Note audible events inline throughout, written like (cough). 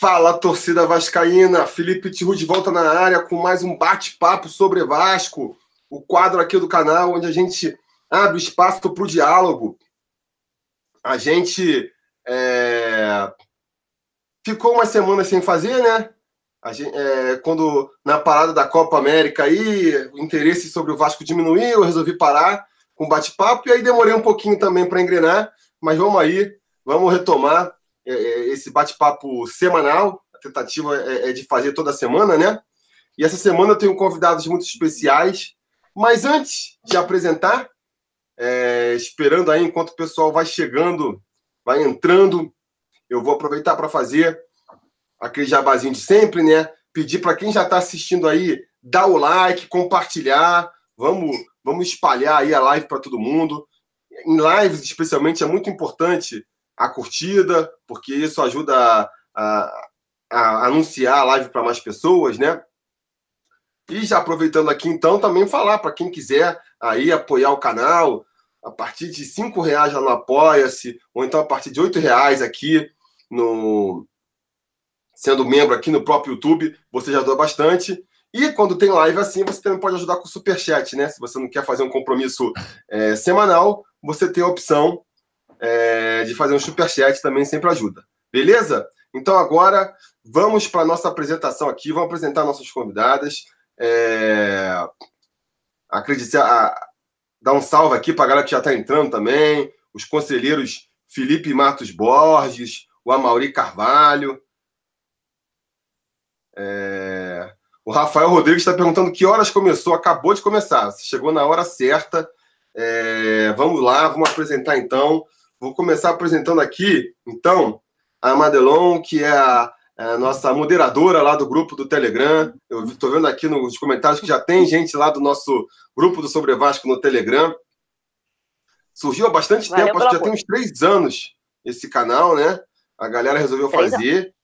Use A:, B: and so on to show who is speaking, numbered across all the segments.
A: Fala, torcida vascaína. Felipe Tiru de volta na área com mais um bate-papo sobre Vasco. O quadro aqui do canal onde a gente abre espaço para o diálogo. A gente é... ficou uma semana sem fazer, né? Gente, é, quando na parada da Copa América aí, o interesse sobre o Vasco diminuiu, eu resolvi parar com bate-papo e aí demorei um pouquinho também para engrenar, mas vamos aí, vamos retomar esse bate-papo semanal. A tentativa é, é, de fazer toda semana, né? E essa semana eu tenho convidados muito especiais. Mas antes de apresentar, é, esperando aí enquanto o pessoal vai chegando, vai entrando, eu vou aproveitar para fazer aquele jabazinho de sempre, né? Pedir para quem já está assistindo aí, dar o like, compartilhar, vamos, vamos espalhar aí a live para todo mundo. Em lives, especialmente, é muito importante a curtida, porque isso ajuda a, a, a anunciar a live para mais pessoas, né? E já aproveitando aqui, então, também falar para quem quiser aí apoiar o canal, a partir de cinco reais lá no Apoia-se, ou então a partir de oito reais aqui no sendo membro aqui no próprio YouTube, você já ajuda bastante. E quando tem live assim, você também pode ajudar com o Superchat, né? Se você não quer fazer um compromisso é, semanal, você tem a opção é, de fazer um superchat também sempre ajuda. Beleza? Então agora vamos para a nossa apresentação aqui, vamos apresentar nossas convidadas. É, a, dar um salve aqui para a galera que já está entrando também, os conselheiros Felipe Matos Borges, o Amauri Carvalho. É, o Rafael Rodrigues está perguntando que horas começou. Acabou de começar, chegou na hora certa. É, vamos lá, vamos apresentar então. Vou começar apresentando aqui, então, a Madelon, que é a, a nossa moderadora lá do grupo do Telegram. Eu estou vendo aqui nos comentários que já tem gente lá do nosso grupo do Sobre Vasco no Telegram. Surgiu há bastante Valeu tempo, acho que já tem uns três anos esse canal, né? A galera resolveu fazer.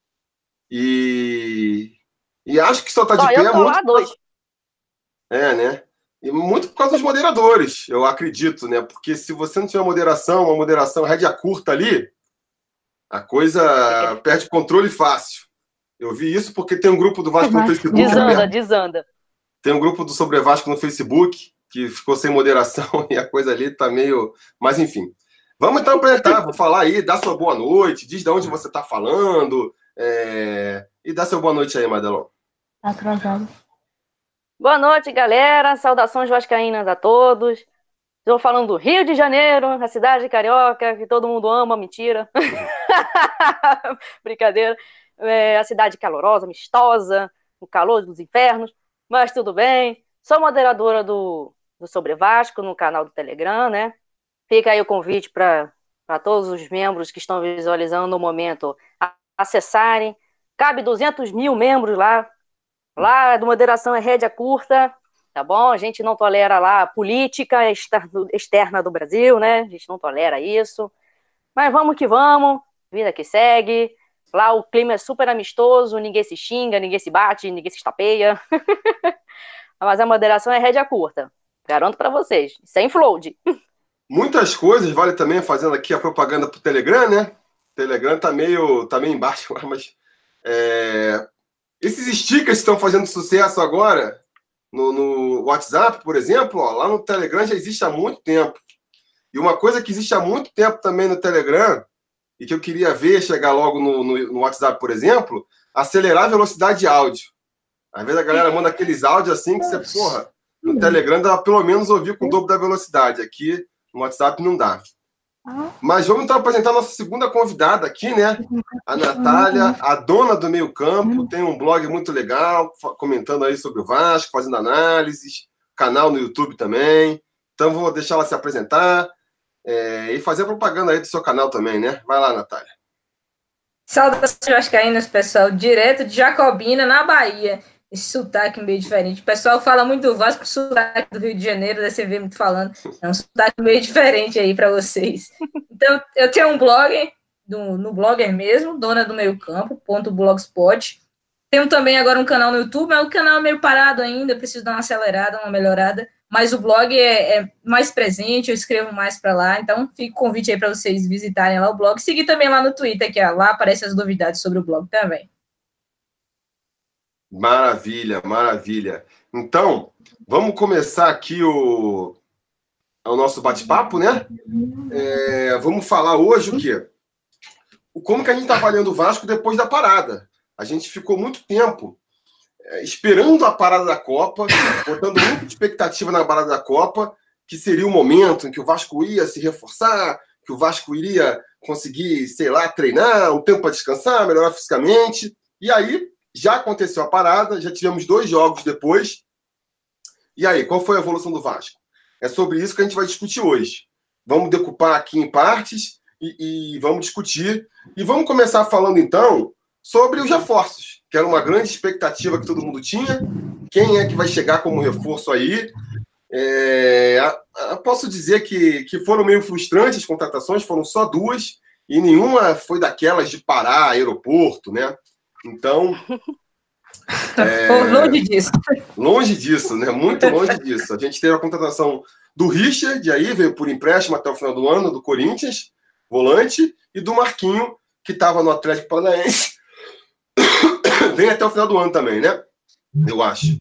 A: E, e acho que só tá de só pé muito. Lá, dois. É, né? E muito por causa dos moderadores, eu acredito, né? Porque se você não tiver moderação, uma moderação rédea curta ali, a coisa perde controle fácil. Eu vi isso porque tem um grupo do Vasco no Facebook.
B: Desanda, né? desanda.
A: Tem um grupo do Sobre Vasco no Facebook que ficou sem moderação (laughs) e a coisa ali tá meio. Mas enfim. Vamos então apresentar, vou falar aí, dá sua boa noite, diz de onde você está falando. É... E dá sua boa noite aí, Madelon.
B: Tá atrasado. Boa noite, galera. Saudações vascaínas a todos. Estou falando do Rio de Janeiro, a cidade carioca, que todo mundo ama, mentira. (laughs) Brincadeira. É a cidade calorosa, amistosa, o calor dos infernos, mas tudo bem. Sou moderadora do, do Sobre Vasco no canal do Telegram, né? Fica aí o convite para todos os membros que estão visualizando no momento acessarem. Cabe 200 mil membros lá, Lá a moderação é rédea curta, tá bom? A gente não tolera lá a política externa do Brasil, né? A gente não tolera isso. Mas vamos que vamos, vida que segue. Lá o clima é super amistoso, ninguém se xinga, ninguém se bate, ninguém se estapeia. (laughs) Mas a moderação é rédea curta. Garanto para vocês, sem float. (laughs)
A: Muitas coisas, vale também fazendo aqui a propaganda pro Telegram, né? O Telegram tá meio, tá meio embaixo, mas é, esses stickers estão fazendo sucesso agora no, no WhatsApp, por exemplo, ó, lá no Telegram já existe há muito tempo. E uma coisa que existe há muito tempo também no Telegram, e que eu queria ver chegar logo no, no, no WhatsApp, por exemplo, acelerar a velocidade de áudio. Às vezes a galera manda aqueles áudios assim que você, porra, no Telegram dá pelo menos ouvir com o dobro da velocidade. Aqui no WhatsApp não dá. Mas vamos então apresentar a nossa segunda convidada aqui, né? A Natália, a dona do meio campo, tem um blog muito legal, comentando aí sobre o Vasco, fazendo análises, canal no YouTube também. Então vou deixar ela se apresentar é, e fazer propaganda aí do seu canal também, né? Vai lá, Natália.
C: Saudações vascaínas, pessoal, direto de Jacobina, na Bahia esse sotaque meio diferente. O pessoal fala muito do Vasco, o sotaque do Rio de Janeiro, da CV muito falando. É um sotaque meio diferente aí para vocês. Então, eu tenho um blog, do, no Blogger mesmo, dona do meio campo, ponto blogspot. Tenho também agora um canal no YouTube, mas o canal é meio parado ainda, preciso dar uma acelerada, uma melhorada. Mas o blog é, é mais presente, eu escrevo mais para lá, então fica o convite aí para vocês visitarem lá o blog. Seguir também lá no Twitter, que é, lá aparecem as novidades sobre o blog também.
A: Maravilha, maravilha. Então, vamos começar aqui o, o nosso bate-papo, né? É, vamos falar hoje o quê? Como que a gente está avaliando o Vasco depois da parada. A gente ficou muito tempo é, esperando a parada da Copa, botando muita expectativa na parada da Copa, que seria o momento em que o Vasco ia se reforçar, que o Vasco iria conseguir, sei lá, treinar, um tempo para descansar, melhorar fisicamente. E aí, já aconteceu a parada, já tivemos dois jogos depois. E aí, qual foi a evolução do Vasco? É sobre isso que a gente vai discutir hoje. Vamos decupar aqui em partes e, e vamos discutir. E vamos começar falando, então, sobre os reforços, que era uma grande expectativa que todo mundo tinha. Quem é que vai chegar como reforço aí? É, posso dizer que, que foram meio frustrantes as contratações, foram só duas, e nenhuma foi daquelas de parar aeroporto, né? Então.
C: É, longe disso.
A: Longe disso, né? Muito longe disso. A gente teve a contratação do Richard, aí veio por empréstimo até o final do ano, do Corinthians, volante, e do Marquinho, que estava no Atlético Paranaense. (coughs) Vem até o final do ano também, né? Eu acho.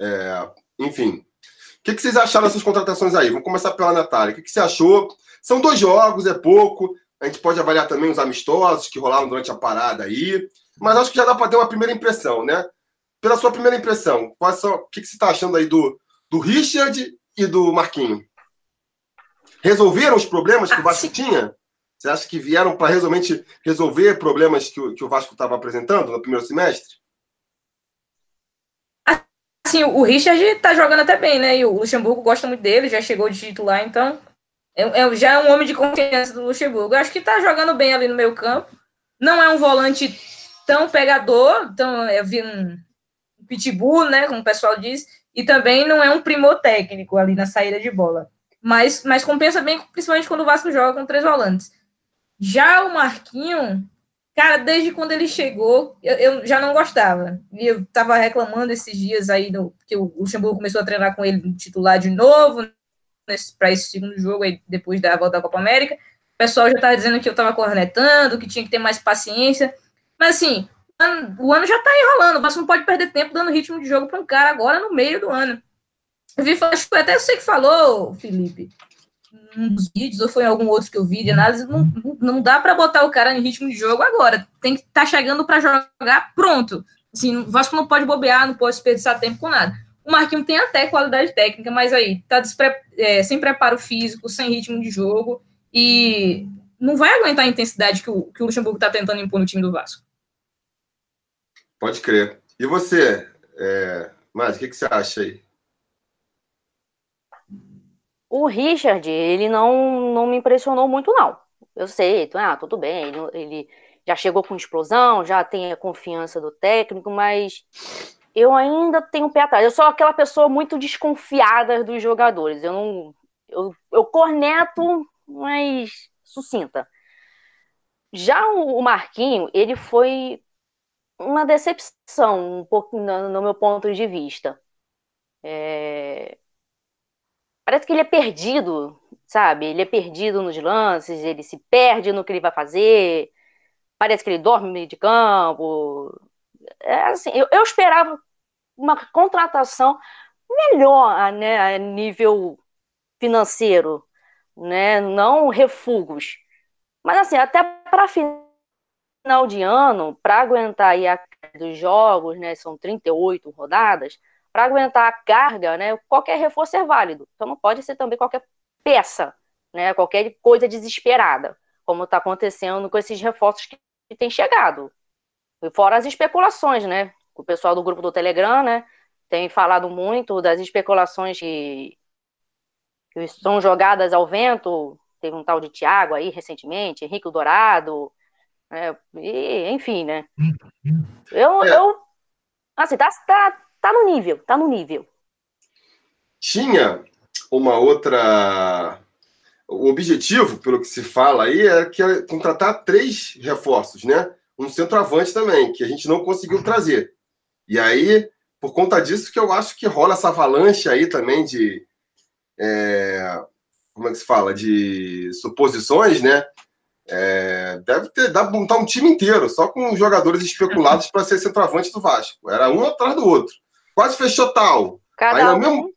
A: É, enfim, o que, que, vocês acharam dessas contratações aí? Vamos começar pela Natália. O que, que, você achou? São dois jogos, é pouco. A gente pode avaliar também os amistosos que rolaram durante a parada aí. Mas acho que já dá para ter uma primeira impressão, né? Pela sua primeira impressão, quais são, o que, que você está achando aí do, do Richard e do Marquinho? Resolveram os problemas que o Vasco tinha? Você acha que vieram para realmente resolver problemas que o, que o Vasco estava apresentando no primeiro semestre?
C: Assim, o Richard tá jogando até bem, né? E o Luxemburgo gosta muito dele, já chegou de titular, então é, é, já é um homem de confiança do Luxemburgo. Eu acho que tá jogando bem ali no meio campo. Não é um volante tão pegador, tão, é um pitbull, né? Como o pessoal diz. E também não é um primor técnico ali na saída de bola. Mas, mas compensa bem, principalmente quando o Vasco joga com três volantes. Já o Marquinho, Cara, desde quando ele chegou, eu, eu já não gostava. E eu tava reclamando esses dias aí, no, que o Luxemburgo começou a treinar com ele titular de novo, para esse segundo jogo, aí, depois da volta da Copa América. O pessoal já tava dizendo que eu tava cornetando, que tinha que ter mais paciência. Mas assim, o ano já tá enrolando. Você não pode perder tempo dando ritmo de jogo para um cara agora no meio do ano. Eu vi, acho que até você que falou, Felipe, um dos vídeos, ou foi em algum outro que eu vi de análise, não, não dá para botar o cara em ritmo de jogo agora. Tem que estar tá chegando para jogar pronto. Assim, o Vasco não pode bobear, não pode desperdiçar tempo com nada. O Marquinhos tem até qualidade técnica, mas aí tá despre... é, sem preparo físico, sem ritmo de jogo e não vai aguentar a intensidade que o, que o Luxemburgo está tentando impor no time do Vasco.
A: Pode crer. E você, é... Mas, o que, que você acha aí?
B: O Richard, ele não, não me impressionou muito, não. Eu sei, ah, tudo bem, ele, ele já chegou com explosão, já tem a confiança do técnico, mas eu ainda tenho um pé atrás. Eu sou aquela pessoa muito desconfiada dos jogadores. Eu não. Eu, eu corneto, mas sucinta. Já o Marquinho, ele foi uma decepção, um pouco no, no meu ponto de vista. É, Parece que ele é perdido, sabe? Ele é perdido nos lances, ele se perde no que ele vai fazer. Parece que ele dorme de campo. É assim, eu, eu esperava uma contratação melhor, né, a nível financeiro, né? Não refugos. Mas assim, até para final de ano, para aguentar aí a dos jogos, né, são 38 rodadas, para aguentar a carga, né, qualquer reforço é válido. Então não pode ser também qualquer peça, né, qualquer coisa desesperada, como está acontecendo com esses reforços que, que têm chegado. E fora as especulações, né? O pessoal do grupo do Telegram, né, tem falado muito das especulações que, que são jogadas ao vento. Teve um tal de Thiago aí recentemente, Henrique Dourado, né, e, enfim, né? Eu, é. eu assim, tá, tá, tá no nível, tá no nível.
A: Tinha uma outra. O objetivo, pelo que se fala aí, é que é contratar três reforços, né? Um centroavante também, que a gente não conseguiu trazer. E aí, por conta disso, que eu acho que rola essa avalanche aí também de. É, como é que se fala? De suposições, né? É, deve ter dado montar um time inteiro, só com jogadores especulados para ser centroavante do Vasco. Era um atrás do outro. Quase fechou tal.
B: Cada
A: Aí,
B: um.
A: mesmo,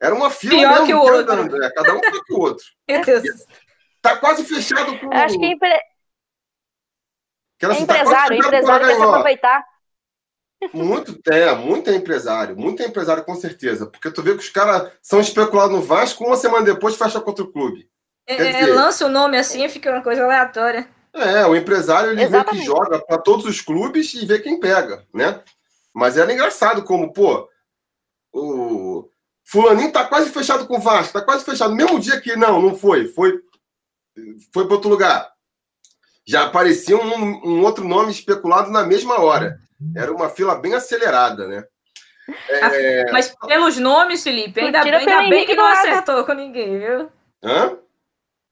A: era uma fila
C: Pior que o outro.
A: andando, é, cada um pior que o outro. (laughs) Tá quase fechado com.
B: Eu acho que é empre-
A: que era
B: é
A: assim, tá
B: empresário,
A: o
B: empresário aproveitar.
A: Muito, é, muito é empresário, muito é empresário com certeza. Porque tu vê que os caras são especulados no Vasco, uma semana depois fecha contra o clube.
C: É, é,
A: dizer-
C: lança o nome assim e fica uma coisa aleatória.
A: É, o empresário ele meio que joga para todos os clubes e vê quem pega, né? Mas era engraçado como, pô, o fulaninho tá quase fechado com o Vasco, tá quase fechado. Mesmo dia que não, não foi, foi foi para outro lugar. Já aparecia um, um outro nome especulado na mesma hora. Era uma fila bem acelerada, né? É,
C: Mas pelos nomes, Felipe, ainda, ainda bem que não acertou com ninguém, viu?
A: hã?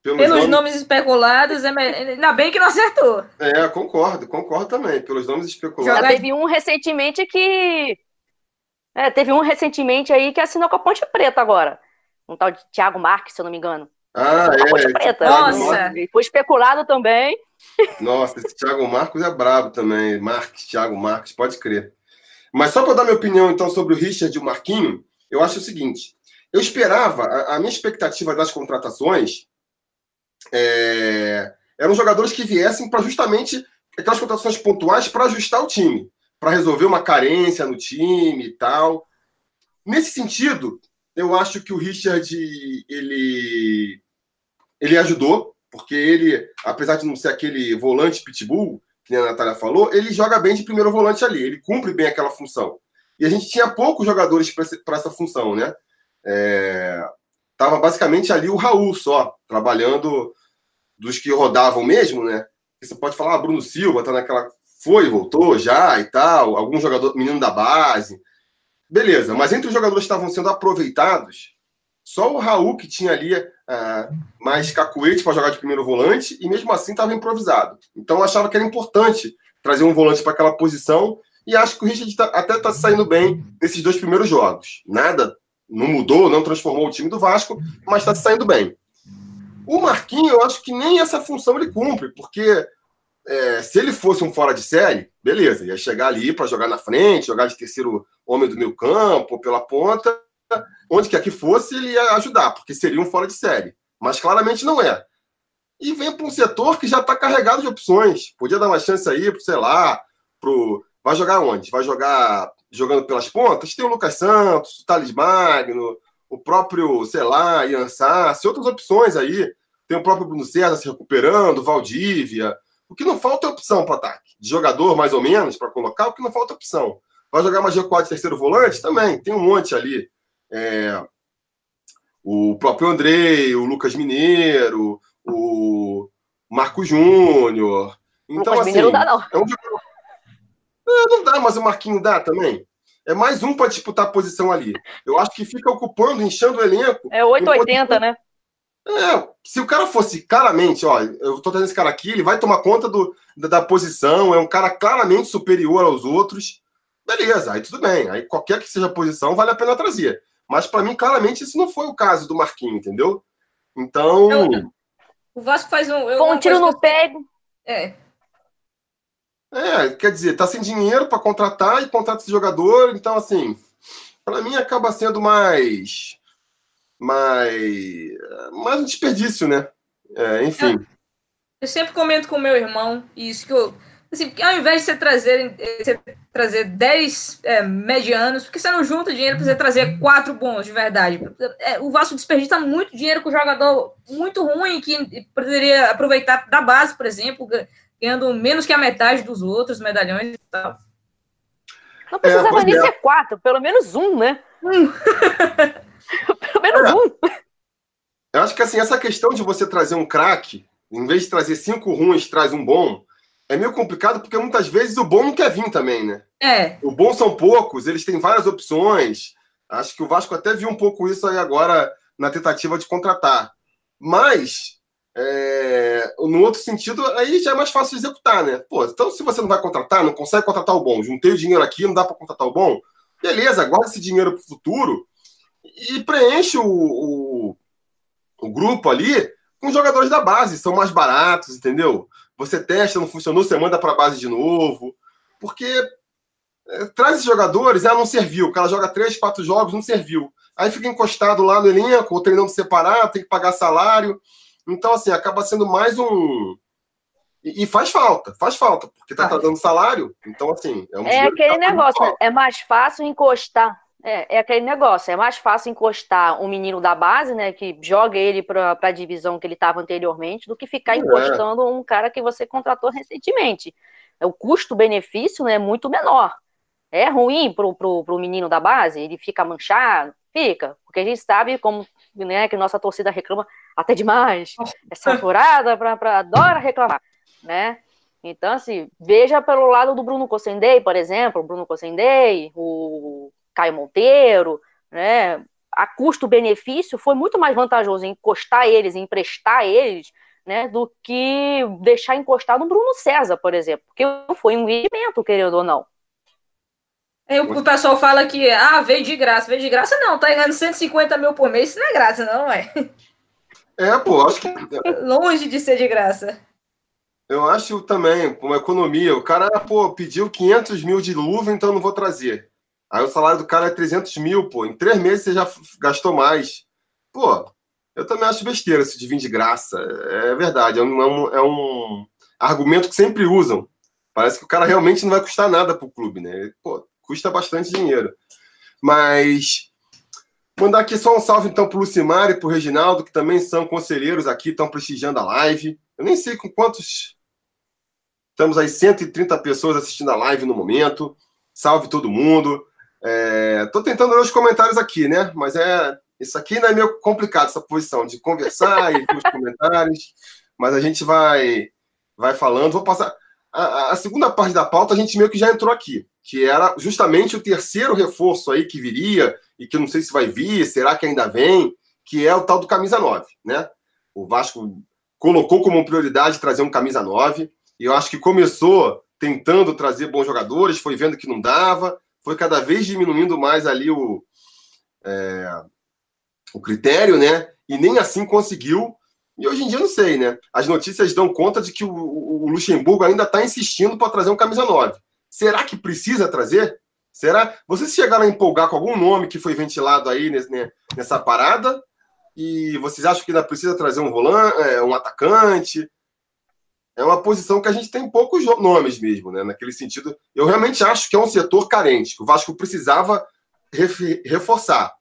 A: Pelos
C: Pelos
A: nomes-
C: nomes especulados, é ainda bem que não acertou.
A: É, concordo, concordo também. Pelos nomes especulados.
B: Já teve um recentemente que. É, teve um recentemente aí que assinou com a Ponte Preta agora. Um tal de Thiago Marques, se eu não me engano.
A: Ah,
B: A Ponte
A: é.
B: Preta.
A: Thiago
C: Nossa.
B: Foi especulado também.
A: Nossa, esse Thiago Marcos é brabo também. Marques, Thiago Marques, pode crer. Mas só para dar minha opinião, então, sobre o Richard e o Marquinho, eu acho o seguinte: eu esperava, a, a minha expectativa das contratações é, eram jogadores que viessem para justamente aquelas contratações pontuais para ajustar o time, para resolver uma carência no time e tal. Nesse sentido, eu acho que o Richard ele, ele ajudou, porque ele, apesar de não ser aquele volante pitbull, que a Natália falou, ele joga bem de primeiro volante ali, ele cumpre bem aquela função. E a gente tinha poucos jogadores para essa função, né? É, tava basicamente ali o Raul só, trabalhando dos que rodavam mesmo, né? Você pode falar, ah, Bruno Silva tá naquela. Foi, voltou já e tal, algum jogador, menino da base. Beleza, mas entre os jogadores que estavam sendo aproveitados, só o Raul que tinha ali ah, mais cacuete para jogar de primeiro volante e mesmo assim estava improvisado. Então eu achava que era importante trazer um volante para aquela posição e acho que o Richard tá- até está saindo bem nesses dois primeiros jogos. Nada não mudou, não transformou o time do Vasco, mas está saindo bem. O Marquinhos, eu acho que nem essa função ele cumpre, porque é, se ele fosse um fora de série, beleza, ia chegar ali para jogar na frente, jogar de terceiro homem do meio campo, pela ponta, onde quer que fosse, ele ia ajudar, porque seria um fora de série. Mas claramente não é. E vem para um setor que já está carregado de opções. Podia dar uma chance aí, sei lá, pro. Vai jogar onde? Vai jogar jogando pelas pontas? Tem o Lucas Santos, o Thales Magno, o próprio, sei lá, Ian Sassi, outras opções aí. Tem o próprio Bruno César se recuperando, Valdívia. O que não falta é opção para ataque. De jogador, mais ou menos, para colocar, o que não falta é opção. Vai jogar mais G4 de terceiro volante? Também, tem um monte ali. É, o próprio Andrei, o Lucas Mineiro, o Marco Júnior. Então,
B: Lucas
A: assim,
B: Mineiro não dá, não.
A: é um jogador- Não, não dá, mas o Marquinho dá também. É mais um para disputar a posição ali. Eu acho que fica ocupando, inchando o elenco.
B: É 880, né?
A: É, se o cara fosse claramente, ó, eu tô trazendo esse cara aqui, ele vai tomar conta do, da, da posição, é um cara claramente superior aos outros, beleza, aí tudo bem. Aí qualquer que seja a posição, vale a pena trazer. Mas para mim, claramente, esse não foi o caso do Marquinhos, entendeu? Então.
C: Eu- O Vasco faz um. eu-
B: um tiro no pé.
C: É,
A: É, quer dizer, tá sem dinheiro para contratar e contrata esse jogador, então assim, para mim acaba sendo mais mais mais um desperdício, né? É, enfim.
C: eu sempre comento com meu irmão isso que eu. Assim, porque ao invés de você trazer, eh, você trazer 10 é, medianos, porque você não junta dinheiro para você trazer quatro bons de verdade. É, o Vasco desperdiça muito dinheiro com jogador muito ruim que poderia aproveitar da base, por exemplo, ganhando menos que a metade dos outros medalhões e tal.
B: Não precisava
A: pois
B: nem
A: é.
B: ser quatro, pelo menos um, né?
C: Hum. (laughs)
B: pelo menos
A: É.
B: um.
A: Eu acho que assim, essa questão de você trazer um craque, em vez de trazer cinco ruins, traz um bom, é meio complicado porque muitas vezes o bom não quer vir também, né?
C: É,
A: O bom são poucos, eles têm várias opções. Acho que o Vasco até viu um pouco isso aí agora na tentativa de contratar. Mas, é, no outro sentido, aí já é mais fácil executar, né? Pô, então se você não vai contratar, não consegue contratar o bom, juntei o dinheiro aqui, não dá para contratar o bom, beleza, guarda esse dinheiro para o futuro e preenche o, o, o grupo ali com jogadores da base, são mais baratos, entendeu? Você testa, não funcionou, você manda para a base de novo. Porque é, traz esses jogadores, ah, não serviu. O cara joga três, quatro jogos, não serviu. Aí fica encostado lá no elenco, ou treinando separado, tem que pagar salário. Então, assim, acaba sendo mais um. E, e faz falta, faz falta, porque tá, tá dando salário. Então, assim.
B: É, um é aquele tá negócio, é mais fácil encostar. É, é aquele negócio, é mais fácil encostar um menino da base, né, que joga ele para a divisão que ele estava anteriormente, do que ficar é. encostando um cara que você contratou recentemente. O custo-benefício né, é muito menor. É ruim pro, pro, pro menino da base, ele fica manchado, fica, porque a gente sabe como né, que nossa torcida reclama até demais, é saturada, pra, pra, adora reclamar, né? Então, assim, veja pelo lado do Bruno Cossendei, por exemplo, o Bruno Cossendei, o Caio Monteiro, né? A custo-benefício foi muito mais vantajoso encostar eles, emprestar eles, né, do que deixar encostar no Bruno César, por exemplo, porque foi um investimento, querendo ou não.
C: O pessoal fala que, ah, veio de graça. Veio de graça não, tá ganhando 150 mil por mês, isso não é graça, não, é?
A: É, pô, acho que... (laughs)
C: Longe de ser de graça.
A: Eu acho também, uma economia, o cara, pô, pediu 500 mil de luva, então não vou trazer. Aí o salário do cara é 300 mil, pô. Em três meses você já gastou mais. Pô, eu também acho besteira esse de vir de graça. É verdade, é um, é um, é um argumento que sempre usam. Parece que o cara realmente não vai custar nada pro clube, né? Pô, custa bastante dinheiro. Mas mandar aqui só um salve então pro Lucimar e pro Reginaldo, que também são conselheiros aqui, estão prestigiando a live. Eu nem sei com quantos. Estamos aí 130 pessoas assistindo a live no momento. Salve todo mundo. Estou é, tentando ler os comentários aqui, né? Mas é isso aqui não é meio complicado, essa posição de conversar e ver os comentários. Mas a gente vai, vai falando. Vou passar. A, a, segunda parte da pauta a gente meio que já entrou aqui, que era justamente o terceiro reforço aí que viria, e que não sei se vai vir, será que ainda vem, que é o tal do camisa 9, né? O Vasco colocou como prioridade trazer um camisa 9, e eu acho que começou tentando trazer bons jogadores, foi vendo que não dava, foi cada vez diminuindo mais ali o, é, o critério, né? E nem assim conseguiu. E hoje em dia não sei, né? As notícias dão conta de que o, o Luxemburgo ainda está insistindo para trazer um camisa 9. Será que precisa trazer? Será? Vocês chegaram a empolgar com algum nome que foi ventilado aí nessa parada? E vocês acham que ainda precisa trazer um volante, é, um atacante? é uma posição que a gente tem poucos nomes mesmo, né? Naquele sentido, eu realmente acho que é um setor carente, que o Vasco precisava reforçar.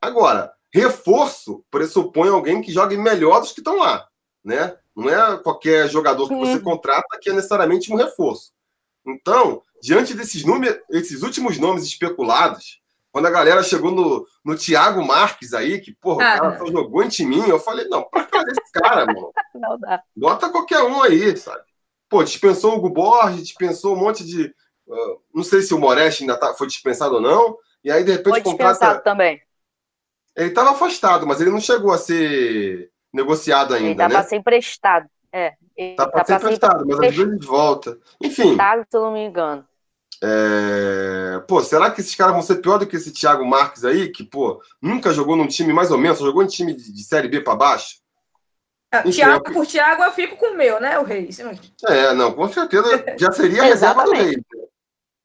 A: Agora, reforço pressupõe alguém que jogue melhor dos que estão lá, né? Não é qualquer jogador que você contrata que é necessariamente um reforço. Então, diante desses números, esses últimos nomes especulados, quando a galera chegou no, no Thiago Marques aí, que, porra, ah, o cara só jogou em mim, eu falei, não, pra trazer esse cara, mano. (laughs) Não dá. Bota qualquer um aí, sabe? Pô, dispensou o Hugo Borges, dispensou um monte de. Uh, não sei se o Moreste ainda tá, foi dispensado ou não. E aí, de repente, foi
B: contrata. Dispensado também.
A: Ele estava afastado, mas ele não chegou a ser negociado ainda. Ele estava
B: né? ser emprestado. É.
A: Ele tá para ser emprestado, mas às vezes volta. Enfim.
B: Se eu não me engano.
A: É... Pô, será que esses caras vão ser pior do que esse Thiago Marques aí, que, pô, nunca jogou num time mais ou menos, só jogou em time de, de Série B para baixo?
C: Ah, Enfim, Thiago eu... por Thiago, eu fico com o meu, né, o Reis?
A: É, não, com certeza já seria a reserva do Reis.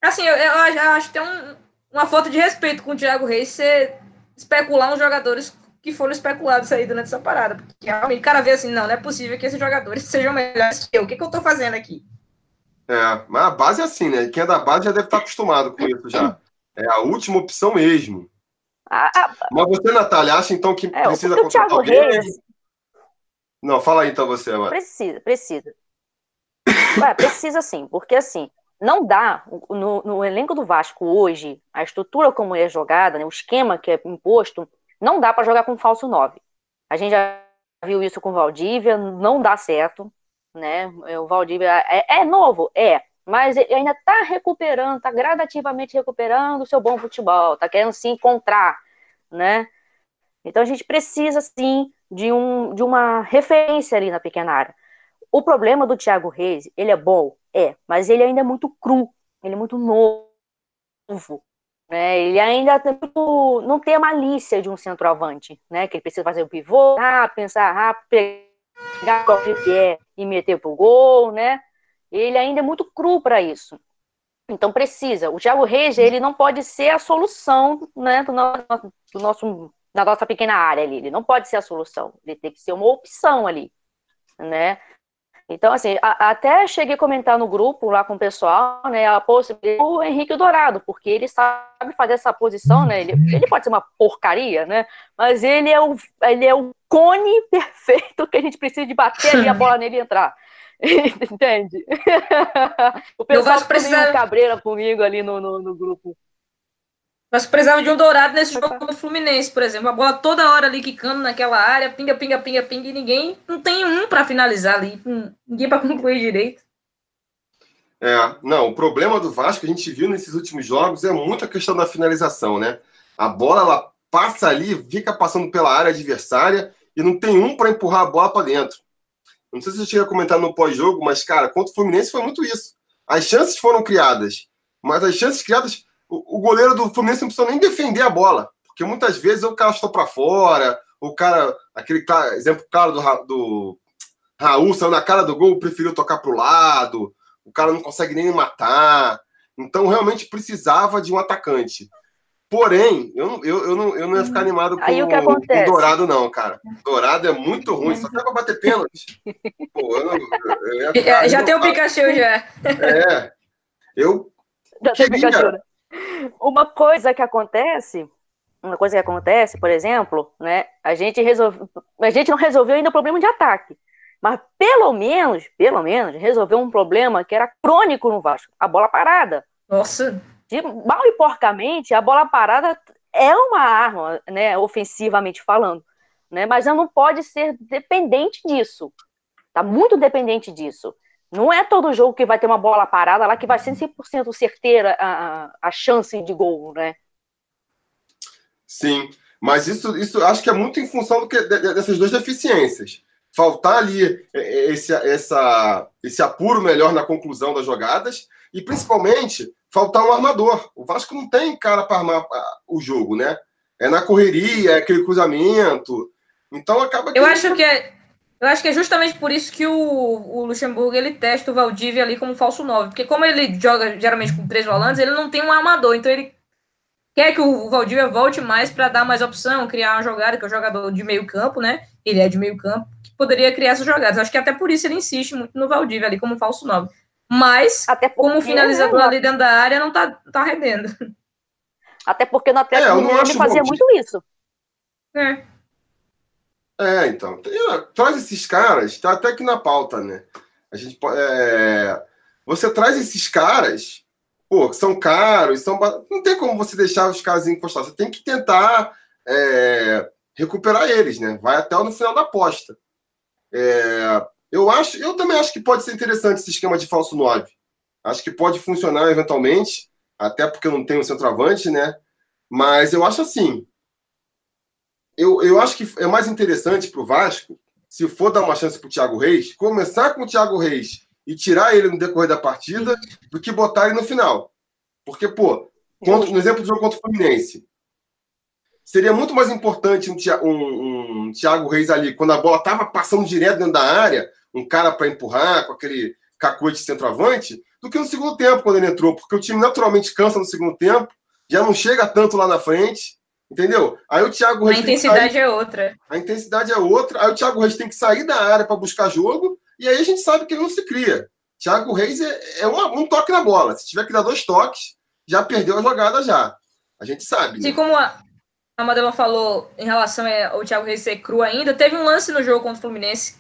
C: Assim, eu, eu, eu, acho que tem um, uma falta de respeito com o Thiago Reis você especular nos jogadores que foram especulados aí durante essa parada. Porque realmente o cara vê assim, não, não é possível que esses jogadores (laughs) sejam melhores que eu. O que, que eu tô fazendo aqui?
A: É, mas a base é assim, né? Quem é da base já deve estar acostumado com isso já. É a última opção mesmo. Ah, ah mas você, Natália, acha então que é, precisa contratar alguém? Reis... Não, fala aí então você, Amara.
B: Precisa, precisa. Ué, precisa sim, porque assim, não dá, no, no, elenco do Vasco hoje, a estrutura como é jogada, né, o esquema que é imposto, não dá para jogar com falso 9. A gente já viu isso com o Valdívia, não dá certo né? O Valdívia é, é novo, é, mas ele ainda está recuperando, está gradativamente recuperando o seu bom futebol, está querendo se encontrar, né? Então a gente precisa sim de, um, de uma referência ali na pequena área. O problema do Thiago Reis, ele é bom, é, mas ele ainda é muito cru, ele é muito novo, né? Ele ainda tem não tem a malícia de um centroavante, né? Que ele precisa fazer o pivô, ah, pensar rápido, que é e meter pro gol, né? Ele ainda é muito cru para isso. Então precisa. O Thiago Reis, ele não pode ser a solução, né, do nosso, do nosso da nossa pequena área ali. Ele não pode ser a solução. Ele tem que ser uma opção ali, né? Então, assim, a, até cheguei a comentar no grupo lá com o pessoal, né, a possibilidade do Henrique Dourado, porque ele sabe fazer essa posição, né, ele, ele pode ser uma porcaria, né, mas ele é o, ele é o cone (laughs) perfeito que a gente precisa de bater ali a bola (laughs) nele e entrar. (laughs) Entende? o pessoal precisa... cabreira comigo ali no, no, no grupo.
C: Nós precisávamos de um dourado nesse jogo do Fluminense, por exemplo. A bola toda hora ali quicando naquela área, pinga, pinga, pinga, pinga, e ninguém não tem um para finalizar ali, ninguém para (laughs) concluir direito.
A: É, não, o problema do Vasco que a gente viu nesses últimos jogos é muito a questão da finalização, né? A bola ela passa ali, fica passando pela área adversária e não tem um para empurrar a bola para dentro. Não sei se você chega a comentar no pós-jogo, mas cara, contra o Fluminense foi muito isso. As chances foram criadas, mas as chances criadas o, goleiro do Fluminense não precisa nem defender a bola, porque muitas vezes o cara está para fora, o cara, aquele cara, exemplo claro do, do Raul saiu na cara do gol, preferiu tocar para o lado, o cara não consegue nem matar. Então realmente precisava de um atacante. Porém, eu, eu, eu, não, eu não ia ficar animado com, o Dourado, não, cara. Dourado é muito ruim, só quer pra bater pênalti. (laughs) Pô, eu não,
C: eu ficar, já tem o Pikachu, já.
A: É. Eu. Já queria,
B: Uma coisa que acontece, uma coisa que acontece, por exemplo, né, a gente resolve, a gente não resolveu ainda o problema de ataque, mas pelo menos, pelo menos, resolveu um problema que era crônico no Vasco, a bola parada.
C: Nossa.
B: De, mal e porcamente, a bola parada é uma arma, né, ofensivamente falando, né, mas ela não pode ser dependente disso. Tá muito dependente disso. Não é todo jogo que vai ter uma bola parada lá que vai ser 100% certeira a, a chance de gol, né?
A: Sim, mas isso, isso acho que é muito em função do que, dessas duas deficiências. Faltar ali esse, essa, esse apuro melhor na conclusão das jogadas e, principalmente, faltar um armador. O Vasco não tem cara para armar o jogo, né? É na correria, é aquele cruzamento. Então acaba
C: que. Eu acho que é, eu acho que é justamente por isso que o, o Luxemburgo ele testa o Valdívia ali como falso 9. Porque como ele joga geralmente com três volantes, ele não tem um armador. Então ele quer que o Valdívia volte mais para dar mais opção, criar uma jogada, que é o jogador de meio campo, né? Ele é de meio campo, que poderia criar essas jogadas. Acho que até por isso ele insiste muito no Valdívia ali como falso 9. Mas, até como finalizador ali dentro da área, não tá, tá rendendo.
B: Até porque no Atlético é, ele fazia muito isso.
C: É.
A: É, então. Traz esses caras, tá até aqui na pauta, né? A gente é, Você traz esses caras, pô, são caros, são. Não tem como você deixar os caras encostados. Você tem que tentar é, recuperar eles, né? Vai até no final da aposta. É, eu acho, eu também acho que pode ser interessante esse esquema de falso 9. Acho que pode funcionar eventualmente, até porque eu não tenho centroavante, né? Mas eu acho assim, eu, eu acho que é mais interessante para o Vasco, se for dar uma chance para o Thiago Reis, começar com o Thiago Reis e tirar ele no decorrer da partida, do que botar ele no final. Porque, pô, contra, no exemplo do jogo contra o Fluminense, seria muito mais importante um, um, um Thiago Reis ali, quando a bola estava passando direto dentro da área, um cara para empurrar com aquele cacoete centroavante, do que no segundo tempo, quando ele entrou, porque o time naturalmente cansa no segundo tempo, já não chega tanto lá na frente, Entendeu? Aí o Thiago
C: Reis. A intensidade sair, é outra.
A: A intensidade é outra. Aí o Thiago Reis tem que sair da área para buscar jogo. E aí a gente sabe que ele não se cria. Thiago Reis é, é uma, um toque na bola. Se tiver que dar dois toques, já perdeu a jogada já. A gente sabe.
C: Né? como a, a Madelon falou em relação ao Thiago Reis ser cru ainda, teve um lance no jogo contra o Fluminense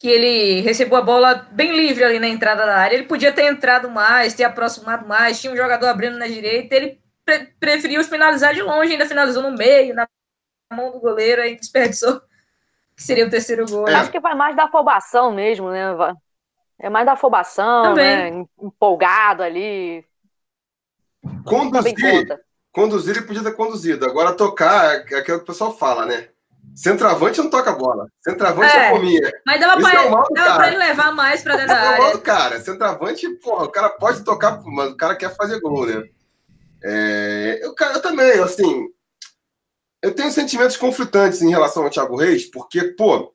C: que ele recebeu a bola bem livre ali na entrada da área. Ele podia ter entrado mais, ter aproximado mais, tinha um jogador abrindo na direita. Ele pre preferiu finalizar de longe, ainda finalizou no meio, na mão do goleiro, aí desperdiçou, que seria o terceiro gol.
B: É. Acho que vai mais da afobação mesmo, né? É mais da afobação, né? Empolgado ali.
A: Conduzir, conduzir ele podia ter conduzido. Agora tocar é aquilo que o pessoal fala, né? Centroavante não toca bola. Centroavante é, é comia.
C: Mas dava, pra, é dava pra, ele levar mais pra (laughs) dentro da área. É o mal do
A: cara. Centroavante, porra, o cara pode tocar, mas o cara quer fazer gol, né? É, eu, eu também, assim, eu tenho sentimentos conflitantes em relação ao Thiago Reis, porque, pô,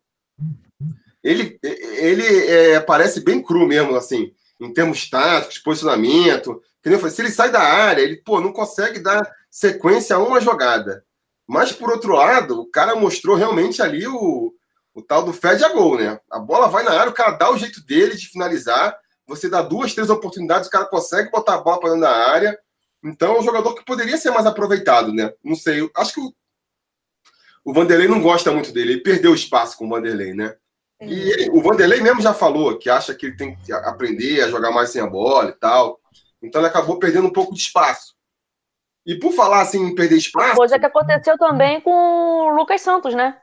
A: ele, ele é, parece bem cru mesmo, assim, em termos táticos, posicionamento. Falei, se ele sai da área, ele pô, não consegue dar sequência a uma jogada. Mas, por outro lado, o cara mostrou realmente ali o, o tal do fed a gol, né? A bola vai na área, o cara dá o jeito dele de finalizar. Você dá duas, três oportunidades, o cara consegue botar a bola para dentro da área. Então, é um jogador que poderia ser mais aproveitado, né? Não sei, acho que o, o Vanderlei não gosta muito dele. Ele perdeu espaço com o Vanderlei, né? E ele, o Vanderlei mesmo já falou que acha que ele tem que aprender a jogar mais sem a bola e tal. Então ele acabou perdendo um pouco de espaço. E por falar assim em perder espaço.
B: Coisa que aconteceu também com o Lucas Santos, né?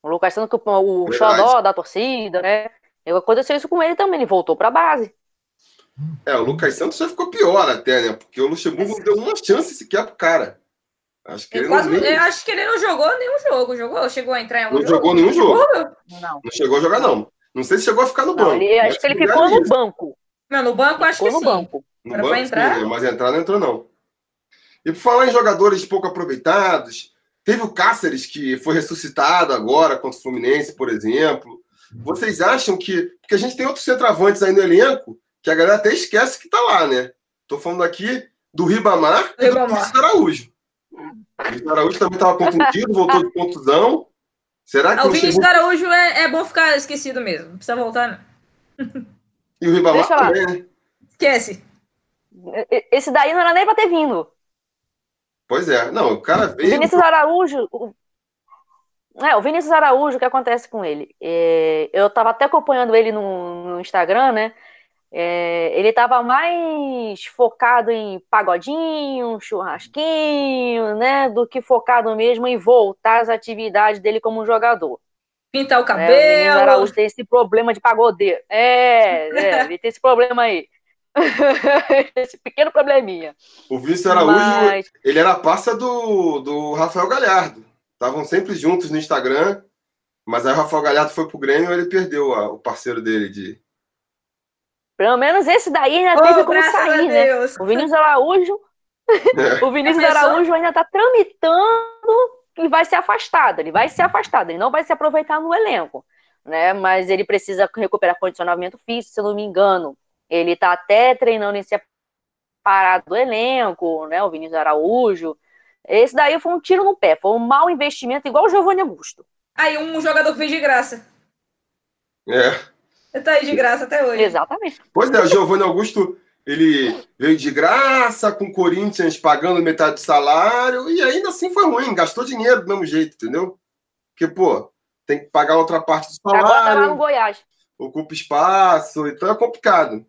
B: O Lucas Santos, o Verdade. xodó da torcida, né? Aconteceu isso com ele também, ele voltou para a base.
A: É, o Lucas Santos já ficou pior até, né? Porque o Luxemburgo não deu uma chance sequer pro cara.
C: Acho que, ele quase, não, nem... acho que ele não jogou nenhum jogo. Jogou? Chegou a entrar em algum
A: não jogo? jogou nenhum jogo. Não. não chegou a jogar, não. Não sei se chegou a ficar no banco.
B: Ele, acho que ele ficou no banco.
C: Não, no banco acho que no sim.
B: Banco.
A: No banco, entrar? Sim, mas entrar não entrou, não. E por falar em jogadores pouco aproveitados, teve o Cáceres, que foi ressuscitado agora contra o Fluminense, por exemplo. Vocês acham que. Porque a gente tem outros centroavantes aí no elenco, que a galera até esquece que tá lá, né? Tô falando aqui do Ribamar, e do Vinícius Araújo. O Vinícius Araújo também estava contundido, voltou de contusão. Será que
C: ah, o Vinícius Araújo é, é bom ficar esquecido mesmo. Não precisa voltar,
A: não. E o Ribamar também, né?
C: Esquece.
B: Esse daí não era nem para ter vindo.
A: Pois é. Não, o cara veio.
B: O Vinícius Araújo. O... É, o Vinícius Araújo, o que acontece com ele? É, eu estava até acompanhando ele no, no Instagram, né? É, ele estava mais focado em pagodinho, churrasquinho, né, do que focado mesmo em voltar às atividades dele como jogador.
C: Pintar o cabelo. É, o
B: Araújo tem esse problema de pagodeiro. É, é (laughs) ele tem esse problema aí. (laughs) esse pequeno probleminha.
A: O Vinícius Araújo, Mas... ele era parça do, do Rafael Galhardo. Estavam sempre juntos no Instagram, mas aí o Rafael Galhardo foi pro Grêmio e ele perdeu a, o parceiro dele de,
B: pelo menos esse daí ainda oh, teve como sair, né? O Vinícius Araújo. (laughs) O Vinícius Araújo ainda está tramitando e vai ser afastado. Ele vai ser afastado, ele não vai se aproveitar no elenco. Né? Mas ele precisa recuperar condicionamento físico, se eu não me engano. Ele está até treinando em separado do elenco, né? O Vinícius Araújo. Esse daí foi um tiro no pé, foi um mau investimento, igual o Giovanni Augusto.
C: Aí, um jogador que fez de graça.
A: É.
C: Tá aí de graça até hoje.
B: Exatamente.
A: Pois é, o Giovanni Augusto, ele veio de graça, com o Corinthians pagando metade do salário, e ainda assim foi ruim, gastou dinheiro do mesmo jeito, entendeu? Porque, pô, tem que pagar outra parte do salário. Agora tá
B: lá no Goiás.
A: Ocupa espaço, então é complicado.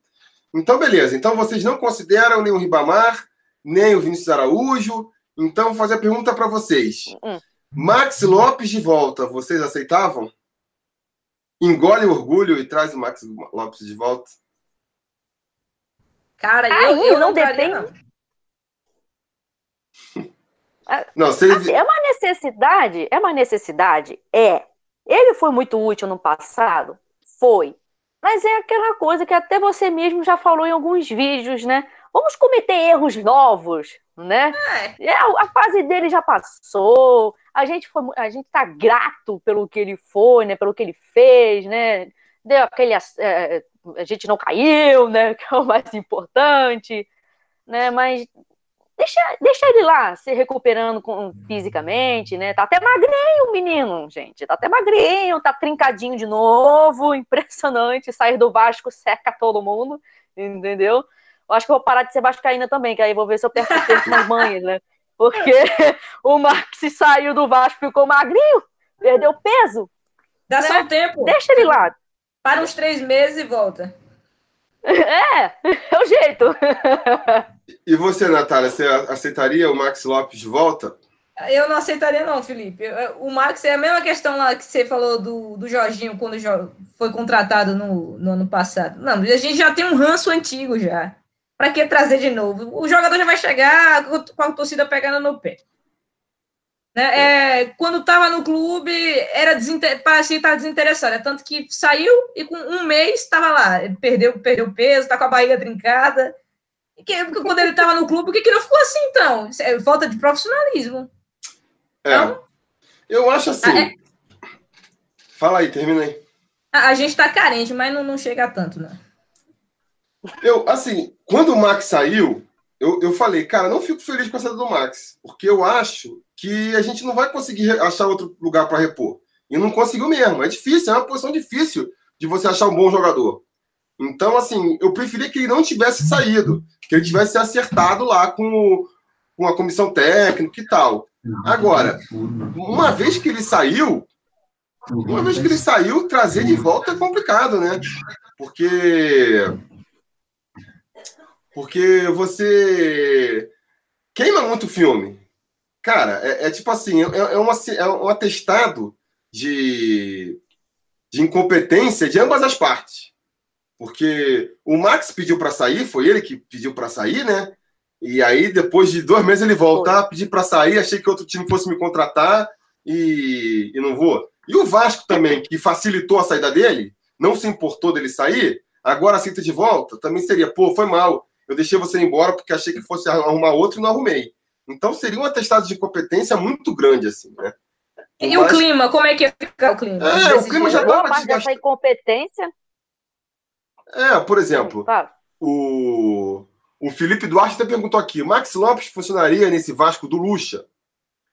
A: Então, beleza. Então, vocês não consideram nem o Ribamar, nem o Vinícius Araújo. Então, vou fazer a pergunta para vocês. Uhum. Max Lopes de volta, vocês aceitavam? Engole o orgulho e traz o Max Lopes de volta?
C: Cara, eu, Aí, eu não, não depende.
B: Não. (laughs) não ele... assim, é uma necessidade, é uma necessidade, é. Ele foi muito útil no passado, foi. Mas é aquela coisa que até você mesmo já falou em alguns vídeos, né? Vamos cometer erros novos, né? É. é a fase dele já passou a gente foi, a gente tá grato pelo que ele foi, né? Pelo que ele fez, né? Deu aquele, é, a gente não caiu, né? (laughs) Que é o mais importante, né? Mas deixa, deixa ele lá se recuperando com, fisicamente, né? Tá até magrinho o menino, gente. Tá até magrinho, tá trincadinho de novo, (laughs) impressionante. Sair do Vasco seca todo mundo, entendeu? Eu acho que eu vou parar de ser vascaína também, que aí vou ver se eu perco tempo nas manhas, né? (laughs) Porque (laughs) o Max saiu do Vasco, ficou magrinho, perdeu peso.
C: Dá né? só um tempo.
B: Deixa ele lá.
C: Para uns três meses e volta. (laughs)
B: É, é o jeito. (laughs)
A: E você, Natália, você aceitaria o Max Lopes de volta?
C: Eu não aceitaria, não, Felipe. O Max é a mesma questão lá que você falou do, do Jorginho quando foi contratado no, no ano passado. Não, a gente já tem um ranço antigo já. Para que trazer de novo? O jogador já vai chegar com a torcida pegando no pé. Né? É, quando estava no clube, era desinter... parecia estar desinteressado. É tanto que saiu e com um mês estava lá. Perdeu, perdeu peso, está com a barriga trincada. E que, quando ele estava no clube, por que, que não ficou assim, então? É falta de profissionalismo.
A: É. Então, eu acho assim. Ah, é... Fala aí, termina aí.
C: A gente tá carente, mas não, não chega a tanto, né?
A: Eu, assim, quando o Max saiu, eu, eu falei, cara, não fico feliz com a saída do Max, porque eu acho que a gente não vai conseguir achar outro lugar para repor. E não conseguiu mesmo. É difícil, é uma posição difícil de você achar um bom jogador. Então, assim, eu preferia que ele não tivesse saído, que ele tivesse acertado lá com, com a comissão técnica e tal. Agora, uma vez que ele saiu, uma vez que ele saiu, trazer de volta é complicado, né? Porque porque você queima muito filme. Cara, é, é tipo assim, é, é, uma, é um atestado de, de incompetência de ambas as partes. Porque o Max pediu para sair, foi ele que pediu para sair, né? E aí, depois de dois meses, ele volta a pedir para sair. Achei que outro time fosse me contratar e, e não vou. E o Vasco também, que facilitou a saída dele, não se importou dele sair, agora aceita de volta, também seria, pô, foi mal. Eu deixei você embora porque achei que fosse arrumar outro e não arrumei. Então seria um atestado de incompetência muito grande, assim, né?
C: E Mas... o clima, como é que ia ficar o clima?
A: É, o clima já estava
B: desgastado. dessa incompetência.
A: É, por exemplo, o, o Felipe Duarte até perguntou aqui: Max Lopes funcionaria nesse Vasco do Lucha?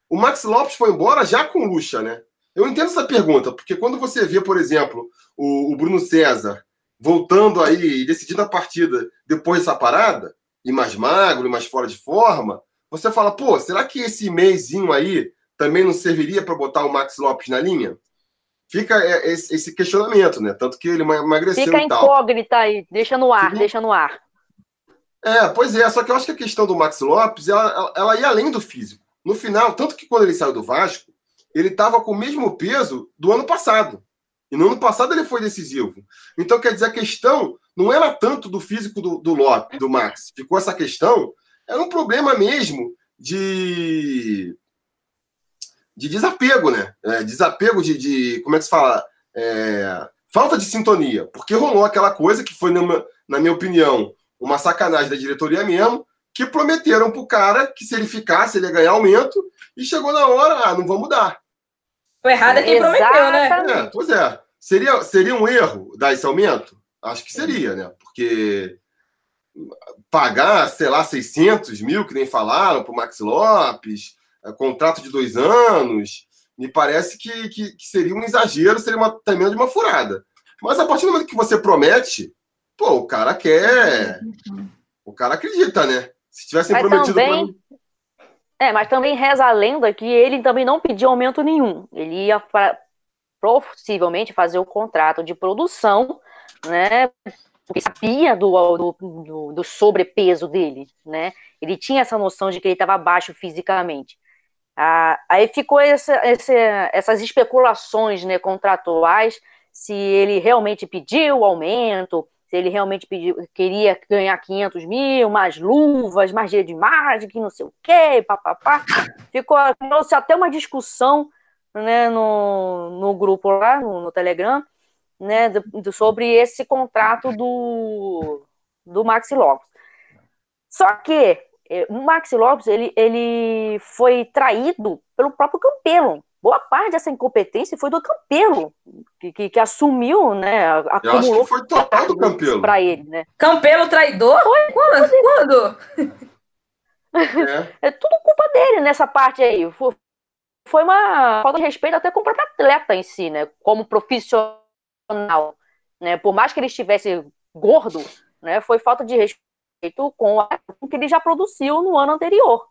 A: O Max Lopes foi embora já com o Lucha, né? Eu entendo essa pergunta, porque quando você vê, por exemplo, o, o Bruno César voltando aí e decidindo a partida depois dessa parada, e mais magro, e mais fora de forma, você fala, pô, será que esse mêsinho aí também não serviria para botar o Max Lopes na linha? Fica é, esse questionamento, né? Tanto que ele emagreceu
B: Fica
A: e tal.
B: incógnita aí, deixa no ar, deixa no ar.
A: É, pois é, só que eu acho que a questão do Max Lopes, ela, ela ia além do físico. No final, tanto que quando ele saiu do Vasco, ele estava com o mesmo peso do ano passado. E no ano passado ele foi decisivo. Então, quer dizer, a questão não era tanto do físico do, do Lopes, do Max. Ficou essa questão, era um problema mesmo de, de desapego, né? É, desapego de, de, Como é que se fala? É, falta de sintonia. Porque rolou aquela coisa que foi, numa, na minha opinião, uma sacanagem da diretoria mesmo, que prometeram pro cara que se ele ficasse, ele ia ganhar aumento, e chegou na hora, ah, não vamos dar.
C: O errado é quem prometeu, né? É,
A: pois é. Seria, seria um erro dar esse aumento? Acho que seria, né? Porque pagar, sei lá, 600 mil, que nem falaram, para o Max Lopes, é, contrato de dois anos, me parece que, que, que seria um exagero, seria uma, também de uma furada. Mas a partir do momento que você promete, pô, o cara quer. O cara acredita, né? Se tivessem Mas prometido
B: também... É, mas também reza a lenda que ele também não pediu aumento nenhum. Ele ia pra, possivelmente fazer o contrato de produção, né? Porque sabia do, do, do, sobrepeso dele, né? Ele tinha essa noção de que ele estava baixo fisicamente. Ah, aí ficou essa, essa, essas especulações né, contratuais se ele realmente pediu o aumento, se ele realmente pediu, queria ganhar 500 mil, mais luvas, mais dia de margem, que não sei o quê, papapá. Ficou até uma discussão né, no, no grupo lá, no, no Telegram, né, do, sobre esse contrato do, do Maxi Lopes. Só que é, o Maxi Lopes ele, ele foi traído pelo próprio Campelo boa parte dessa incompetência foi do Campelo, que, que, que assumiu, né?
A: Acumulou Eu acho que foi total do Campelo.
B: Para ele, né?
C: Campelo traidor? Foi, quando? quando?
B: É. (laughs) é tudo culpa dele nessa parte aí. Foi, foi uma falta de respeito até com o próprio atleta em si, né? Como profissional, né? Por mais que ele estivesse gordo, né? Foi falta de respeito com o que ele já produziu no ano anterior.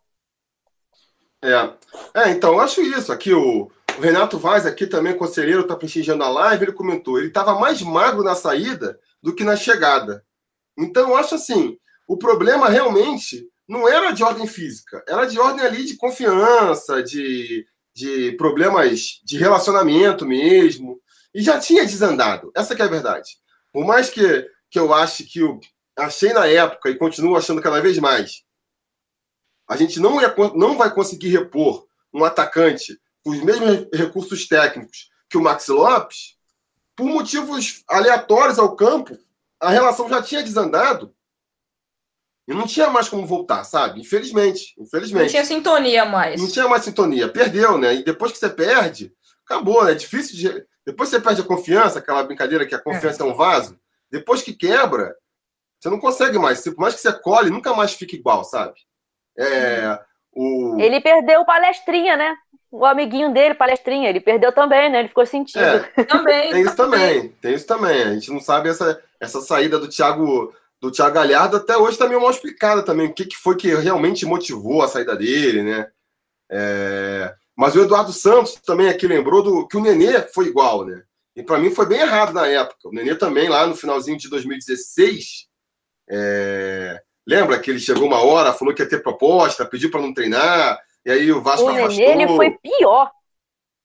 A: É. é, então, eu acho isso. Aqui o, o Renato Vaz, aqui também, conselheiro, está prestigiando a live, ele comentou, ele estava mais magro na saída do que na chegada. Então, eu acho assim, o problema realmente não era de ordem física, era de ordem ali de confiança, de, de problemas de relacionamento mesmo, e já tinha desandado, essa é a verdade. Por mais que, que eu ache que eu achei na época e continuo achando cada vez mais, a gente não, ia, não vai conseguir repor um atacante com os mesmos recursos técnicos que o Max Lopes, por motivos aleatórios ao campo, a relação já tinha desandado e não tinha mais como voltar, sabe? Infelizmente, infelizmente. Não
C: tinha sintonia mais.
A: Não tinha mais sintonia. Perdeu, né? E depois que você perde, acabou, né? É difícil de, Depois você perde a confiança, aquela brincadeira que a confiança é, é um vaso. Depois que quebra, você não consegue mais. Por mais que você colhe, nunca mais fica igual, sabe? É,
B: o... Ele perdeu o palestrinha, né? O amiguinho dele, palestrinha, ele perdeu também, né? Ele ficou sentindo.
A: É, também. Tem isso também. Tem isso também. A gente não sabe essa, essa saída do Thiago do Thiago Galhardo até hoje está meio mal explicada também. O que, que foi que realmente motivou a saída dele, né? É... Mas o Eduardo Santos também aqui lembrou do que o Nenê foi igual, né? E para mim foi bem errado na época. O Nenê também, lá no finalzinho de 2016, é... lembra que ele chegou uma hora, falou que ia ter proposta, pediu para não treinar, e aí o Vasco o
B: afastou. O Nenê ele foi pior.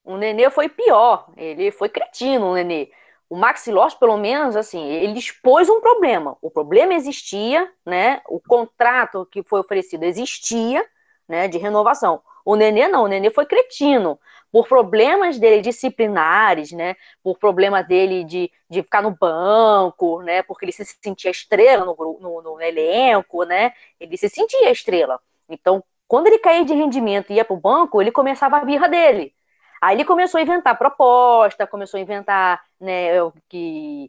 B: O Nenê foi pior. Ele foi cretino, o Nenê. O Maxi Lopes, pelo menos, assim, ele expôs um problema. O problema existia, né? O contrato que foi oferecido existia, né? De renovação. O Nenê não, o Nenê foi cretino. Por problemas dele disciplinares, né? Por problema dele de, de ficar no banco, né? Porque ele se sentia estrela no, no, no elenco, né? Ele se sentia estrela. Então, quando ele caía de rendimento e ia para o banco, ele começava a birra dele. Aí ele começou a inventar proposta, começou a inventar né, que,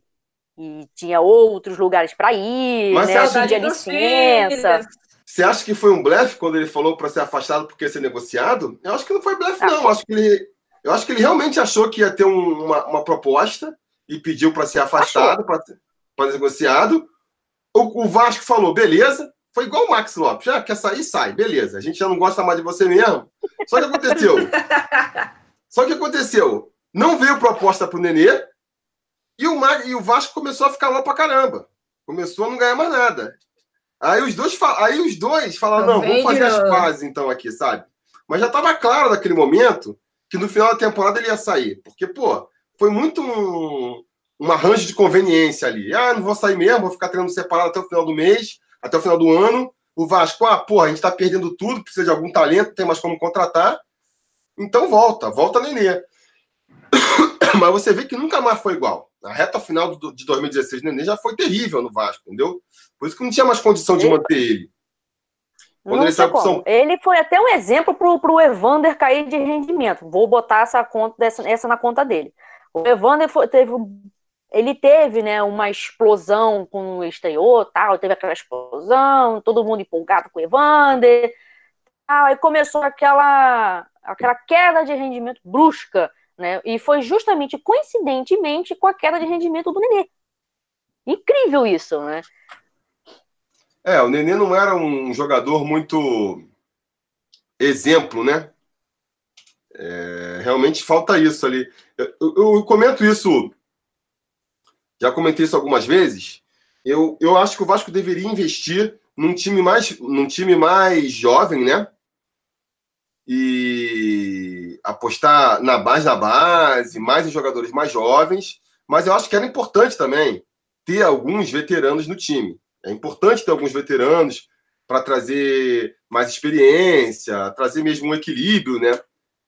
B: que tinha outros lugares para ir, Mas né, pedia licença.
A: Você acha que foi um blefe quando ele falou para ser afastado porque ia ser negociado? Eu acho que não foi blefe, ah, não. Eu acho que ele, eu acho que ele realmente achou que ia ter um, uma, uma proposta e pediu para ser afastado, para negociado. O, o, Vasco falou, beleza. Foi igual o Max Lopes. Já quer sair, sai. Beleza. A gente já não gosta mais de você mesmo. Só que aconteceu. (laughs) Só que aconteceu? Não veio proposta para o Nenê e o, e o Vasco começou a ficar mal para caramba. Começou a não ganhar mais nada. Aí os dois, aí os dois falaram: não, não vamos fazer as pazes então aqui, sabe? Mas já estava claro naquele momento que no final da temporada ele ia sair. Porque, pô, foi muito um, um arranjo de conveniência ali. Ah, não vou sair mesmo, vou ficar treinando separado até o final do mês, até o final do ano. O Vasco, ah, porra, a gente está perdendo tudo, precisa de algum talento, não tem mais como contratar. Então volta, volta Nenê. (coughs) Mas você vê que nunca mais foi igual. A reta final de 2016 Nenê já foi terrível no Vasco, entendeu? Por isso que não tinha mais condição de manter ele.
B: Quando ele, saiu São... ele foi até um exemplo para o Evander cair de rendimento. Vou botar essa conta dessa, essa na conta dele. O Evander foi, teve ele teve né, uma explosão com o estreou, tal, teve aquela explosão, todo mundo empolgado com o Evander. Tal, e começou aquela aquela queda de rendimento brusca, né? E foi justamente coincidentemente com a queda de rendimento do Nenê. Incrível isso, né?
A: É, o Nenê não era um jogador muito exemplo, né? É, realmente falta isso ali. Eu, eu, eu, comento isso, já comentei isso algumas vezes. Eu, eu acho que o Vasco deveria investir num time mais, num time mais jovem, né? e apostar na base da base, mais em jogadores mais jovens, mas eu acho que era importante também ter alguns veteranos no time. É importante ter alguns veteranos para trazer mais experiência, trazer mesmo um equilíbrio, né?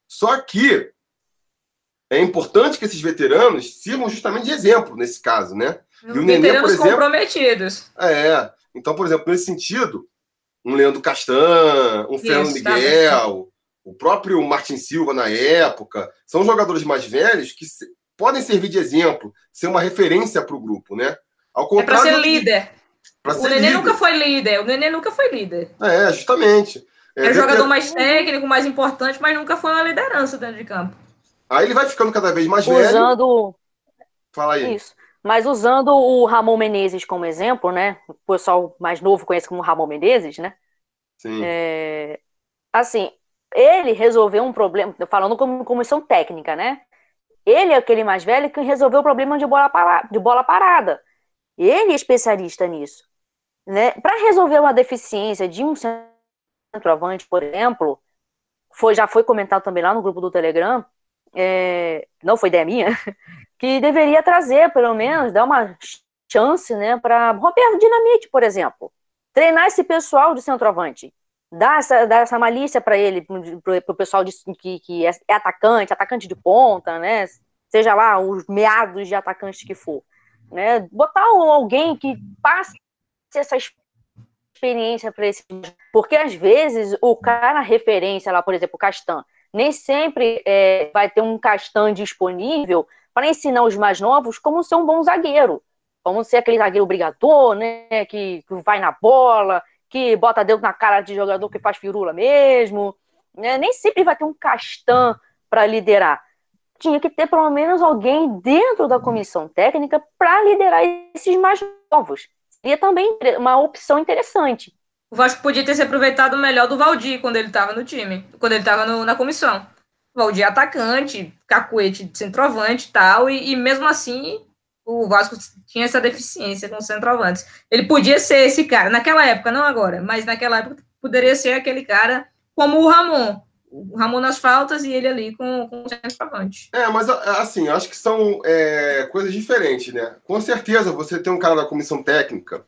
A: Só que é importante que esses veteranos sirvam justamente de exemplo nesse caso, né?
C: E o Nenê, por exemplo, comprometidos.
A: É. Então, por exemplo, nesse sentido, um Leandro Castan, um Fernando tá Miguel, o próprio Martin Silva na época, são jogadores mais velhos que podem servir de exemplo, ser uma referência para o grupo, né?
C: Ao contrário, é para ser líder. Pra ser o Nenê líder. nunca foi líder, o Nenê nunca foi líder.
A: É, justamente.
C: É, é o jogador mais técnico, mais importante, mas nunca foi uma liderança dentro de campo.
A: Aí ele vai ficando cada vez mais velho.
B: Usando.
A: Fala aí.
B: Isso. Mas usando o Ramon Menezes como exemplo, né? O pessoal mais novo conhece como Ramon Menezes, né? Sim. É... Assim, ele resolveu um problema, falando como comissão técnica, né? Ele é aquele mais velho que resolveu o problema de bola, parada, de bola parada. Ele é especialista nisso. Né? Para resolver uma deficiência de um centroavante, por exemplo, foi, já foi comentado também lá no grupo do Telegram, é, não foi ideia minha, (laughs) que deveria trazer, pelo menos, dar uma chance né, para Roberto Dinamite, por exemplo. Treinar esse pessoal de centroavante dá essa, dá essa malícia para ele, para o pessoal de, que, que é, é atacante, atacante de ponta, né? Seja lá os meados de atacante que for. Né? Botar alguém que passe essa experiência para esse. Porque às vezes o cara referência lá, por exemplo, Castan, nem sempre é, vai ter um Castan disponível para ensinar os mais novos como ser um bom zagueiro, como ser aquele zagueiro brigador, né, que, que vai na bola, que bota dedo na cara de jogador que faz firula mesmo, né? Nem sempre vai ter um castan para liderar. Tinha que ter pelo menos alguém dentro da comissão técnica para liderar esses mais novos. Seria também uma opção interessante.
C: O Vasco podia ter se aproveitado melhor do Valdir quando ele estava no time, quando ele estava na comissão. O Valdir é atacante, cacuete de centroavante e tal, e, e mesmo assim o Vasco tinha essa deficiência com os centroavantes. Ele podia ser esse cara, naquela época, não agora, mas naquela época poderia ser aquele cara como o Ramon. O Ramon nas faltas e ele ali com, com o centroavante.
A: É, mas assim, acho que são é, coisas diferentes, né? Com certeza, você tem um cara da comissão técnica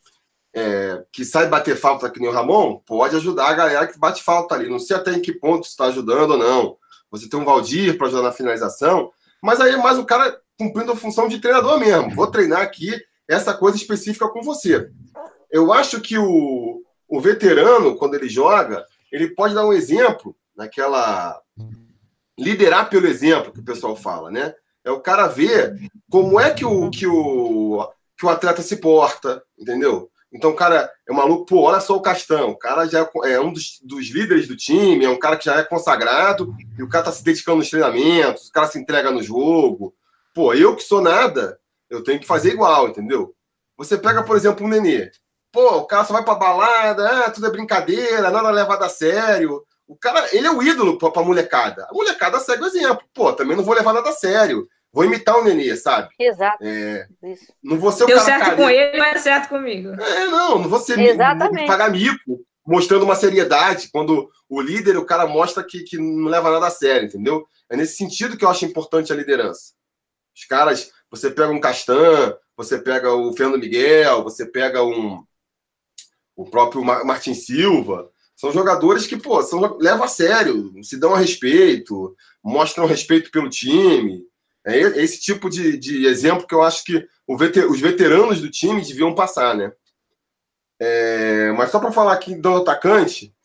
A: é, que sai bater falta que nem o Ramon, pode ajudar a galera que bate falta ali. Não sei até em que ponto está ajudando ou não. Você tem um Valdir para ajudar na finalização, mas aí é mais o cara cumprindo a função de treinador mesmo. Vou treinar aqui essa coisa específica com você. Eu acho que o, o veterano, quando ele joga, ele pode dar um exemplo naquela. liderar pelo exemplo que o pessoal fala, né? É o cara ver como é que o, que o, que o atleta se porta, entendeu? Então, o cara é maluco, pô, olha só o Castão. O cara já é um dos, dos, líderes do time, é um cara que já é consagrado, e o cara tá se dedicando nos treinamentos, o cara se entrega no jogo, Pô, eu que sou nada, eu tenho que fazer igual, entendeu? Você pega, por exemplo, um nenê. Pô, o cara só vai pra balada, ah, tudo é brincadeira, nada levado a sério. O cara, ele é o ídolo pra, pra molecada. A molecada segue o exemplo. Pô, também não vou levar nada a sério. Vou imitar o nenê, sabe?
B: Exato.
A: É, não vou ser o
C: Deu
A: cara
C: certo
A: careca.
C: com ele, mas é certo comigo.
A: É, não, não vou ser
B: Exatamente.
A: pagar mico, mostrando uma seriedade, quando o líder, o cara mostra que, que não leva nada a sério, entendeu? É nesse sentido que eu acho importante a liderança. Os caras, você pega um Castan, você pega o Fernando Miguel, você pega um o próprio Martin Silva, são jogadores que, pô, são, levam a sério, se dão a respeito, mostram respeito pelo time. É esse tipo de, de exemplo que eu acho que veter, os veteranos do time deviam passar, né? É, mas só para falar aqui do atacante,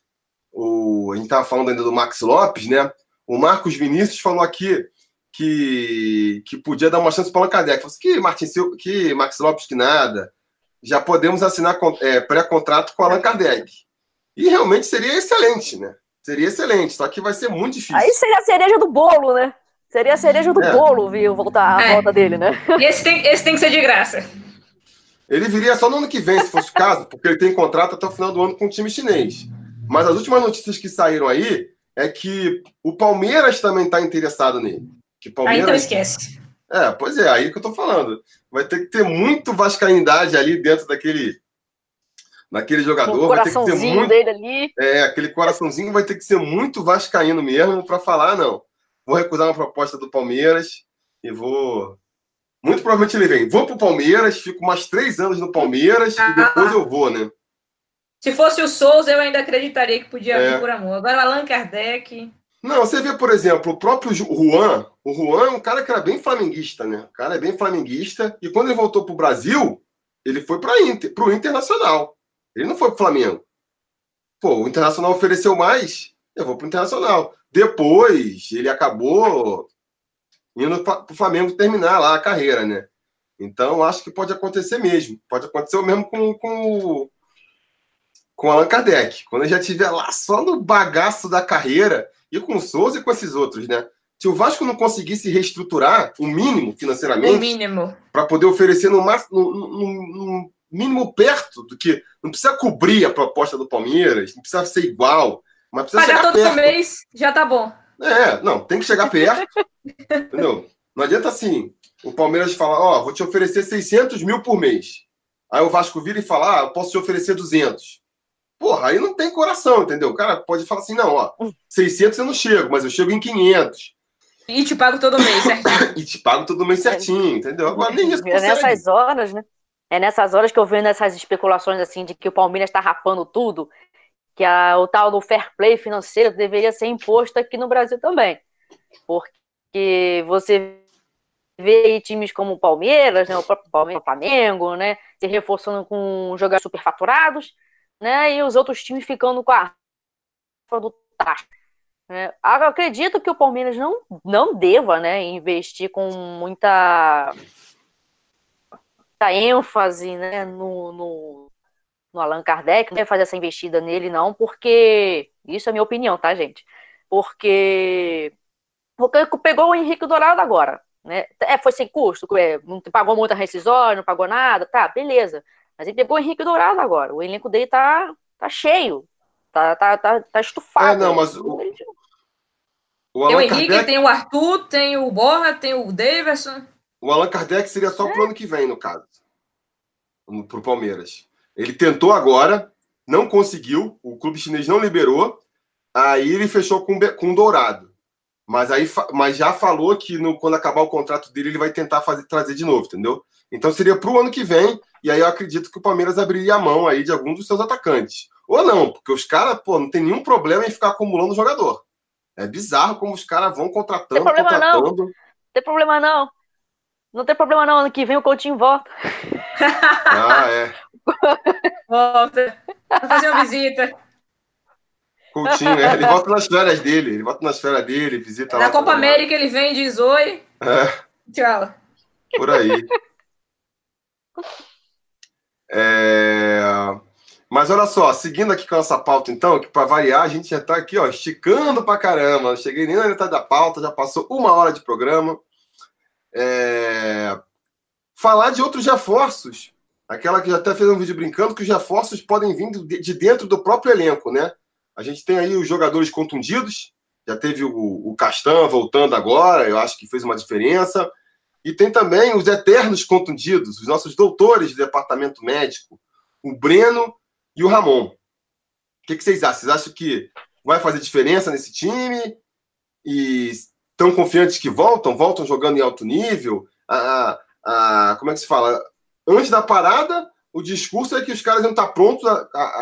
A: o, a gente estava falando ainda do Max Lopes, né? O Marcos Vinícius falou aqui que, que podia dar uma chance para o Allan. Falei assim, que Martin Silva, que Max Lopes, que nada. Já podemos assinar é, pré-contrato com o Allan Kardec. E realmente seria excelente, né? Seria excelente, só que vai ser muito difícil.
B: Aí seria a cereja do bolo, né? Seria a cereja do é. bolo, viu? Voltar a é. volta dele, né?
C: E (laughs) esse tem, esse tem que ser de graça.
A: Ele viria só no ano que vem, se fosse o caso, porque ele tem contrato até o final do ano com o time chinês. Mas as últimas notícias que saíram aí é que o Palmeiras também está interessado nele. Que Palmeiras...
C: Aí então esquece.
A: É, pois é, aí que eu tô falando. Vai ter que ter muito vascaindade ali dentro daquele naquele jogador. Vai ter que ter
B: muito, dele ali.
A: É, aquele coraçãozinho vai ter que ser muito vascaíno mesmo para falar, não. Vou recusar uma proposta do Palmeiras e vou. Muito provavelmente ele vem. Vou pro Palmeiras, fico mais três anos no Palmeiras ah. e depois eu vou, né?
C: Se fosse o Souza, eu ainda acreditaria que podia é. vir por amor. Agora o Allan Kardec.
A: Não, você vê, por exemplo, o próprio Juan. O Juan é um cara que era bem flamenguista, né? O cara é bem flamenguista. E quando ele voltou para o Brasil, ele foi para Inter, o Internacional. Ele não foi para o Flamengo. Pô, o Internacional ofereceu mais, eu vou para o Internacional. Depois, ele acabou indo para o Flamengo terminar lá a carreira, né? Então, acho que pode acontecer mesmo. Pode acontecer o mesmo com, com, com Allan Kardec. Quando ele já estiver lá só no bagaço da carreira, e com o Souza e com esses outros, né? Se o Vasco não conseguisse reestruturar o mínimo financeiramente,
C: o mínimo,
A: para poder oferecer no, máximo, no, no, no, mínimo perto do que não precisa cobrir a proposta do Palmeiras, não precisa ser igual, mas precisa
C: Pagar todo
A: perto.
C: mês já tá bom.
A: É, não, tem que chegar perto, entendeu? Não adianta assim, o Palmeiras falar, ó, oh, vou te oferecer 600 mil por mês. Aí o Vasco vira e fala, ah, eu posso te oferecer 200. Porra, aí não tem coração, entendeu? O cara pode falar assim, não, ó, 600 eu não chego, mas eu chego em 500.
C: E te pago todo mês certinho. (coughs)
A: e te pago todo mês certinho, entendeu? Agora nem isso
B: É nessas horas, né? É nessas horas que eu vejo essas especulações assim de que o Palmeiras está rapando tudo, que a, o tal do fair play financeiro deveria ser imposto aqui no Brasil também. Porque você vê times como o Palmeiras, né, o próprio Palmeiras, o Flamengo, né, se reforçando com jogadores superfaturados, né? E os outros times ficando com a do. Né? Acredito que o Palmeiras não, não deva né, investir com muita, muita ênfase né, no, no, no Allan Kardec, não deve fazer essa investida nele, não, porque. Isso é minha opinião, tá, gente? Porque. Porque pegou o Henrique Dourado agora. Né? É, foi sem custo, é, não pagou muita rescisória, não pagou nada, tá, beleza. Mas ele pegou o Henrique Dourado agora. O elenco dele tá, tá cheio. Tá, tá, tá, tá estufado.
A: É, não, mas o,
C: o tem o Henrique, Kardec... tem o Arthur, tem o Borra, tem o Davidson.
A: O Allan Kardec seria só é. pro ano que vem, no caso. Pro Palmeiras. Ele tentou agora, não conseguiu, o clube chinês não liberou, aí ele fechou com, com o Dourado. Mas aí mas já falou que no, quando acabar o contrato dele, ele vai tentar fazer, trazer de novo, entendeu? Então seria para o ano que vem, e aí eu acredito que o Palmeiras abriria a mão aí de algum dos seus atacantes. Ou não, porque os caras, pô, não tem nenhum problema em ficar acumulando jogador. É bizarro como os caras vão contratando,
B: tem problema
A: contratando.
B: Não. Tem problema não. Não tem problema não, ano que vem o Coutinho volta.
A: Ah, é. (laughs)
C: Volta. Vai fazer uma visita.
A: Coutinho, é, ele volta nas férias dele, ele volta nas férias dele, visita
C: Na lá. Na Copa América ele vem e diz oi.
A: É.
C: Tchau.
A: Por aí. É... Mas olha só, seguindo aqui com essa pauta, então, que para variar, a gente já está aqui, ó, esticando para caramba. Não cheguei nem na metade da pauta, já passou uma hora de programa. É... Falar de outros reforços. Aquela que até fez um vídeo brincando que os reforços podem vir de dentro do próprio elenco, né? A gente tem aí os jogadores contundidos, já teve o, o Castan voltando agora, eu acho que fez uma diferença. E tem também os eternos contundidos, os nossos doutores do departamento médico, o Breno e o Ramon. O que, que vocês acham? Vocês acham que vai fazer diferença nesse time? E estão confiantes que voltam? Voltam jogando em alto nível? A, a, como é que se fala? Antes da parada, o discurso é que os caras iam estar prontos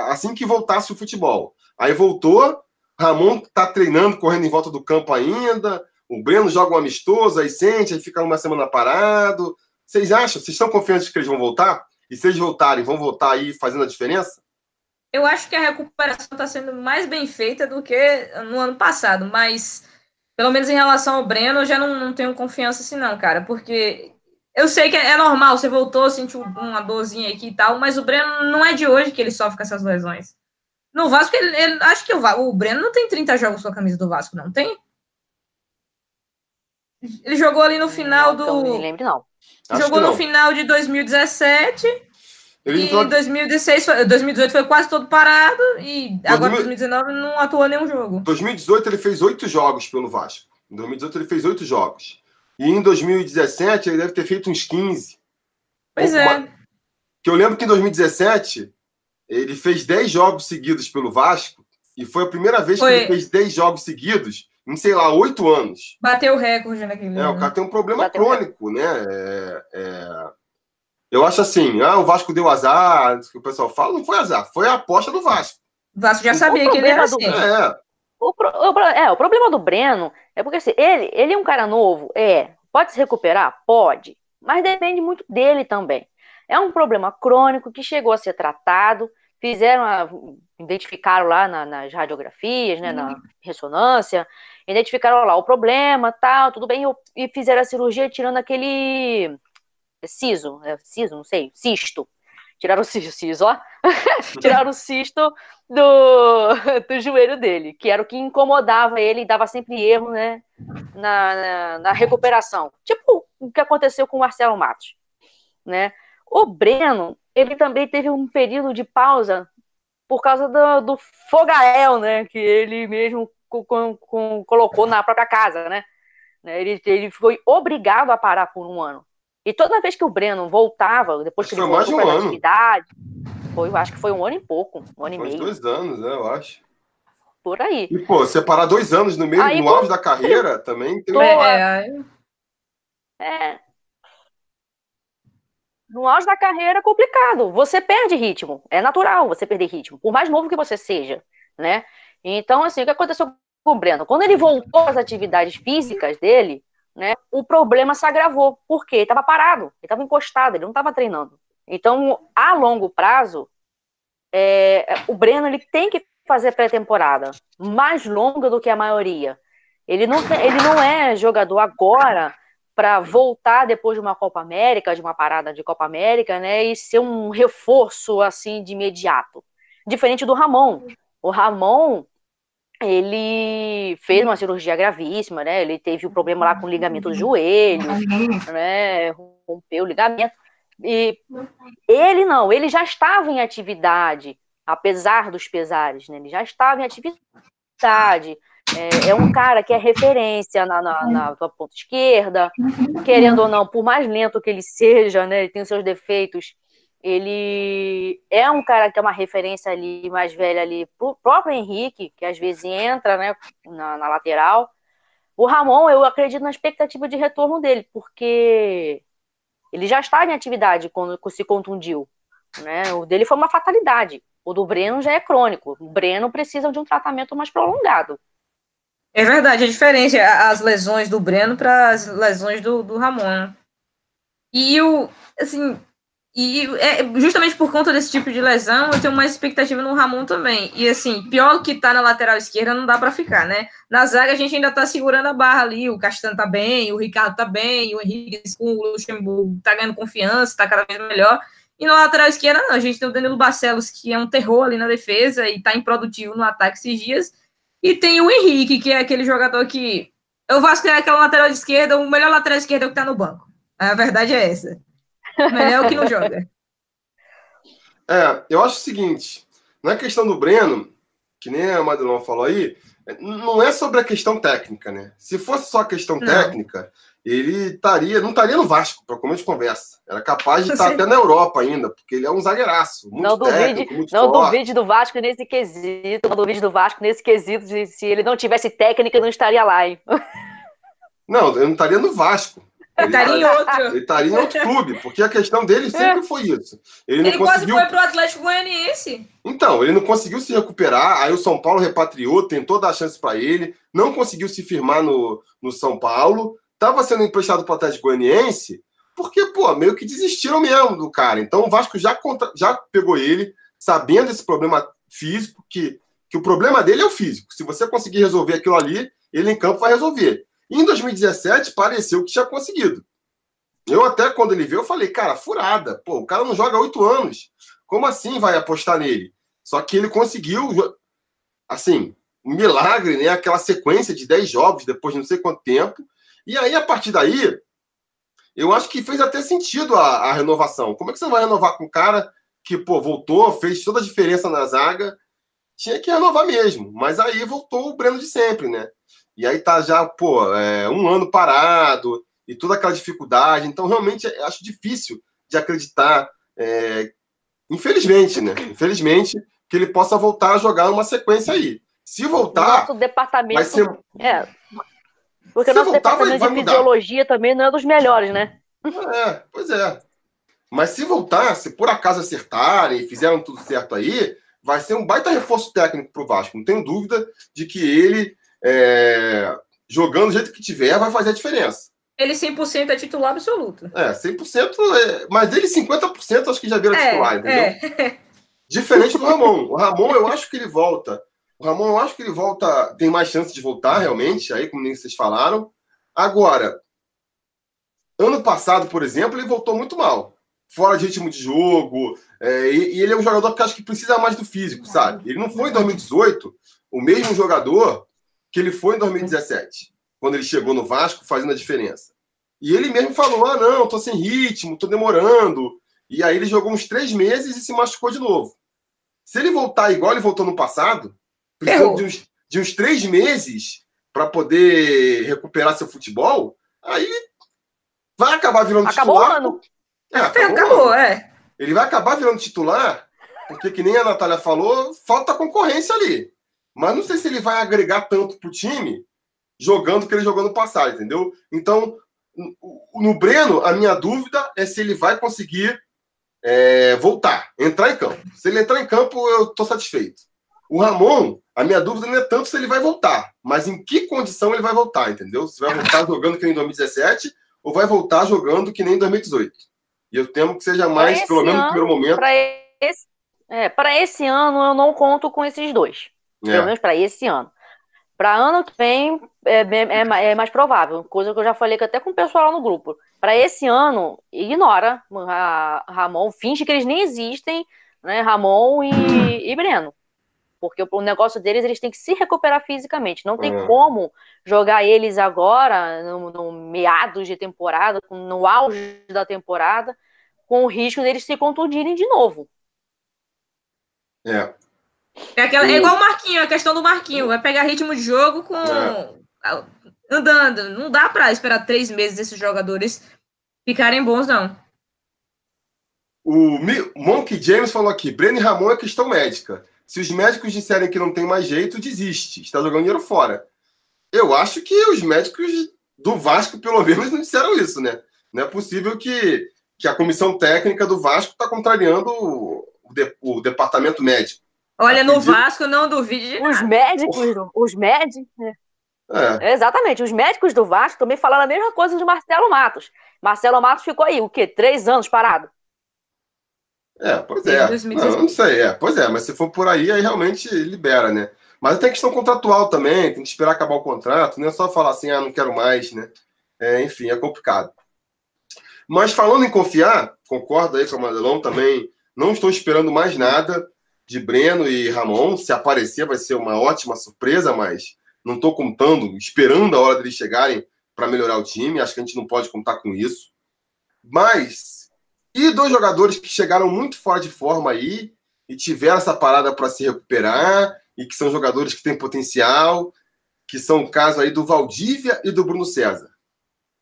A: assim que voltasse o futebol. Aí voltou, Ramon está treinando, correndo em volta do campo ainda. O Breno joga um amistoso, aí sente, aí fica uma semana parado. Vocês acham? Vocês estão confiantes que eles vão voltar? E se eles voltarem, vão voltar aí fazendo a diferença?
C: Eu acho que a recuperação está sendo mais bem feita do que no ano passado, mas pelo menos em relação ao Breno, eu já não, não tenho confiança assim, não, cara, porque eu sei que é normal, você voltou, sentiu uma dorzinha aqui e tal, mas o Breno não é de hoje que ele sofre com essas lesões. No Vasco, ele, ele acho que o, o Breno não tem 30 jogos com a camisa do Vasco, não tem? Ele jogou ali no final
B: não,
C: do.
B: Não me lembro, não.
C: Jogou no final de 2017. Ele e entrou... 2016, 2018 foi quase todo parado. E 2000... agora 2019 não atuou nenhum jogo.
A: 2018 ele fez oito jogos pelo Vasco. Em 2018 ele fez oito jogos. E em 2017 ele deve ter feito uns 15.
C: Pois é.
A: Que eu lembro que em 2017 ele fez 10 jogos seguidos pelo Vasco. E foi a primeira vez foi... que ele fez 10 jogos seguidos em, sei lá, oito anos.
C: Bateu o recorde naquele
A: É, o cara tem um problema Bateu crônico, né? É, é... Eu acho assim, ah, o Vasco deu azar, que o pessoal fala, não foi azar, foi a aposta do Vasco.
C: O Vasco já sabia que ele era assim.
A: É.
B: O, pro, o, é, o problema do Breno é porque assim, ele, ele é um cara novo, é, pode se recuperar? Pode, mas depende muito dele também. É um problema crônico que chegou a ser tratado, fizeram, a, identificaram lá na, nas radiografias, né, na uhum. ressonância, identificaram lá o problema, tal, tudo bem, e fizeram a cirurgia tirando aquele siso, é, não sei, cisto. Tiraram o cisto, ó. (laughs) Tiraram o cisto do, (laughs) do joelho dele, que era o que incomodava ele e dava sempre erro, né, na, na, na recuperação. Tipo o que aconteceu com o Marcelo Matos, né. O Breno, ele também teve um período de pausa por causa do, do fogaréu, né, que ele mesmo com, com, colocou na própria casa, né? Ele, ele foi obrigado a parar por um ano. E toda vez que o Breno voltava, depois que ele voltou
A: para
B: um atividade, foi, eu acho que foi um ano e pouco, um ano
A: foi
B: e meio.
A: dois anos, né, eu acho.
B: Por aí.
A: E, pô, separar dois anos no meio, aí, no auge da carreira, também tem... É,
B: é, no auge da carreira é complicado. Você perde ritmo. É natural você perder ritmo, por mais novo que você seja, né? Então, assim, o que aconteceu com o Breno? Quando ele voltou às atividades físicas dele, né, o problema se agravou. Por quê? Ele estava parado, ele estava encostado, ele não estava treinando. Então, a longo prazo, é, o Breno ele tem que fazer pré-temporada mais longa do que a maioria. Ele não, ele não é jogador agora para voltar depois de uma Copa América, de uma parada de Copa América, né, e ser um reforço assim de imediato. Diferente do Ramon. O Ramon, ele fez uma cirurgia gravíssima, né? Ele teve um problema lá com o ligamento do joelho, né? Rompeu o ligamento. E ele não, ele já estava em atividade, apesar dos pesares, né? Ele já estava em atividade. É, é um cara que é referência na, na, na, ponta esquerda, querendo ou não, por mais lento que ele seja, né? Ele tem seus defeitos. Ele é um cara que é uma referência ali, mais velha ali, pro próprio Henrique, que às vezes entra, né, na, na lateral. O Ramon, eu acredito na expectativa de retorno dele, porque ele já estava em atividade quando se contundiu. Né? O dele foi uma fatalidade. O do Breno já é crônico. O Breno precisa de um tratamento mais prolongado.
C: É verdade, a diferença as lesões do Breno para as lesões do, do Ramon. E o assim, e é, justamente por conta desse tipo de lesão, eu tenho mais expectativa no Ramon também. E assim, pior que tá na lateral esquerda, não dá para ficar, né? Na zaga a gente ainda tá segurando a barra ali, o Castan tá bem, o Ricardo tá bem, o Henrique com o Luxemburgo tá ganhando confiança, tá cada vez melhor. E na lateral esquerda, não, a gente tem o Danilo Barcelos, que é um terror ali na defesa e tá improdutivo no ataque esses dias. E tem o Henrique, que é aquele jogador que. Eu Vasco é aquela lateral esquerda, o melhor lateral esquerda que tá no banco. A verdade é essa. Melhor que não joga.
A: É, eu acho o seguinte: na questão do Breno, que nem a Madelon falou aí, não é sobre a questão técnica, né? Se fosse só a questão não. técnica, ele estaria, não estaria no Vasco, para começo de conversa. Era capaz de estar até na Europa ainda, porque ele é um zagueiraço. Muito não técnico, duvide, muito
B: não duvide do Vasco nesse quesito, não duvide do Vasco nesse quesito, de, se ele não tivesse técnica, não estaria lá, hein?
A: Não, ele não estaria no Vasco.
C: Ele estaria em outro.
A: Ele estaria em outro clube, porque a questão dele sempre é. foi isso.
C: Ele, ele conseguiu... quase foi pro Atlético Goianiense.
A: Então, ele não conseguiu se recuperar, aí o São Paulo repatriou, tentou dar chance para ele, não conseguiu se firmar no, no São Paulo, estava sendo emprestado para o Atlético Goianiense, porque, pô, meio que desistiram mesmo do cara. Então o Vasco já, contra... já pegou ele, sabendo esse problema físico, que, que o problema dele é o físico. Se você conseguir resolver aquilo ali, ele em campo vai resolver. Em 2017, pareceu que tinha conseguido. Eu até, quando ele veio, eu falei, cara, furada. Pô, o cara não joga oito anos. Como assim vai apostar nele? Só que ele conseguiu, assim, um milagre, né? Aquela sequência de dez jogos depois de não sei quanto tempo. E aí, a partir daí, eu acho que fez até sentido a, a renovação. Como é que você vai renovar com um cara que, pô, voltou, fez toda a diferença na zaga? Tinha que renovar mesmo. Mas aí voltou o Breno de sempre, né? E aí tá já, pô, é, um ano parado e toda aquela dificuldade. Então, realmente, acho difícil de acreditar, é, infelizmente, né? Infelizmente, que ele possa voltar a jogar uma sequência aí. Se voltar.
B: Nosso departamento. Vai ser... É. Porque o nosso voltar, departamento vai, vai de fisiologia também não é dos melhores, né?
A: É, pois é. Mas se voltar, se por acaso acertarem e fizeram tudo certo aí, vai ser um baita reforço técnico para o Vasco. Não tenho dúvida de que ele é, jogando do jeito que tiver, vai fazer a diferença.
C: Ele 100% é titular absoluto.
A: É, 100%, é, mas dele 50% acho que já vira é, titular, entendeu? É. Diferente do Ramon. O Ramon, eu acho que ele volta. O Ramon, eu acho que ele volta, tem mais chance de voltar, realmente, aí, como nem vocês falaram. Agora, ano passado, por exemplo, ele voltou muito mal. Fora de ritmo de jogo. É, e, e, ele é um jogador que acho que precisa mais do físico, sabe? Ele não foi em 2018 o mesmo jogador que ele foi em 2017, quando ele chegou no Vasco fazendo a diferença. E ele mesmo falou: ah, não, tô sem ritmo, tô demorando. E aí ele jogou uns três meses e se machucou de novo. Se ele voltar igual ele voltou no passado, precisando de uns, de uns três meses para poder recuperar seu futebol, aí vai acabar virando
C: acabou
A: titular.
C: Acabou, é, acabou, acabou é.
A: Ele vai acabar virando titular, porque, que nem a Natália falou, falta concorrência ali. Mas não sei se ele vai agregar tanto pro time jogando que ele jogou no passado, entendeu? Então, no Breno, a minha dúvida é se ele vai conseguir é, voltar, entrar em campo. Se ele entrar em campo, eu estou satisfeito. O Ramon, a minha dúvida não é tanto se ele vai voltar, mas em que condição ele vai voltar, entendeu? Se vai voltar jogando que nem em 2017 ou vai voltar jogando que nem em 2018. E eu temo que seja mais, pelo menos no primeiro momento.
B: Para esse É, para esse ano eu não conto com esses dois. É. Pelo menos para esse ano. Para ano que vem é, é, é, mais provável, coisa que eu já falei até com o pessoal lá no grupo. Para esse ano, ignora Ramon, finge que eles nem existem, né? Ramon e, e Breno. Porque o negócio deles, eles têm que se recuperar fisicamente. Não tem é. como jogar eles agora, no, no meados de temporada, no auge da temporada, com o risco deles se contundirem de novo.
A: É.
C: É, aquela, é igual o Marquinho, a questão do Marquinho. Vai pegar ritmo de jogo com. É. andando. Não dá para esperar três meses esses jogadores ficarem bons, não.
A: O Monk James falou aqui: Breno Ramon é questão médica. Se os médicos disserem que não tem mais jeito, desiste. Está jogando dinheiro fora. Eu acho que os médicos do Vasco, pelo menos, não disseram isso, né? Não é possível que, que a comissão técnica do Vasco está contrariando o, o departamento médico.
C: Olha, no Vasco, não duvide.
B: Os médicos, os médicos. É. é. Exatamente, os médicos do Vasco também falaram a mesma coisa de Marcelo Matos. Marcelo Matos ficou aí, o quê? Três anos parado?
A: É, pois é. Não, não sei, é, pois é, mas se for por aí, aí realmente libera, né? Mas tem questão contratual também, tem que esperar acabar o contrato, não é só falar assim, ah, não quero mais, né? É, enfim, é complicado. Mas falando em confiar, concordo aí com a Madelon também, não estou esperando mais nada de Breno e Ramon. Se aparecer, vai ser uma ótima surpresa, mas não estou contando, esperando a hora deles chegarem para melhorar o time. Acho que a gente não pode contar com isso. Mas, e dois jogadores que chegaram muito fora de forma aí e tiveram essa parada para se recuperar e que são jogadores que têm potencial, que são o caso aí do Valdívia e do Bruno César.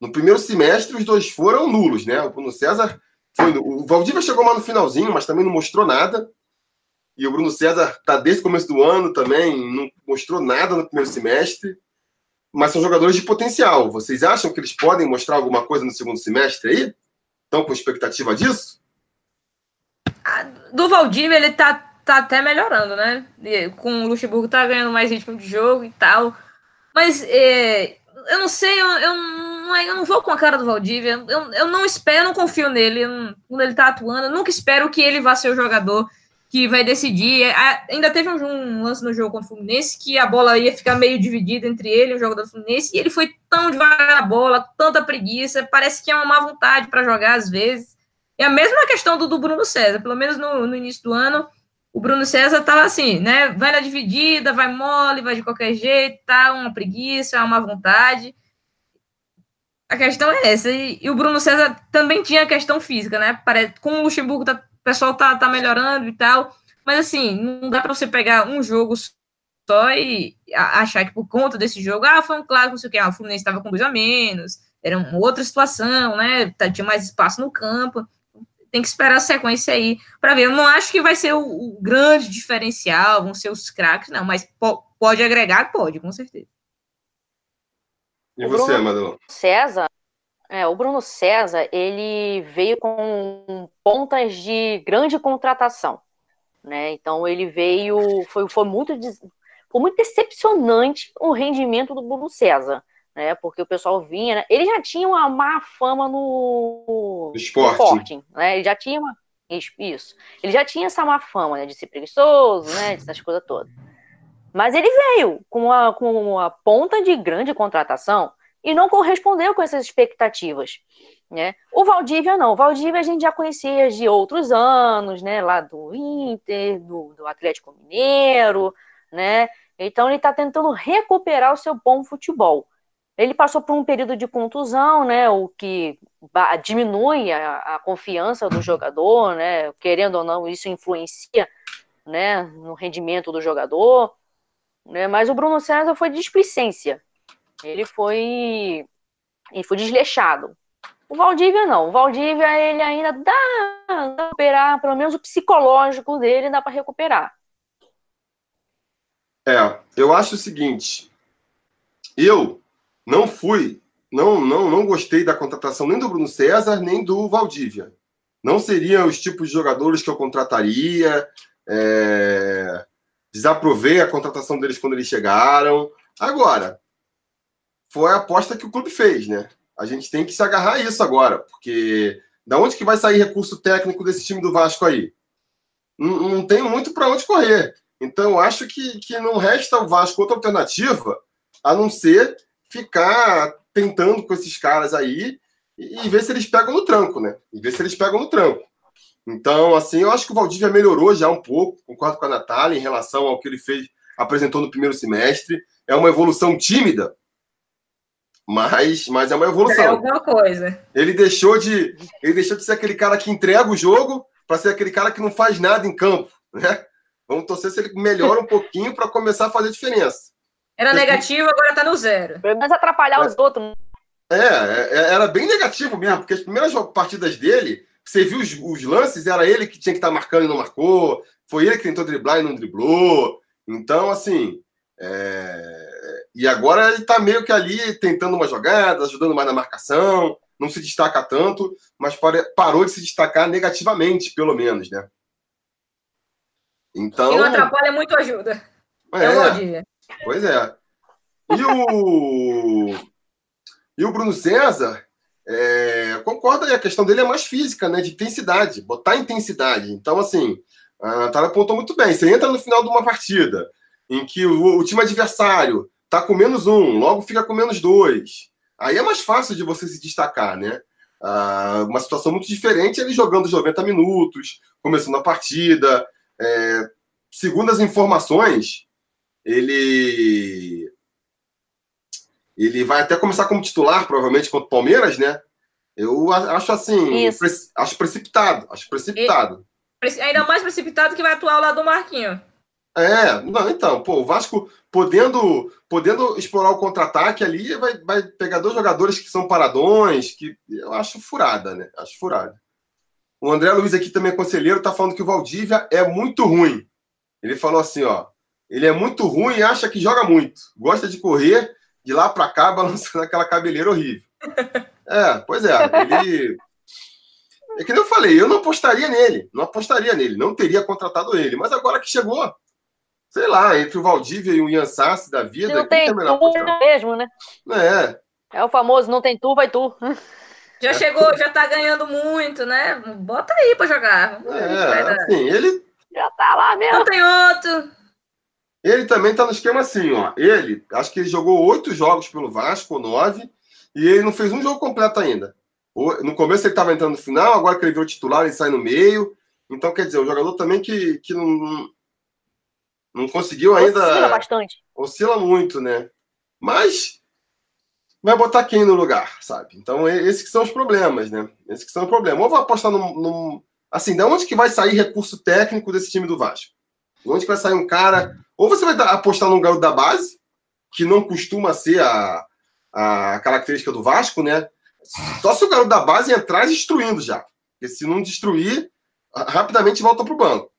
A: No primeiro semestre, os dois foram nulos, né? O Bruno César foi. O Valdívia chegou mais no finalzinho, mas também não mostrou nada. E o Bruno César está desde o começo do ano também, não mostrou nada no primeiro semestre. Mas são jogadores de potencial. Vocês acham que eles podem mostrar alguma coisa no segundo semestre aí? Estão com expectativa disso?
C: Do Valdívia, ele tá, tá até melhorando, né? Com o Luxemburgo tá ganhando mais ritmo de jogo e tal. Mas é, eu não sei, eu, eu, não, eu não vou com a cara do Valdívia. Eu, eu não espero, eu não confio nele. Eu, quando ele tá atuando, eu nunca espero que ele vá ser o jogador que vai decidir. É, ainda teve um, lance no jogo contra o Fluminense que a bola ia ficar meio dividida entre ele e o jogador do Fluminense, e ele foi tão devagar a bola, tanta preguiça, parece que é uma má vontade para jogar às vezes. É a mesma questão do, do Bruno César, pelo menos no, no início do ano, o Bruno César tava assim, né? Vai na dividida, vai mole, vai de qualquer jeito, tá uma preguiça, uma má vontade. A questão é essa. E, e, o Bruno César também tinha a questão física, né? Parece, com o Luxemburgo tá pessoal tá, tá melhorando e tal. Mas assim, não dá para você pegar um jogo só e achar que por conta desse jogo, ah, foi um clássico, não sei o que, ah, o Fluminense estava com dois a menos, era uma outra situação, né? Tá, tinha mais espaço no campo. Tem que esperar a sequência aí para ver. Eu não acho que vai ser o, o grande diferencial, vão ser os craques, não, mas po pode agregar, pode, com certeza.
A: E você, Madelon?
B: César, é, o Bruno César, ele veio com pontas de grande contratação, né? Então ele veio, foi, foi muito foi muito decepcionante o rendimento do Bruno César, né? Porque o pessoal vinha, né? ele já tinha uma má fama no,
A: esporte.
B: no Sporting, né? Ele já tinha uma, isso, ele já tinha essa má fama, né? De ser preguiçoso, né? Dessas coisas todas. Mas ele veio com uma, com uma ponta de grande contratação e não correspondeu com essas expectativas. Né? O Valdívia não. O Valdívia a gente já conhecia de outros anos, né? Lá do Inter, do, do Atlético Mineiro, né? Então ele está tentando recuperar o seu bom futebol. Ele passou por um período de contusão, né? O que diminui a, a confiança do jogador, né? Querendo ou não, isso influencia, né? No rendimento do jogador. Né? Mas o Bruno César foi displicência, ele foi. Ele foi desleixado. O Valdívia não. O Valdívia, ele ainda dá, pra recuperar, pelo menos o psicológico dele dá para recuperar.
A: É, eu acho o seguinte. Eu não fui, não, não, não gostei da contratação nem do Bruno César, nem do Valdívia. Não seriam os tipos de jogadores que eu contrataria. É, desaprovei a contratação deles quando eles chegaram. Agora, foi a aposta que o clube fez, né? A gente tem que se agarrar a isso agora, porque da onde que vai sair recurso técnico desse time do Vasco aí? não, não tem muito para onde correr. Então, acho que, que não resta o Vasco outra alternativa a não ser ficar tentando com esses caras aí e, e ver se eles pegam no tranco, né? E ver se eles pegam no tranco. Então, assim, eu acho que o Valdívia melhorou já um pouco, concordo com a Natália, em relação ao que ele fez, apresentou no primeiro semestre. É uma evolução tímida, mas, mas é uma evolução. É
C: alguma coisa.
A: Ele deixou de, ele deixou de ser aquele cara que entrega o jogo para ser aquele cara que não faz nada em campo, né? Vamos torcer se ele melhora um pouquinho para começar a fazer diferença.
C: Era negativo, agora está no zero.
B: Pelo menos atrapalhar é. os outros.
A: É, é, era bem negativo mesmo, porque as primeiras partidas dele, você viu os, os lances, era ele que tinha que estar tá marcando e não marcou, foi ele que tentou driblar e não driblou. Então, assim, é... e agora ele está meio que ali tentando uma jogada, ajudando mais na marcação, não se destaca tanto, mas parou de se destacar negativamente, pelo menos, né? Então.
C: E não atrapalha muito ajuda. É, é
A: Pois é. E o. (laughs) E o Bruno César, é, concorda aí, a questão dele é mais física, né? De intensidade, botar intensidade. Então, assim, a Natália apontou muito bem. Você entra no final de uma partida em que o, o time adversário tá com menos um, logo fica com menos dois. Aí é mais fácil de você se destacar, né? Ah, uma situação muito diferente ele jogando os 90 minutos, começando a partida. É, segundo as informações, ele ele vai até começar como titular, provavelmente, contra o Palmeiras, né? Eu acho assim, pre acho precipitado, acho precipitado.
C: E, ainda mais precipitado que vai atuar ao lado do Marquinho.
A: É, não, então, pô, o Vasco podendo, podendo explorar o contra-ataque ali, vai, vai pegar dois jogadores que são paradões, que eu acho furada, né? Acho furada. O André Luiz aqui também é conselheiro, tá falando que o Valdívia é muito ruim. Ele falou assim, ó, ele é muito ruim e acha que joga muito. Gosta de correr de lá para cá, (laughs) balançando aquela cabeleira horrível. (laughs) É, pois é. Ele. É que nem eu falei, eu não apostaria nele. Não apostaria nele. Não teria contratado ele. Mas agora que chegou, sei lá, entre o Valdívia e o Ian Sassi da vida.
B: Não tem é tu mesmo, né?
A: É.
B: É o famoso, não tem tu, vai tu.
C: Já chegou, já tá ganhando muito, né? Bota aí pra jogar.
A: É, assim, ele.
B: Já tá lá mesmo.
C: Não tem outro.
A: Ele também tá no esquema assim, ó. Ele, acho que ele jogou oito jogos pelo Vasco, ou nove, e ele não fez um jogo completo ainda. No começo ele estava entrando no final, agora que ele virou titular, ele sai no meio. Então, quer dizer, o jogador também que, que não, não conseguiu ainda.
B: Oscila bastante.
A: Oscila muito, né? Mas vai botar quem no lugar, sabe? Então, esses que são os problemas, né? Esses que são os problemas. Ou vai apostar num, num. Assim, da onde que vai sair recurso técnico desse time do Vasco? De onde que vai sair um cara ou você vai apostar num garoto da base, que não costuma ser a, a característica do Vasco, né? Só se o garoto da base entrar destruindo já. Porque se não destruir, rapidamente volta para o banco.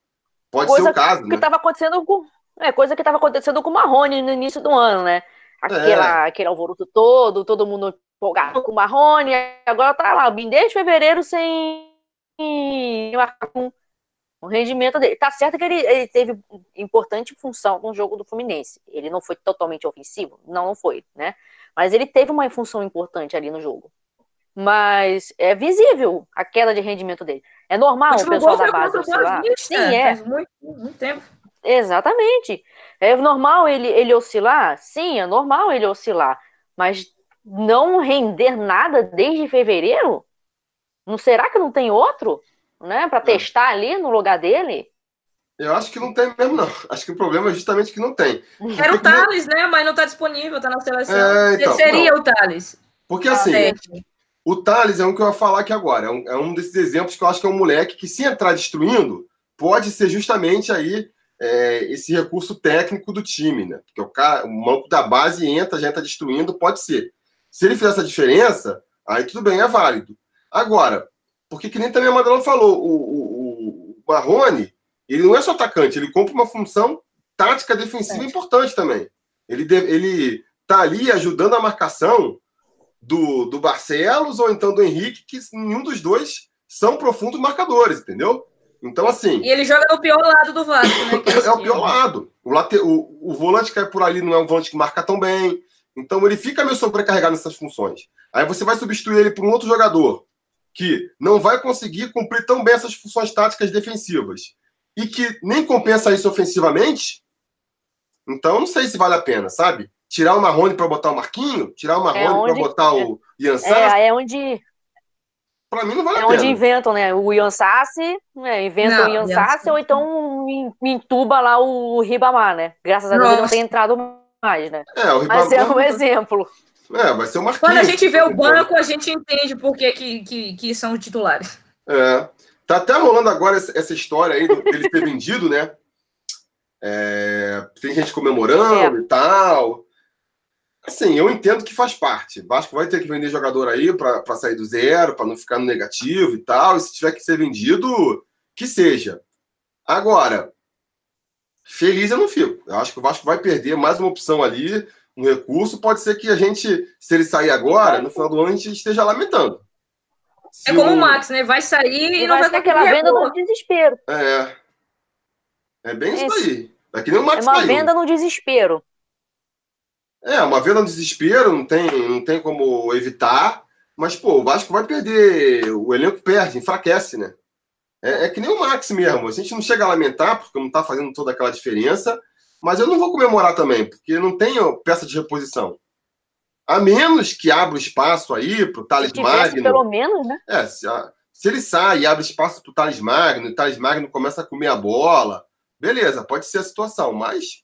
A: Pode coisa ser o caso.
B: Que né? tava acontecendo com, é, coisa que estava acontecendo com o Marrone no início do ano, né? Aquela, é. Aquele alvoroço todo, todo mundo empolgado com o Marrone. Agora tá lá, desde fevereiro sem marcar com o rendimento dele. Tá certo que ele, ele teve importante função no jogo do Fluminense. Ele não foi totalmente ofensivo? Não, não foi, né? Mas ele teve uma função importante ali no jogo. Mas é visível a queda de rendimento dele. É normal o pessoal da base oscilar? Sim, é.
C: Muito, muito tempo.
B: Exatamente. É normal ele, ele oscilar? Sim, é normal ele oscilar. Mas não render nada desde fevereiro? Não será que não tem outro? né? Para testar ali no lugar dele?
A: Eu acho que não tem mesmo, não. Acho que o problema é justamente que não tem.
C: Era o Thales, né? Mas não está disponível, está na seleção. É, então, Seria não. o Thales.
A: Porque assim, ah, o Thales é um que eu vou falar aqui agora. É um, é um, desses exemplos que eu acho que é um moleque que, se entrar destruindo, pode ser justamente aí é, esse recurso técnico do time, né? Porque o, cara, o manco da base entra, já entra destruindo, pode ser. Se ele fizer essa diferença, aí tudo bem, é válido. Agora, porque que nem também a Madalena falou, o, o, o Marrone, ele não é só atacante, ele cumpre uma função tática defensiva é. importante também. Ele, ele tá ali ajudando a marcação do, do Barcelos ou então do Henrique, que nenhum dos dois são profundos marcadores, entendeu? Então, assim.
C: E ele joga no pior lado do Vasco, né?
A: É, (laughs) é o pior lado. O, late, o, o volante que é por ali não é um volante que marca tão bem. Então, ele fica meio sobrecarregado nessas funções. Aí você vai substituir ele por um outro jogador que não vai conseguir cumprir tão bem essas funções táticas defensivas. e que nem compensa isso ofensivamente, então não sei se vale a pena, sabe? Tirar o Marrone para botar o Marquinho, tirar o Marrone é para botar o Ian Sassi.
B: É, é onde.
A: Para mim não vale
B: é
A: a pena.
B: É onde inventam, né? O Ian Sassi, né? inventam não, o Ian Sassi, ou então entuba lá o Ribamar, né? Graças a Deus ele não tem entrado mais, né? É, o Ribamar... Mas é um exemplo.
A: É, vai ser o Marquinhos.
C: Quando a gente vê o banco, a gente entende por que, que, que, que são titulares.
A: É. Tá até rolando agora essa história aí dele ter (laughs) vendido, né? É, tem gente comemorando é. e tal. Assim, eu entendo que faz parte. Vasco vai ter que vender jogador aí para sair do zero, para não ficar no negativo e tal. E se tiver que ser vendido, que seja. Agora, feliz eu não fico. Eu acho que o Vasco vai perder mais uma opção ali, um recurso. Pode ser que a gente, se ele sair agora, no final do ano, a gente esteja lamentando.
C: Se é como o Max, né? Vai sair e, não vai ter
B: aquela venda no desespero.
A: É. É bem isso, isso aí. É que nem o Max
B: É uma venda no desespero.
A: É, uma venda no desespero, não tem, não tem como evitar. Mas, pô, o Vasco vai perder, o elenco perde, enfraquece, né? É, é, que nem o Max mesmo. A gente não chega a lamentar, porque não tá fazendo toda aquela diferença. Mas eu não vou comemorar também, porque não tenho peça de reposição. A menos que abra espaço aí para o Thales Magno.
B: Pelo menos, né?
A: É, se, se ele sai e abre espaço para o Thales Magno, e o Thales Magno começa a comer a bola, beleza, pode ser a situação, mas.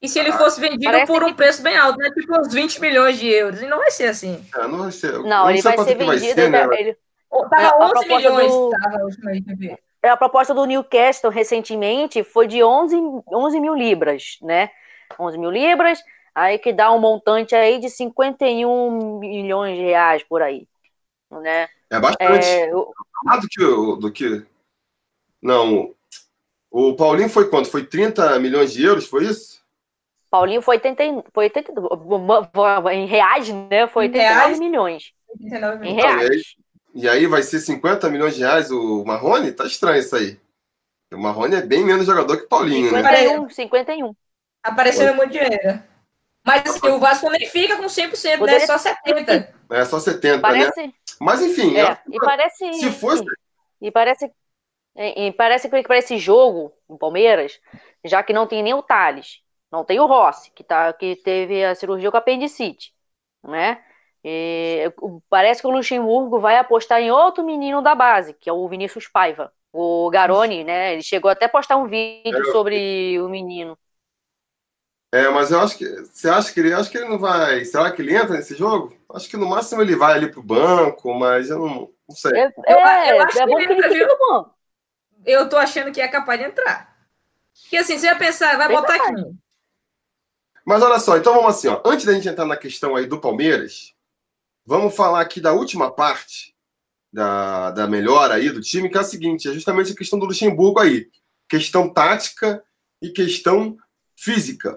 C: E se ele ah, fosse vendido por um que... preço bem alto, né? Tipo uns 20 milhões de euros. E não vai ser assim.
A: É, não vai ser.
B: Não, não ele vai ser vendido. Vai ser, né? ele...
C: Tava é, 11 milhões. Do... Tava a última vez
B: é, a proposta do Newcastle recentemente foi de 11, 11 mil libras, né? 11 mil libras, aí que dá um montante aí de 51 milhões de reais por aí, né?
A: É bastante. É, o... Ah, do que, do que... Não, o Paulinho foi quanto? Foi 30 milhões de euros, foi isso?
B: Paulinho foi 80, foi 80 em reais, né? Foi 89 reais? milhões. 89 milhões. Em reais.
A: E aí vai ser 50 milhões de reais o Marrone? Tá estranho isso aí. O Marrone é bem menos jogador que o Paulinho,
B: 51,
A: né?
B: 51.
C: Apareceu muito dinheiro. Mas assim, o Vasco nem fica com 100%, né? É só 70%.
A: É só 70%, parece... né? Mas enfim.
B: É, é... E parece.
A: Se fosse.
B: E parece. E parece que para esse jogo, no Palmeiras, já que não tem nem o Thales, não tem o Rossi, que, tá, que teve a cirurgia com apendicite, né? E, parece que o Luxemburgo vai apostar em outro menino da base, que é o Vinícius Paiva. O Garoni, né? Ele chegou até a postar um vídeo é, sobre o menino.
A: É, mas eu acho que. Você acha que ele. Acho que ele não vai. Será que ele entra nesse jogo? Acho que no máximo ele vai ali pro banco, mas eu não, não sei.
B: É, é, eu, acho é bom que ele, no banco.
C: Eu tô achando que é capaz de entrar. Porque assim, você vai pensar, vai botar aqui.
A: Mas olha só, então vamos assim, ó. Antes da gente entrar na questão aí do Palmeiras, vamos falar aqui da última parte da, da melhora aí do time, que é a seguinte: é justamente a questão do Luxemburgo aí. Questão tática e questão física.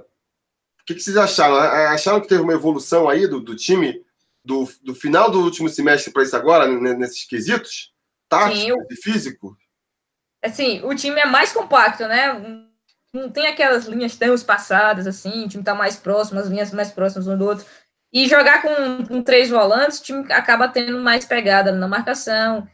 A: O que, que vocês acharam? Acharam que teve uma evolução aí do, do time do, do final do último semestre para isso agora, nesses quesitos? Tático e físico?
C: Assim, o time é mais compacto, né? Não tem aquelas linhas tão espaçadas assim, o time está mais próximo, as linhas mais próximas um do outro. E jogar com, com três volantes, o time acaba tendo mais pegada na marcação.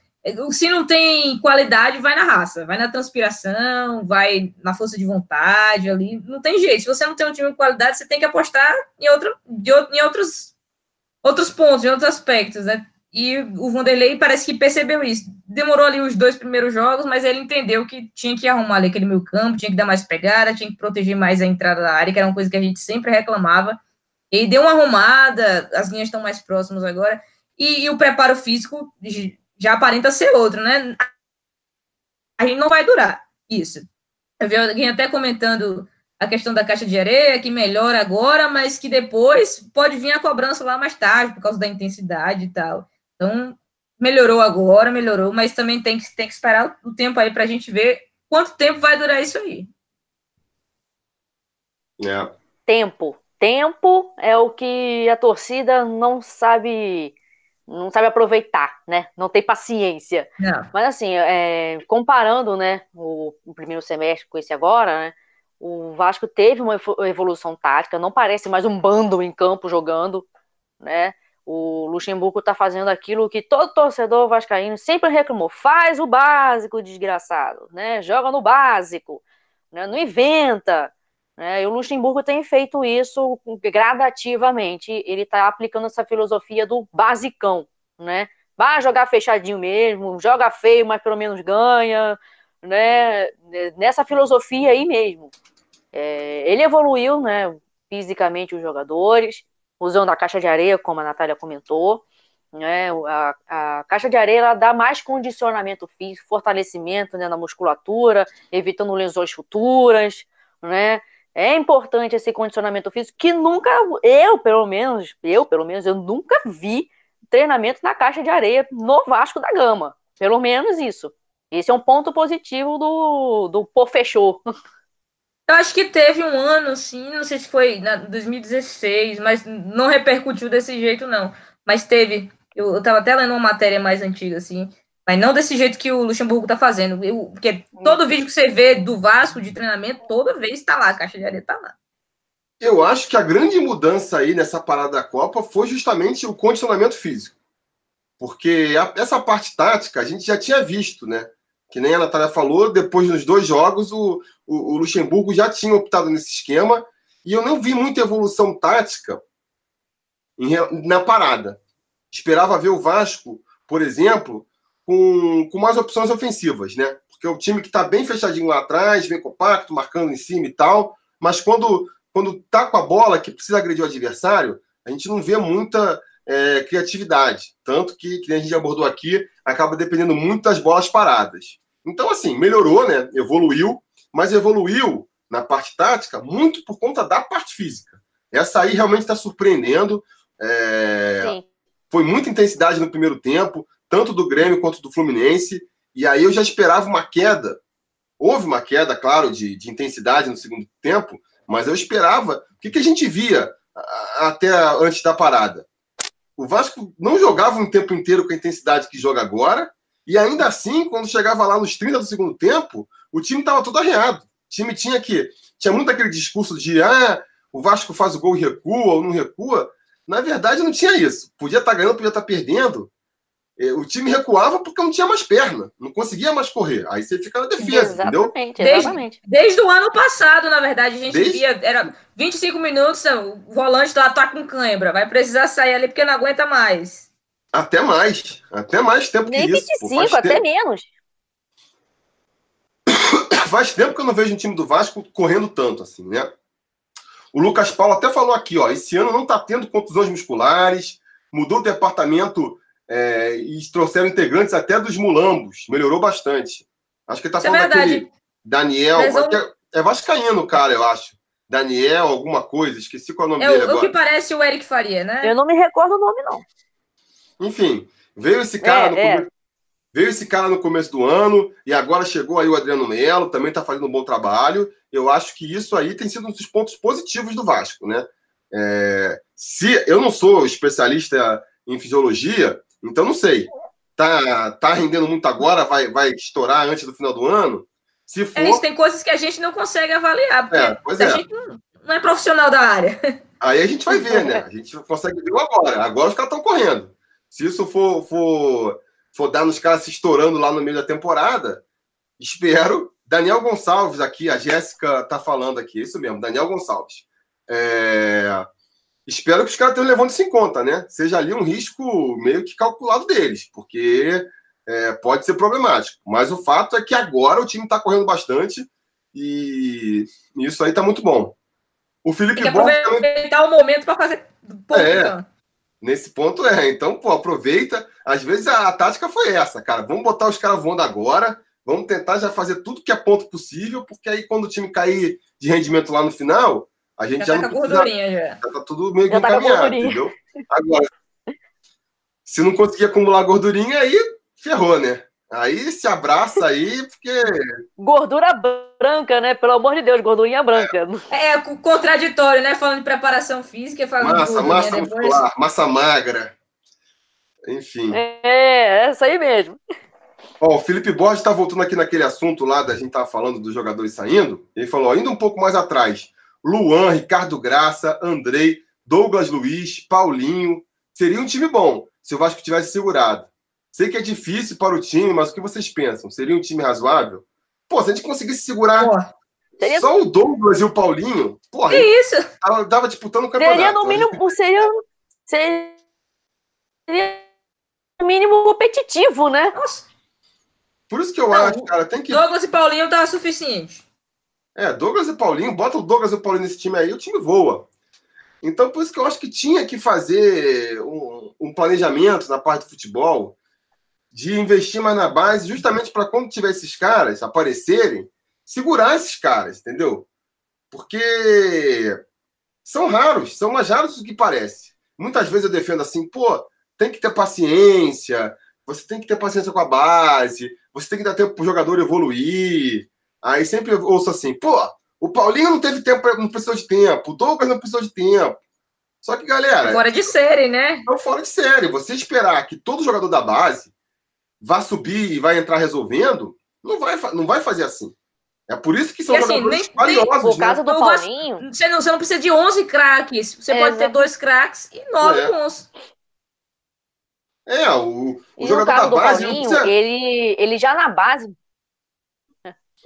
C: Se não tem qualidade, vai na raça, vai na transpiração, vai na força de vontade ali. Não tem jeito. Se você não tem um time de qualidade, você tem que apostar em, outra, de, em outros, outros pontos, em outros aspectos, né? E o Vanderlei parece que percebeu isso. Demorou ali os dois primeiros jogos, mas ele entendeu que tinha que arrumar ali aquele meio campo, tinha que dar mais pegada, tinha que proteger mais a entrada da área, que era uma coisa que a gente sempre reclamava. Ele deu uma arrumada, as linhas estão mais próximas agora, e, e o preparo físico já aparenta ser outro, né? A gente não vai durar isso. Eu vi alguém até comentando a questão da caixa de areia, que melhora agora, mas que depois pode vir a cobrança lá mais tarde, por causa da intensidade e tal. Então, melhorou agora, melhorou, mas também tem que, tem que esperar o tempo aí para a gente ver quanto tempo vai durar isso aí.
A: É.
B: Tempo. Tempo é o que a torcida não sabe não sabe aproveitar, né? Não tem paciência.
C: Não.
B: Mas assim, é, comparando, né, o, o, primeiro semestre com esse agora, né, o Vasco teve uma evolução tática, não parece mais um bando em campo jogando, né? O Luxemburgo está fazendo aquilo que todo torcedor vascaíno sempre reclamou: faz o básico, desgraçado, né? Joga no básico, né? não inventa. Né? E o Luxemburgo tem feito isso gradativamente. Ele está aplicando essa filosofia do basicão, né? Vai jogar fechadinho mesmo, joga feio, mas pelo menos ganha, né? Nessa filosofia aí mesmo. É, ele evoluiu, né? Fisicamente os jogadores usando a caixa de areia, como a Natália comentou. Né? A, a caixa de areia ela dá mais condicionamento físico, fortalecimento né, na musculatura, evitando lesões futuras. Né? É importante esse condicionamento físico que nunca, eu pelo menos, eu pelo menos, eu nunca vi treinamento na caixa de areia no Vasco da Gama. Pelo menos isso. Esse é um ponto positivo do, do Pô Fechou. (laughs)
C: Eu acho que teve um ano, sim, não sei se foi na 2016, mas não repercutiu desse jeito, não. Mas teve. Eu, eu tava até lendo uma matéria mais antiga, assim, mas não desse jeito que o Luxemburgo tá fazendo. Eu, porque todo vídeo que você vê do Vasco de treinamento, toda vez tá lá, a caixa de areia tá lá.
A: Eu acho que a grande mudança aí nessa parada da Copa foi justamente o condicionamento físico. Porque a, essa parte tática a gente já tinha visto, né? Que nem a Natália falou, depois dos dois jogos, o, o, o Luxemburgo já tinha optado nesse esquema e eu não vi muita evolução tática em, na parada. Esperava ver o Vasco, por exemplo, com, com mais opções ofensivas, né? Porque é o time que está bem fechadinho lá atrás, bem compacto, marcando em cima e tal, mas quando, quando tá com a bola, que precisa agredir o adversário, a gente não vê muita é, criatividade. Tanto que, que a gente abordou aqui, acaba dependendo muito das bolas paradas. Então, assim, melhorou, né? Evoluiu, mas evoluiu na parte tática muito por conta da parte física. Essa aí realmente está surpreendendo. É... Foi muita intensidade no primeiro tempo, tanto do Grêmio quanto do Fluminense. E aí eu já esperava uma queda. Houve uma queda, claro, de, de intensidade no segundo tempo, mas eu esperava. O que, que a gente via até antes da parada? O Vasco não jogava um tempo inteiro com a intensidade que joga agora, e ainda assim, quando chegava lá nos 30 do segundo tempo, o time estava todo arreado. O time tinha que. Tinha muito aquele discurso de ah, o Vasco faz o gol e recua ou não recua. Na verdade, não tinha isso. Podia estar tá ganhando, podia estar tá perdendo. É, o time recuava porque não tinha mais perna, não conseguia mais correr. Aí você fica na defesa,
B: exatamente,
C: entendeu? Exatamente. Desde, desde o ano passado, na verdade, a gente desde... via, era 25 minutos, o volante lá tá com cãibra, vai precisar sair ali porque não aguenta mais.
A: Até mais, até mais tempo
B: Nem
A: que
B: isso. 25, até tempo. menos. (coughs)
A: Faz tempo que eu não vejo um time do Vasco correndo tanto assim, né? O Lucas Paulo até falou aqui, ó, esse ano não tá tendo contusões musculares, mudou o departamento é, e trouxeram integrantes até dos mulambos, melhorou bastante. Acho que ele tá é falando é daquele Daniel, eu... é, vascaíno, cara, eu acho. Daniel, alguma coisa, esqueci qual é o nome
C: é
A: dele agora.
C: O que parece o Eric Faria, né?
B: Eu não me recordo o nome, não.
A: Enfim, veio esse cara, é, no, é. veio esse cara no começo do ano e agora chegou aí o Adriano Melo, também está fazendo um bom trabalho. Eu acho que isso aí tem sido um dos pontos positivos do Vasco, né? É, se eu não sou especialista em fisiologia, então não sei. Tá, tá rendendo muito agora, vai, vai estourar antes do final do ano. Se for... É
C: isso, tem coisas que a gente não consegue avaliar, porque é, a é. gente não é profissional da área. (laughs)
A: Aí a gente vai ver, né? A gente consegue ver agora. Agora os caras estão correndo. Se isso for, for, for dar nos caras se estourando lá no meio da temporada, espero. Daniel Gonçalves aqui, a Jéssica tá falando aqui, isso mesmo, Daniel Gonçalves. É... Espero que os caras tenham levando isso em conta, né? Seja ali um risco meio que calculado deles, porque é, pode ser problemático. Mas o fato é que agora o time está correndo bastante e isso aí tá muito bom. O Felipe
C: Tem que aproveitar também... o momento para fazer
A: ponto, é, então. Nesse ponto é. Então, pô, aproveita. Às vezes a, a tática foi essa, cara. Vamos botar os caras voando agora. Vamos tentar já fazer tudo que é ponto possível, porque aí quando o time cair de rendimento lá no final, a gente já, já
C: tá não precisa. Já.
A: já tá tudo meio que tá encaminhado, entendeu? Agora, se não conseguir acumular gordurinha, aí ferrou, né? Aí se abraça aí, porque.
B: Gordura branca, né? Pelo amor de Deus, gordurinha branca.
C: É, é contraditório, né? Falando de preparação física, falando
A: massa,
C: de
A: massa depois. muscular, massa magra. Enfim.
B: É, é essa aí mesmo.
A: Ó, o Felipe Borges está voltando aqui naquele assunto lá da gente tava falando dos jogadores saindo. Ele falou, ainda um pouco mais atrás. Luan, Ricardo Graça, Andrei, Douglas Luiz, Paulinho, seria um time bom se o Vasco tivesse segurado. Sei que é difícil para o time, mas o que vocês pensam? Seria um time razoável? Pô, se a gente conseguisse segurar Seria... Só o Douglas e o Paulinho, porra,
C: que isso?
A: Tava, tava disputando o campeonato.
B: Seria no mínimo, seria, seria no mínimo competitivo, né? Nossa.
A: Por isso que eu Não, acho, cara, tem que.
C: Douglas e Paulinho tava suficiente.
A: É, Douglas e Paulinho, bota o Douglas e o Paulinho nesse time aí, o time voa. Então, por isso que eu acho que tinha que fazer um, um planejamento na parte do futebol de investir mais na base, justamente para quando tiver esses caras aparecerem, segurar esses caras, entendeu? Porque são raros, são mais raros do que parece. Muitas vezes eu defendo assim, pô, tem que ter paciência, você tem que ter paciência com a base, você tem que dar tempo para o jogador evoluir. Aí sempre eu ouço assim, pô, o Paulinho não teve tempo, não precisou de tempo, o Douglas não precisou de tempo. Só que, galera.
C: Fora de série, né?
A: Não fora de série. Você esperar que todo jogador da base vá subir e vai entrar resolvendo, não vai, não vai fazer assim. É por isso que são e, assim, jogadores nem, valiosos.
B: Nem, o caso né? do Paulinho...
C: Você não, você não precisa de 11 craques. Você é, pode ter dois craques e nove é. bons.
A: É, o, o jogador da base...
B: Paulinho, precisa... ele, ele já na base...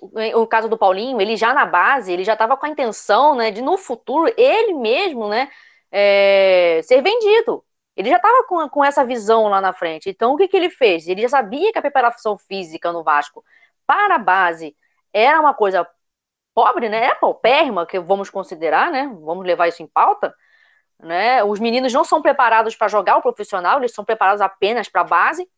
B: O caso do Paulinho, ele já na base, ele já estava com a intenção, né, de no futuro, ele mesmo, né, é, ser vendido. Ele já estava com, com essa visão lá na frente. Então, o que, que ele fez? Ele já sabia que a preparação física no Vasco para a base era uma coisa pobre, né? É paupérrima, que vamos considerar, né? Vamos levar isso em pauta. Né? Os meninos não são preparados para jogar o profissional, eles são preparados apenas para a base,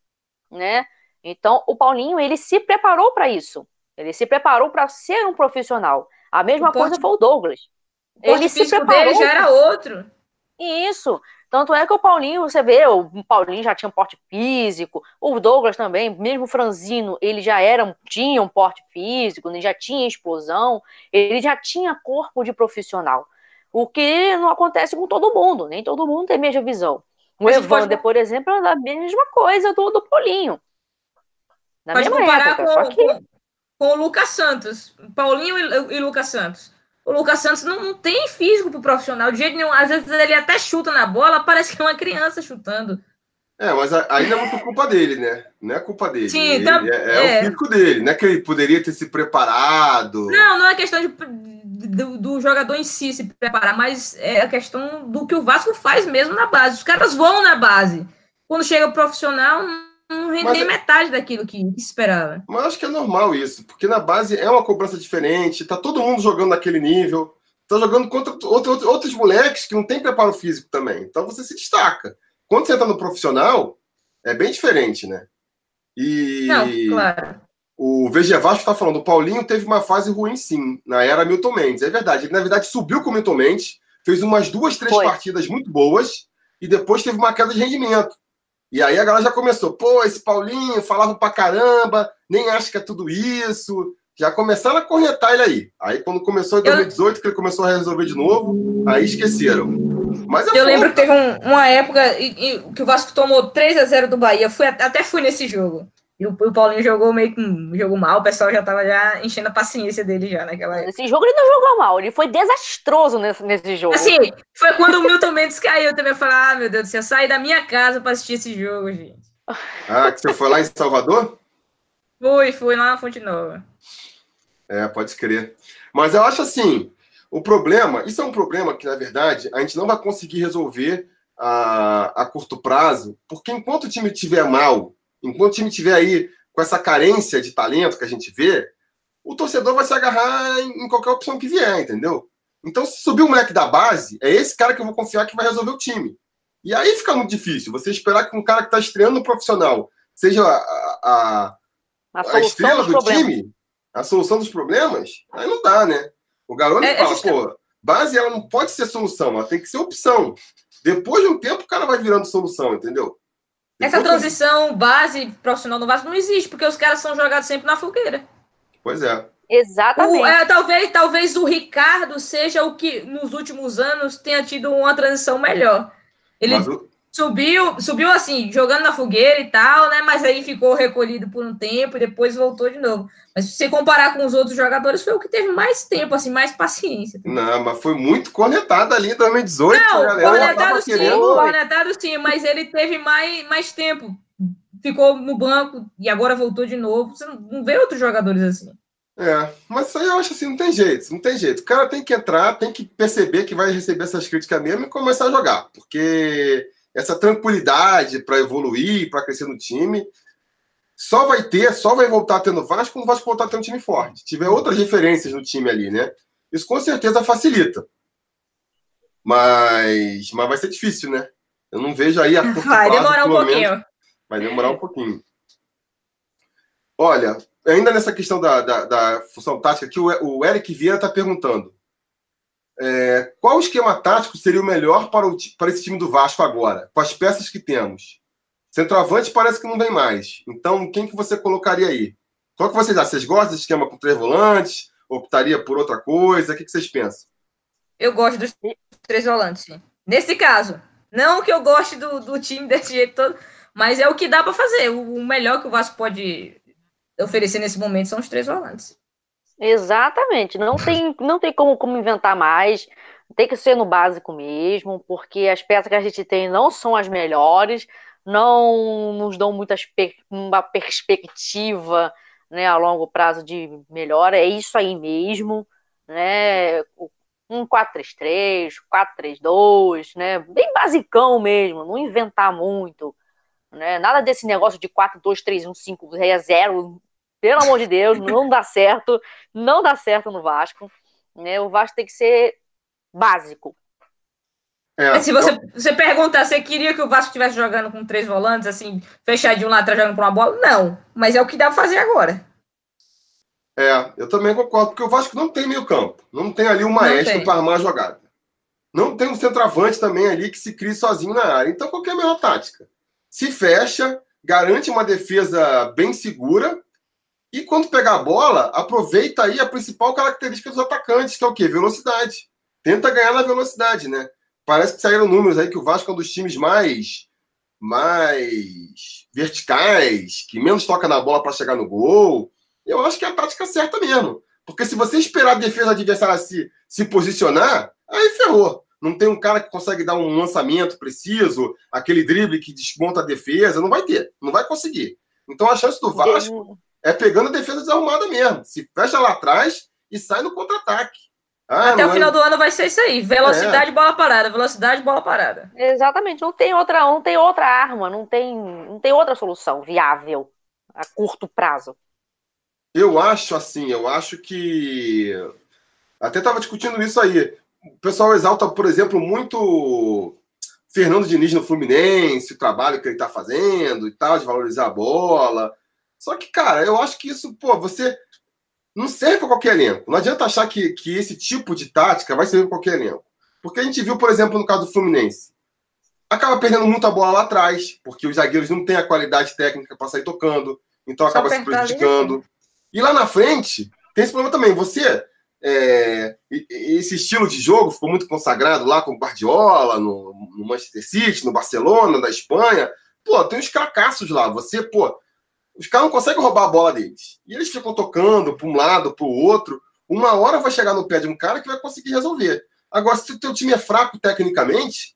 B: né? Então, o Paulinho, ele se preparou para isso. Ele se preparou para ser um profissional. A mesma o coisa foi o Douglas.
C: O ele se preparou. Dele já era outro.
B: Isso. Tanto é que o Paulinho, você vê, o Paulinho já tinha um porte físico, o Douglas também, mesmo o Franzino, ele já era, tinha um porte físico, ele já tinha explosão, ele já tinha corpo de profissional. O que não acontece com todo mundo, nem todo mundo tem a mesma visão. O Evander, pode... por exemplo, é a mesma coisa do, do Paulinho.
C: Na pode comparar época, com, que... com, o Lucas Santos, Paulinho e, e Lucas Santos o Lucas Santos não, não tem físico pro profissional de jeito nenhum. Às vezes ele até chuta na bola, parece que é uma criança chutando.
A: É, mas ainda é muito culpa dele, né? Não é culpa dele.
C: Sim, ele, tá,
A: é, é, é, o físico dele, não é que ele poderia ter se preparado.
C: Não, não é questão de, do, do, jogador em si se preparar, mas é a questão do que o Vasco faz mesmo na base. Os caras vão na base. Quando chega o profissional, não rende nem é metade daquilo que esperava.
A: Mas acho que é normal isso, porque na base é uma cobrança diferente, tá todo mundo jogando naquele nível, tá jogando contra outro, outros moleques que não tem preparo físico também. Então você se destaca. Quando você entra no profissional, é bem diferente, né? E
C: não, claro.
A: o VG Vasco está falando, o Paulinho teve uma fase ruim sim, na era Milton Mendes. É verdade, ele na verdade subiu com o Milton Mendes, fez umas duas, três Foi. partidas muito boas e depois teve uma queda de rendimento. E aí a galera já começou, pô, esse Paulinho falava pra caramba, nem acha que é tudo isso. Já começaram a cornetar ele aí. Aí quando começou em 2018, eu... que ele começou a resolver de novo, aí esqueceram. Mas
C: é eu lembro que teve um, uma época que o Vasco tomou 3 a 0 do Bahia. Fui, até fui nesse jogo. E o, o Paulinho jogou meio que jogou mal, o pessoal já tava já enchendo a paciência dele já naquela época.
B: Esse jogo ele não jogou mal, ele foi desastroso nesse, nesse jogo.
C: Assim, foi quando o Milton Mendes caiu também. Eu falei, ah, meu Deus do céu, saí da minha casa pra assistir esse jogo, gente.
A: Ah, que você foi lá em Salvador?
C: Fui, fui lá na Fonte Nova.
A: É, pode crer. Mas eu acho assim, o problema, isso é um problema que, na verdade, a gente não vai conseguir resolver a, a curto prazo, porque enquanto o time estiver mal, Enquanto o time tiver aí com essa carência de talento que a gente vê, o torcedor vai se agarrar em qualquer opção que vier, entendeu? Então, se subir o moleque da base, é esse cara que eu vou confiar que vai resolver o time. E aí fica muito difícil. Você esperar que um cara que está estreando no profissional seja a, a, a, a estrela do problemas. time, a solução dos problemas, aí não dá, né? O garoto é, fala, pô, base ela não pode ser solução, ela tem que ser opção. Depois de um tempo, o cara vai virando solução, entendeu?
C: Essa transição base profissional no Vasco não existe, porque os caras são jogados sempre na fogueira.
A: Pois é.
B: Exatamente.
C: O, é, talvez, talvez o Ricardo seja o que nos últimos anos tenha tido uma transição melhor. Ele,
A: mas, o,
C: subiu, subiu assim, jogando na fogueira e tal, né? Mas aí ficou recolhido por um tempo e depois voltou de novo. Mas se você comparar com os outros jogadores, foi o que teve mais tempo, assim, mais paciência.
A: Não, mas foi muito cornetado ali em 2018.
C: Não, cornetado sim, querendo... cornetado sim, mas ele teve mais, mais tempo. Ficou no banco e agora voltou de novo. Você não vê outros jogadores assim.
A: É, mas isso aí eu acho assim, não tem jeito, não tem jeito. O cara tem que entrar, tem que perceber que vai receber essas críticas mesmo e começar a jogar. Porque essa tranquilidade para evoluir, para crescer no time, só vai ter, só vai voltar tendo Vasco quando o Vasco voltar a ter um time forte. Tiver outras referências no time ali, né? Isso com certeza facilita. Mas, mas vai ser difícil, né? Eu não vejo aí a (laughs)
C: curto Vai demorar um pouquinho. Menos,
A: vai demorar um pouquinho. Olha, ainda nessa questão da, da, da função tática, aqui o, o Eric Vieira está perguntando. É, qual esquema tático seria o melhor para, o, para esse time do Vasco agora, com as peças que temos? Centroavante parece que não vem mais. Então, quem que você colocaria aí? Qual que vocês acham? Vocês gostam desse esquema com três volantes? Optaria por outra coisa? O que, que vocês pensam?
C: Eu gosto dos três volantes, sim. Nesse caso. Não que eu goste do, do time desse jeito todo, mas é o que dá para fazer. O, o melhor que o Vasco pode oferecer nesse momento são os três volantes.
B: Exatamente. Não tem, não tem como, como inventar mais. Tem que ser no básico mesmo, porque as peças que a gente tem não são as melhores, não nos dão muitas uma perspectiva né, a longo prazo de melhora. É isso aí mesmo. Né? Um 4-3-3, 4-3-2, né? bem basicão mesmo, não inventar muito. Né? Nada desse negócio de 4-2-3-1-5-0, pelo amor de Deus, não dá certo. Não dá certo no Vasco. Né? O Vasco tem que ser básico.
C: É, se você, então... você perguntar, você queria que o Vasco estivesse jogando com três volantes, assim, fechadinho lá atrás jogando por uma bola? Não, mas é o que dá pra fazer agora.
A: É, eu também concordo, porque o Vasco não tem meio campo. Não tem ali um maestro para armar a jogada. Não tem um centroavante também ali que se crie sozinho na área. Então, qual é a melhor tática? Se fecha, garante uma defesa bem segura e quando pegar a bola, aproveita aí a principal característica dos atacantes, que é o quê? Velocidade. Tenta ganhar na velocidade, né? Parece que saíram números aí que o Vasco é um dos times mais mais verticais, que menos toca na bola para chegar no gol. Eu acho que é a tática certa mesmo. Porque se você esperar a defesa adversária se, se posicionar, aí ferrou. Não tem um cara que consegue dar um lançamento preciso, aquele drible que desmonta a defesa, não vai ter, não vai conseguir. Então a chance do Vasco é pegando a defesa desarrumada mesmo. Se fecha lá atrás e sai no contra-ataque.
C: Ah, Até o é final do ano vai ser isso aí. Velocidade, é. bola parada. Velocidade, bola parada.
B: Exatamente. Não tem outra, não tem outra arma, não tem, não tem outra solução viável a curto prazo.
A: Eu acho assim, eu acho que até estava discutindo isso aí. O pessoal exalta, por exemplo, muito Fernando Diniz no Fluminense, o trabalho que ele está fazendo e tal, de valorizar a bola. Só que, cara, eu acho que isso, pô, você não serve para qualquer elenco. Não adianta achar que, que esse tipo de tática vai servir para qualquer elenco. Porque a gente viu, por exemplo, no caso do Fluminense. Acaba perdendo muita bola lá atrás, porque os zagueiros não têm a qualidade técnica para sair tocando, então acaba se prejudicando. E lá na frente, tem esse problema também. Você, é, esse estilo de jogo ficou muito consagrado lá com o Guardiola, no, no Manchester City, no Barcelona, da Espanha. Pô, tem uns cracassos lá. Você, pô, os caras não conseguem roubar a bola deles. E eles ficam tocando para um lado, para o outro. Uma hora vai chegar no pé de um cara que vai conseguir resolver. Agora, se o teu time é fraco tecnicamente,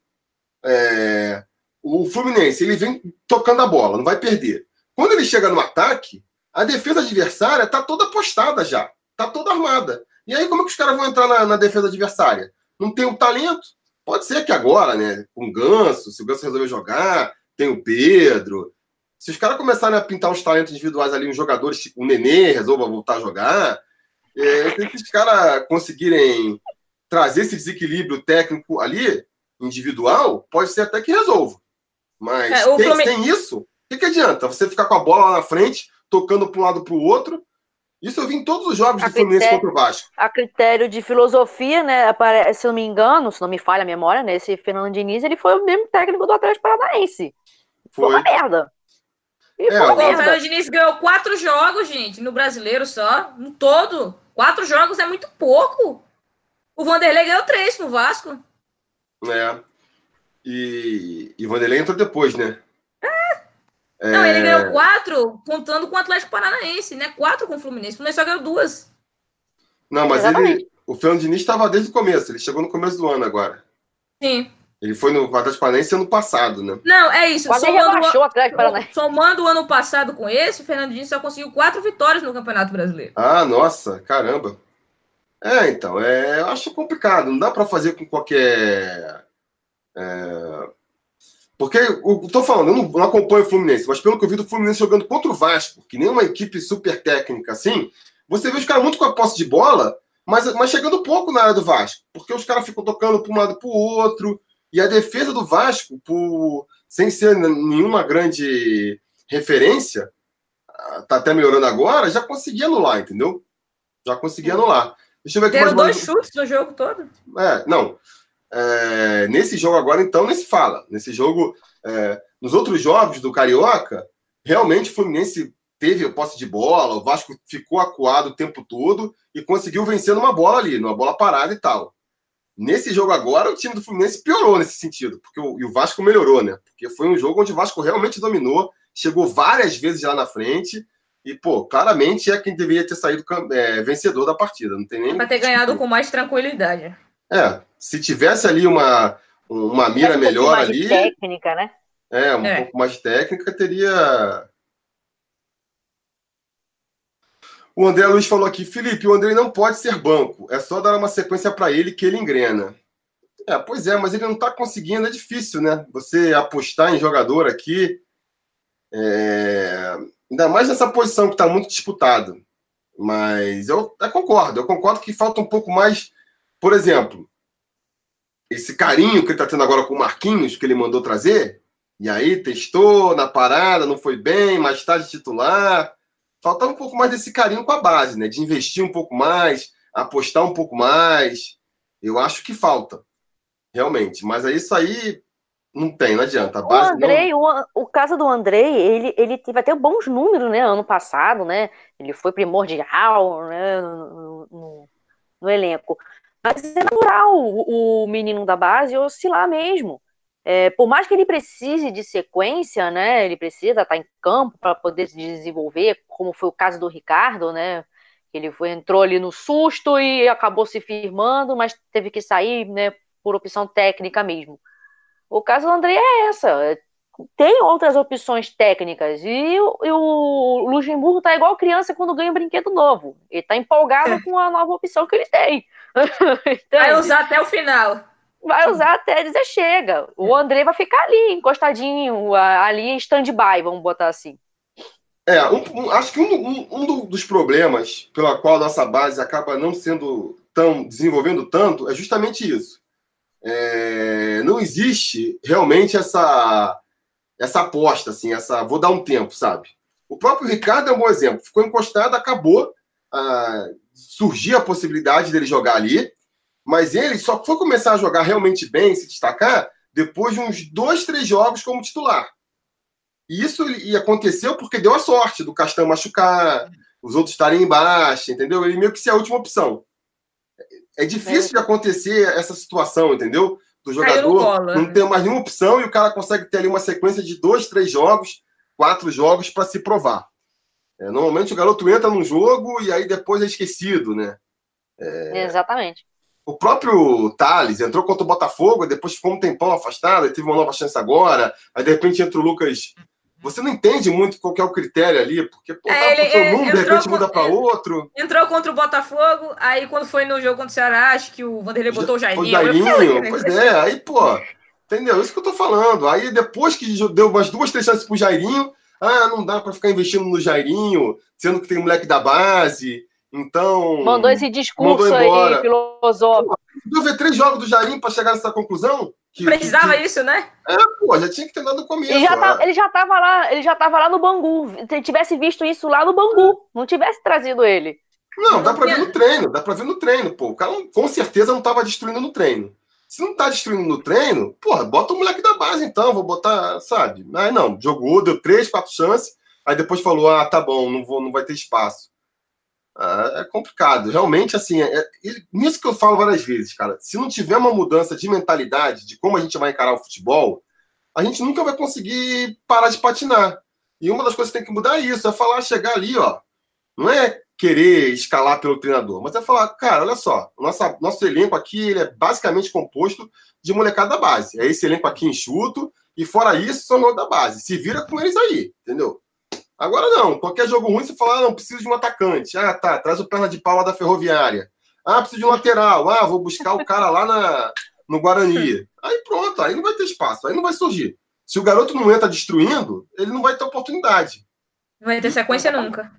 A: é... o Fluminense ele vem tocando a bola, não vai perder. Quando ele chega no ataque, a defesa adversária está toda apostada já, está toda armada. E aí, como é que os caras vão entrar na, na defesa adversária? Não tem o talento? Pode ser que agora, né? Com o Ganso, se o Ganso resolver jogar, tem o Pedro, se os caras começarem a pintar uns talentos individuais ali, uns jogadores, tipo o Nenê resolva voltar a jogar, é, se os caras conseguirem trazer esse desequilíbrio técnico ali, individual, pode ser até que resolva. Mas é, tem, Fluminense... tem, isso, o que, que adianta? Você ficar com a bola lá na frente, tocando para um lado para o outro. Isso eu vi em todos os jogos a do Fluminense critério, contra o Vasco.
B: A critério de filosofia, né? Se não me engano, se não me falha a memória, né? Esse Fernando Diniz, ele foi o mesmo técnico do Atlético Paranaense. Foi, foi uma merda.
C: E é, o Fernando Diniz ganhou quatro jogos, gente, no brasileiro só, no todo. Quatro jogos é muito pouco. O Vanderlei ganhou três pro Vasco.
A: É. E, e Vanderlei entrou depois, né?
C: É. Não, ele ganhou quatro contando com o Atlético Paranaense, né? Quatro com o Fluminense. O Fluminense só ganhou duas.
A: Não, mas ele. O Fernando Diniz estava desde o começo, ele chegou no começo do ano agora.
C: Sim.
A: Ele foi no Atlético Paranaense ano passado, né?
C: Não, é isso. somando, o Atlético Paranaense. somando o ano passado com esse, o Fernando Diniz só conseguiu quatro vitórias no Campeonato Brasileiro.
A: Ah, nossa, caramba. É, então, é, eu acho complicado. Não dá para fazer com qualquer. É, porque eu tô falando, eu não, não, acompanho o Fluminense, mas pelo que eu vi do Fluminense jogando contra o Vasco, que nem uma equipe super técnica assim, você vê os caras muito com a posse de bola, mas, mas chegando pouco na área do Vasco, porque os caras ficam tocando para um lado para o outro, e a defesa do Vasco, por, sem ser nenhuma grande referência, tá até melhorando agora, já conseguia anular, entendeu? Já conseguia anular.
C: Deixa eu ver aqui Deram dois chutes no jogo todo.
A: É, não. É, nesse jogo agora, então, nem se fala. Nesse jogo, é, nos outros jogos do Carioca, realmente o Fluminense teve a posse de bola, o Vasco ficou acuado o tempo todo e conseguiu vencer numa bola ali, numa bola parada e tal. Nesse jogo agora, o time do Fluminense piorou nesse sentido, porque o, e o Vasco melhorou, né? Porque foi um jogo onde o Vasco realmente dominou, chegou várias vezes lá na frente e, pô, claramente é quem deveria ter saído é, vencedor da partida. Não tem nem.
C: Para ter ganhado com mais tranquilidade.
A: É, se tivesse ali uma, uma mira um melhor ali.
B: técnica, né?
A: É, um é. pouco mais técnica, teria. O André Luiz falou aqui, Felipe, o André não pode ser banco, é só dar uma sequência para ele que ele engrena. É, pois é, mas ele não está conseguindo, é difícil, né? Você apostar em jogador aqui, é... ainda mais nessa posição que está muito disputado. Mas eu, eu concordo, eu concordo que falta um pouco mais por exemplo, esse carinho que ele está tendo agora com o Marquinhos, que ele mandou trazer, e aí testou na parada, não foi bem, mais tarde titular. Faltava um pouco mais desse carinho com a base, né? De investir um pouco mais, apostar um pouco mais. Eu acho que falta, realmente. Mas é isso aí não tem, não adianta. A base
B: o Andrei, não... o, o caso do Andrei, ele, ele teve até bons números, né? Ano passado, né? Ele foi primordial né? no, no, no elenco. Mas é natural o, o menino da base oscilar mesmo. É, por mais que ele precise de sequência, né? Ele precisa estar em campo para poder se desenvolver, como foi o caso do Ricardo, né? Ele foi, entrou ali no susto e acabou se firmando, mas teve que sair, né? Por opção técnica mesmo. O caso do André é essa. Tem outras opções técnicas. E, e o Luxemburgo tá igual criança quando ganha um brinquedo novo. Ele tá empolgado é. com a nova opção que ele tem. (laughs)
C: então, vai usar até o final.
B: Vai usar até dizer chega. O André vai ficar ali, encostadinho, ali em stand-by, vamos botar assim.
A: É, um, um, acho que um, um, dos problemas pela qual a nossa base acaba não sendo tão desenvolvendo tanto é justamente isso. É, não existe realmente essa essa aposta, assim, essa vou dar um tempo, sabe? O próprio Ricardo é um bom exemplo. Ficou encostado, acabou. Ah, surgia a possibilidade dele jogar ali, mas ele só foi começar a jogar realmente bem, se destacar, depois de uns dois, três jogos como titular. E isso aconteceu porque deu a sorte do Castan machucar, os outros estarem embaixo, entendeu? Ele meio que ser a última opção. É difícil é. de acontecer essa situação, entendeu? Do jogador não né? ter mais nenhuma opção e o cara consegue ter ali uma sequência de dois, três jogos, quatro jogos para se provar. É, normalmente o garoto entra num jogo e aí depois é esquecido, né?
B: É... Exatamente.
A: O próprio Thales entrou contra o Botafogo, depois ficou um tempão afastado, teve uma nova chance agora, aí de repente entra o Lucas. Você não entende muito qual é o critério ali, porque pô, é, tá ele, um, de repente muda para outro.
C: Entrou contra o Botafogo, aí quando foi no jogo contra o Ceará, acho que o Vanderlei botou o Jairinho. O
A: Jairinho, pois é, aí, pô, entendeu? Isso que eu tô falando. Aí depois que deu umas duas, três chances pro Jairinho, ah, não dá para ficar investindo no Jairinho, sendo que tem moleque da base. Então.
B: Mandou esse discurso aí, filosófico.
A: Deu ver três jogos do Jairinho para chegar nessa conclusão?
C: Que, Precisava que, isso, né?
A: É, pô, já tinha que ter dado no começo.
B: Ele já, tá, ele já tava lá, ele já tava lá no Bangu. Se tivesse visto isso lá no Bangu, não tivesse trazido ele.
A: Não, dá para ver no treino, dá para ver no treino, pô. O cara com certeza não tava destruindo no treino. Se não tá destruindo no treino, porra, bota o moleque da base então, vou botar, sabe? Aí não, jogou, deu três, quatro chances, aí depois falou: ah, tá bom, não, vou, não vai ter espaço. Ah, é complicado. Realmente, assim, é, é, nisso que eu falo várias vezes, cara. Se não tiver uma mudança de mentalidade de como a gente vai encarar o futebol, a gente nunca vai conseguir parar de patinar. E uma das coisas que tem que mudar é isso, é falar, chegar ali, ó. Não é querer escalar pelo treinador, mas é falar, cara, olha só, nossa, nosso elenco aqui ele é basicamente composto de molecada da base. É esse elenco aqui enxuto, e fora isso, são da base. Se vira com eles aí, entendeu? Agora não, qualquer jogo ruim, você fala, ah, não, preciso de um atacante. Ah, tá, traz o perna de pau lá da ferroviária. Ah, preciso de um lateral. Ah, vou buscar o cara lá na, no Guarani. Aí pronto, aí não vai ter espaço, aí não vai surgir. Se o garoto não entra destruindo, ele não vai ter oportunidade.
C: Não vai ter sequência nunca.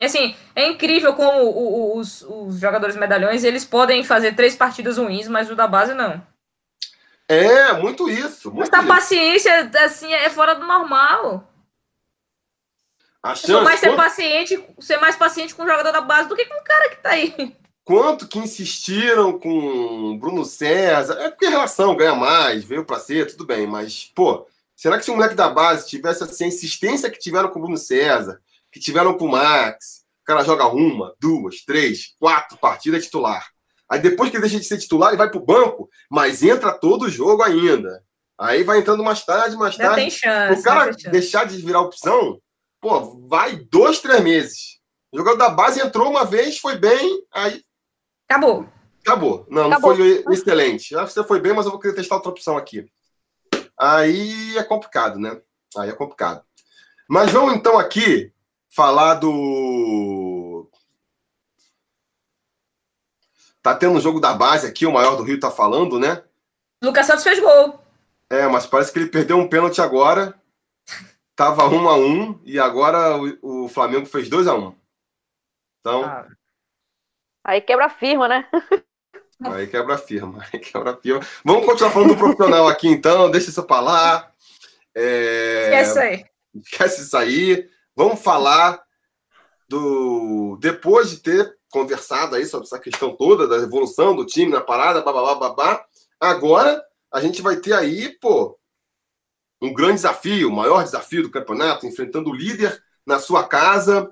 C: Assim, é incrível como os, os jogadores medalhões, eles podem fazer três partidas ruins, mas o da base não.
A: É, muito isso. Muito
C: Essa paciência, assim, é fora do normal. A chance, mais ser paciente, ser mais paciente com o jogador da base do que com o cara que tá aí.
A: Quanto que insistiram com Bruno César? É porque a relação ganha mais, veio para ser, tudo bem, mas, pô, será que se o moleque da base tivesse assim, a insistência que tiveram com o Bruno César, que tiveram com o Max, o cara joga uma, duas, três, quatro partidas titular. Aí depois que ele deixa de ser titular, ele vai para o banco, mas entra todo o jogo ainda. Aí vai entrando mais tarde, mais tarde.
C: Tem chance,
A: o cara deixar de virar opção, pô, vai dois, três meses. O jogador da base entrou uma vez, foi bem, aí.
C: Acabou.
A: Acabou. Não, Acabou. não foi excelente. Ah, você foi bem, mas eu vou querer testar outra opção aqui. Aí é complicado, né? Aí é complicado. Mas vamos então aqui falar do Tá tendo um jogo da base aqui, o maior do Rio tá falando, né?
C: Lucas Santos fez gol.
A: É, mas parece que ele perdeu um pênalti agora. Tava 1 a 1 e agora o, o Flamengo fez 2 a 1 Então. Ah.
B: Aí quebra a firma, né? (laughs)
A: Aí quebra a firma. Aí quebra a firma. Vamos continuar falando do profissional aqui, então. Deixa isso pra lá.
C: É... Esquece aí.
A: Esquece isso aí. Vamos falar do. Depois de ter conversado aí sobre essa questão toda da evolução do time na parada, babá, babá. Agora a gente vai ter aí, pô, um grande desafio, o maior desafio do campeonato, enfrentando o líder na sua casa.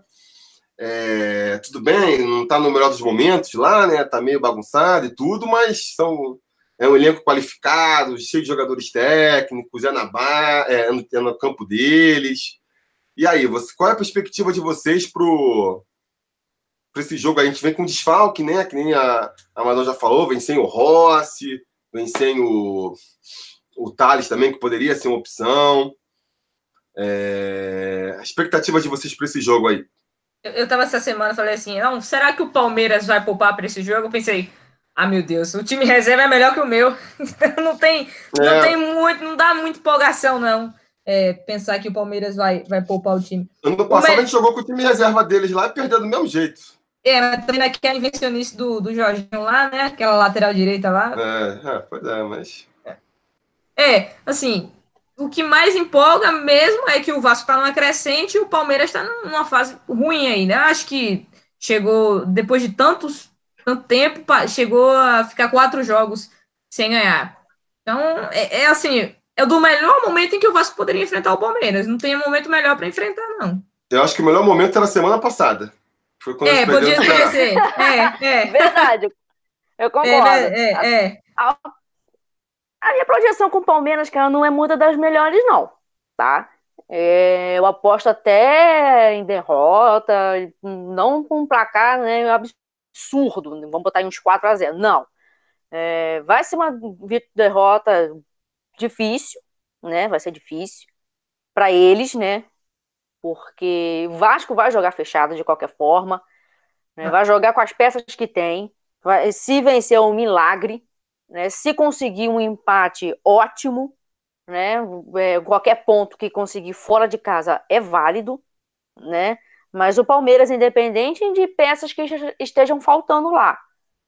A: É, tudo bem, não está no melhor dos momentos lá, né? Tá meio bagunçado e tudo, mas são é um elenco qualificado, cheio de jogadores técnicos, é, na bar, é, no, é no campo deles. E aí, você, qual é a perspectiva de vocês pro para esse jogo. A gente vem com desfalque, né? Que nem a, a Madonna já falou, vem sem o Rossi, vem sem o, o Thales também, que poderia ser uma opção. É... A expectativa de vocês para esse jogo aí?
C: Eu, eu tava essa semana falei assim: não, será que o Palmeiras vai poupar para esse jogo? Eu pensei, ah, meu Deus, o time reserva é melhor que o meu. (laughs) não tem, é. não tem muito, não dá muita empolgação, não. É, pensar que o Palmeiras vai, vai poupar o time.
A: Ano passado a gente jogou com o time reserva deles lá e perdeu do mesmo jeito.
C: É, mas também naquela invencionista do, do Jorginho lá, né? Aquela lateral direita lá.
A: É, é pois é, mas.
C: É, assim, o que mais empolga mesmo é que o Vasco está numa crescente e o Palmeiras está numa fase ruim aí, né? Acho que chegou, depois de tantos, tanto tempo, chegou a ficar quatro jogos sem ganhar. Então, é, é assim, é do melhor momento em que o Vasco poderia enfrentar o Palmeiras. Não tem momento melhor para enfrentar, não.
A: Eu acho que o melhor momento era semana passada.
C: Foi quando é, podia ser. É, é. (laughs)
B: Verdade. Eu concordo. É, é, é. A, a, minha projeção com o Palmeiras, cara, não é muita das melhores, não. Tá? É, eu aposto até em derrota, não com um placar né, absurdo. Vamos botar em uns 4 a 0 Não. É, vai ser uma derrota difícil, né? Vai ser difícil para eles, né? Porque o Vasco vai jogar fechado de qualquer forma, né? vai jogar com as peças que tem, vai, se vencer é um milagre, né? se conseguir um empate, ótimo, né? É, qualquer ponto que conseguir fora de casa é válido, né? Mas o Palmeiras, independente de peças que estejam faltando lá,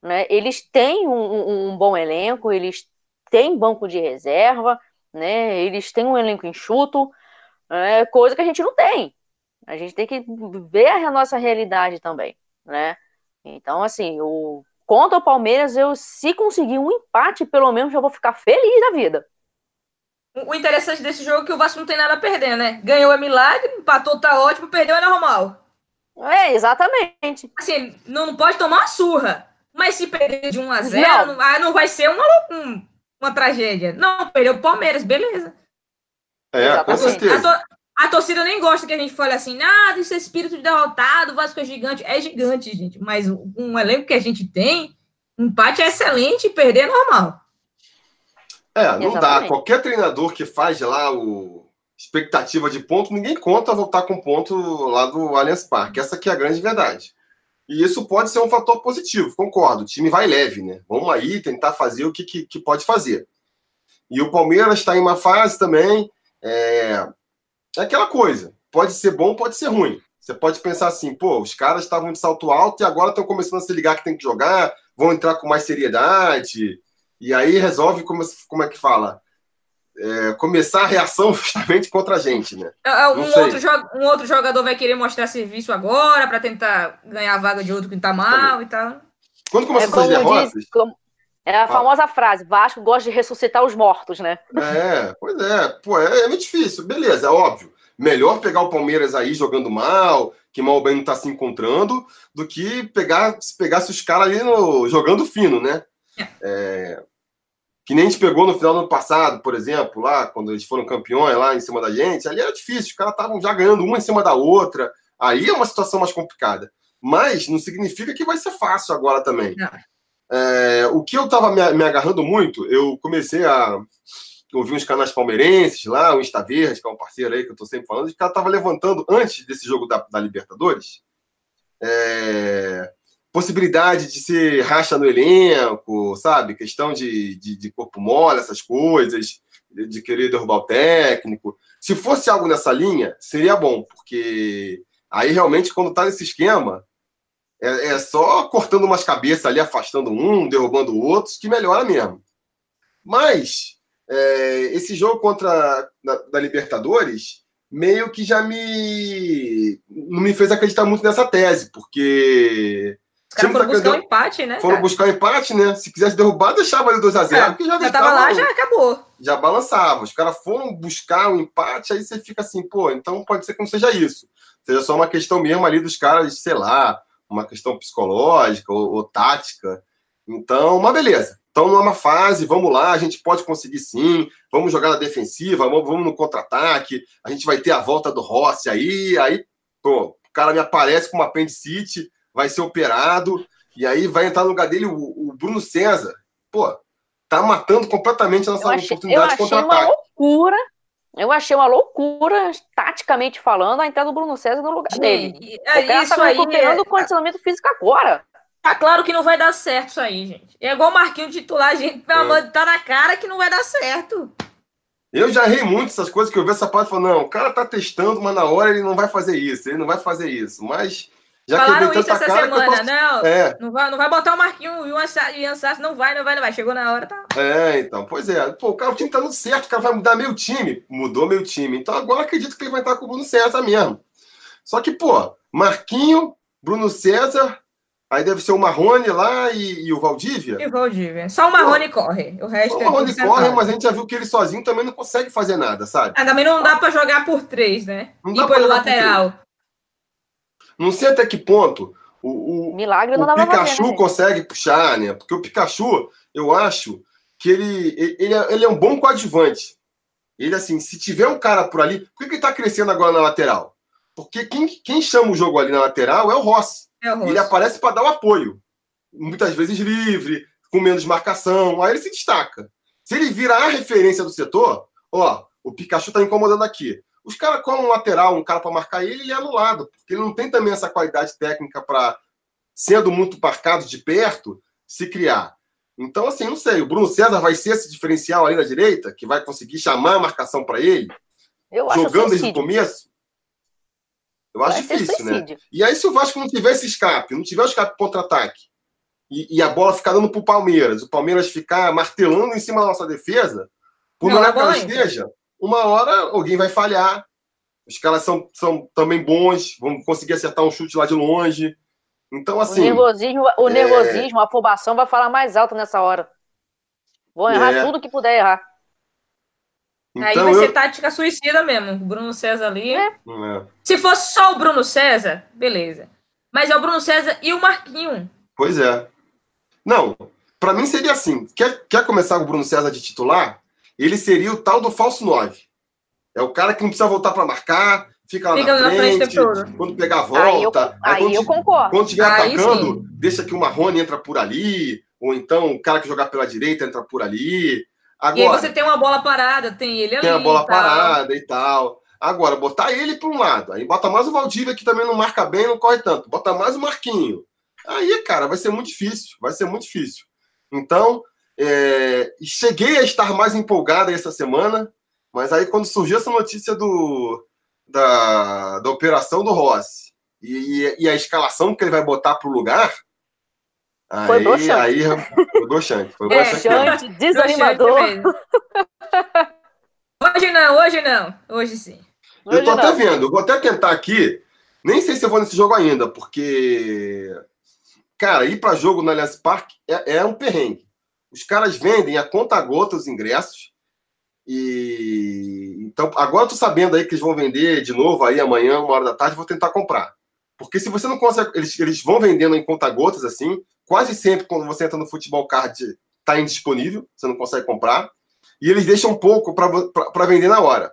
B: né? Eles têm um, um, um bom elenco, eles têm banco de reserva, né? Eles têm um elenco enxuto, é coisa que a gente não tem. A gente tem que ver a nossa realidade também, né? Então, assim, o contra o Palmeiras, eu se conseguir um empate, pelo menos já vou ficar feliz da vida.
C: O interessante desse jogo é que o Vasco não tem nada a perder, né? Ganhou é milagre, empatou tá ótimo, perdeu é normal.
B: É, exatamente.
C: Assim, não, não pode tomar uma surra. Mas se perder de 1 a 0 não, não, ah, não vai ser uma, uma, uma tragédia. Não, perdeu o Palmeiras, beleza.
A: É, com certeza.
C: A, to, a, torcida nem gosta que a gente fale assim, ah, isso é espírito de derrotado, o Vasco é gigante. É gigante, gente. Mas um elenco que a gente tem, empate é excelente, perder é normal.
A: É, não Exatamente. dá. Qualquer treinador que faz lá o expectativa de ponto, ninguém conta voltar com ponto lá do Allianz Parque. Essa aqui é a grande verdade. E isso pode ser um fator positivo, concordo. O time vai leve, né? Vamos aí tentar fazer o que, que, que pode fazer. E o Palmeiras está em uma fase também. É... é aquela coisa. Pode ser bom, pode ser ruim. Você pode pensar assim, pô, os caras estavam de salto alto e agora estão começando a se ligar que tem que jogar, vão entrar com mais seriedade. E aí resolve, como, como é que fala? É, começar a reação (laughs) justamente contra a gente, né?
C: É, é, um outro, um, outro jogador vai querer mostrar serviço agora para tentar ganhar a vaga de outro que tá mal e tal.
A: Quando começam é essas derrotas. Diz, como,
B: é a famosa frase: Vasco gosta de ressuscitar os mortos, né?
A: É, pois é. Pô, é, é muito difícil. Beleza, é óbvio. Melhor pegar o Palmeiras aí jogando mal, que mal bem não tá se encontrando, do que pegar se pegasse os caras ali no, jogando fino, né? É, que nem a gente pegou no final do ano passado, por exemplo, lá, quando eles foram campeões lá em cima da gente, ali era difícil, os caras estavam já ganhando uma em cima da outra. Aí é uma situação mais complicada. Mas não significa que vai ser fácil agora também. É, o que eu estava me, me, agarrando muito, eu comecei a ouvir uns canais palmeirenses lá, o Insta Verde, que é um parceiro aí que eu estou sempre falando, e o cara estava levantando, antes desse jogo da, da Libertadores, é, possibilidade de ser racha no elenco, sabe? Questão de, de, de, corpo mole, essas coisas, de querer derrubar o técnico. Se fosse algo nessa linha, seria bom, porque aí realmente, quando tá nesse esquema, é, é só cortando umas cabeças ali, afastando um, derrubando outros, que melhora mesmo. Mas é, esse jogo contra da, da Libertadores meio que já me não me fez acreditar muito nessa tese, porque
C: os caras foram buscar um empate, né?
A: Foram cara? buscar um empate, né? Se quisesse derrubar, deixava ali 2x0, é, porque já,
C: já tava lá, já acabou.
A: Já balançava. Os caras foram buscar um empate, aí você fica assim, pô, então pode ser que não seja isso. Seja só uma questão mesmo ali dos caras, sei lá, uma questão psicológica ou, ou tática. Então, mas beleza. Então, numa fase, vamos lá, a gente pode conseguir sim, vamos jogar na defensiva, vamos, vamos no contra-ataque, a gente vai ter a volta do Rossi aí, aí, pô, o cara me aparece com uma apendicite, vai ser operado, e aí vai entrar no lugar dele o, o Bruno César. Pô, tá matando completamente a nossa eu achei, oportunidade de contra-ataque.
B: uma loucura. Eu achei uma loucura, taticamente falando, a entrada do Bruno César no lugar dele. E, é, o isso tá recuperando é... o condicionamento físico agora.
C: Tá claro que não vai dar certo isso aí, gente. É igual o Marquinhos titular, gente, pelo é. amor de tá na cara que não vai dar certo.
A: Eu já errei muito essas coisas que eu vi essa parte e falo, não, o cara tá testando, mas na hora ele não vai fazer isso, ele não vai fazer isso. Mas
C: já Falaram isso essa semana, posso... não, é. não, vai, não vai botar o Marquinhos e o Ian Sassi, não vai, não vai, não vai. Chegou na hora, tá.
A: É, então, pois é. Pô, o, cara, o time tá dando certo, o cara vai mudar meu time. Mudou meu time. Então agora acredito que ele vai estar com o Bruno César mesmo. Só que, pô, Marquinho, Bruno César, aí deve ser o Marrone lá e, e o Valdívia.
C: E o Valdívia. Só o Marrone pô, corre. O resto
A: o Marrone é corre, mas a gente já viu que ele sozinho também não consegue fazer nada, sabe?
C: Ah, também não dá pra jogar por três, né? Não e pelo lateral.
A: Não sei até que ponto o, o,
B: Milagre não
A: o Pikachu fazer, né? consegue puxar, né? Porque o Pikachu, eu acho que ele, ele, é, ele é um bom coadjuvante. Ele, assim, se tiver um cara por ali. Por que, que ele tá crescendo agora na lateral? Porque quem, quem chama o jogo ali na lateral é o Rossi. É o Rossi. Ele aparece para dar o apoio. Muitas vezes livre, com menos marcação. Aí ele se destaca. Se ele virar a referência do setor, ó, o Pikachu tá incomodando aqui. Os caras com um lateral, um cara para marcar ele, ele é anulado, porque ele não tem também essa qualidade técnica para, sendo muito marcado de perto, se criar. Então, assim, não sei. O Bruno César vai ser esse diferencial ali na direita, que vai conseguir chamar a marcação para ele,
B: Eu
A: jogando desde o começo? Eu acho vai difícil, né? E aí, se o Vasco não tiver esse escape, não tiver o escape contra-ataque, e, e, a bola ficar dando para o Palmeiras, o Palmeiras ficar martelando em cima da nossa defesa, por melhor que ela esteja, uma hora alguém vai falhar. Os caras são, são também bons, vão conseguir acertar um chute lá de longe. Então, assim.
B: O nervosismo, o é... nervosismo a afobação vai falar mais alto nessa hora. Vou errar é... tudo que puder errar.
C: Então, Aí vai eu... ser tática suicida mesmo. Bruno César ali. É. É. Se fosse só o Bruno César, beleza. Mas é o Bruno César e o Marquinho.
A: Pois é. Não, para mim seria assim. Quer, quer começar com o Bruno César de titular? Ele seria o tal do falso 9. É o cara que não precisa voltar para marcar, fica lá fica na, frente, frente quando pegar a volta.
B: Aí eu, aí
A: quando,
B: eu concordo.
A: Quando estiver atacando, sim. deixa que o Marrone entra por ali, ou então o cara que jogar pela direita entra por ali.
C: Agora, e aí você tem uma bola parada, tem ele ali.
A: Tem a bola e parada e tal. Agora, botar ele para um lado, aí bota mais o Valdívia, que também não marca bem, não corre tanto. Bota mais o Marquinho. Aí, cara, vai ser muito difícil. Vai ser muito difícil. Então, é, cheguei a estar mais empolgada essa semana, mas aí quando surgiu essa notícia do, da, da operação do Rossi e, e a escalação que ele vai botar para o lugar,
B: foi aí, broxante.
A: Aí, foi broxante. Foi broxante,
B: broxante (laughs) desanimador. (laughs)
C: hoje não, hoje não. Hoje sim.
A: Hoje eu tô não. até vendo. Vou até tentar aqui. Nem sei se eu vou nesse jogo ainda, porque... Cara, ir para jogo no Allianz Parque é, é um perrengue. Os caras vendem a conta gota os ingressos. E então agora eu tô sabendo aí que eles vão vender de novo aí amanhã, uma hora da tarde, vou tentar comprar. Porque se você não consegue, eles, eles vão vendendo em conta gotas assim, quase sempre quando você entra no futebol card tá indisponível, você não consegue comprar. E eles deixam um pouco para vender na hora.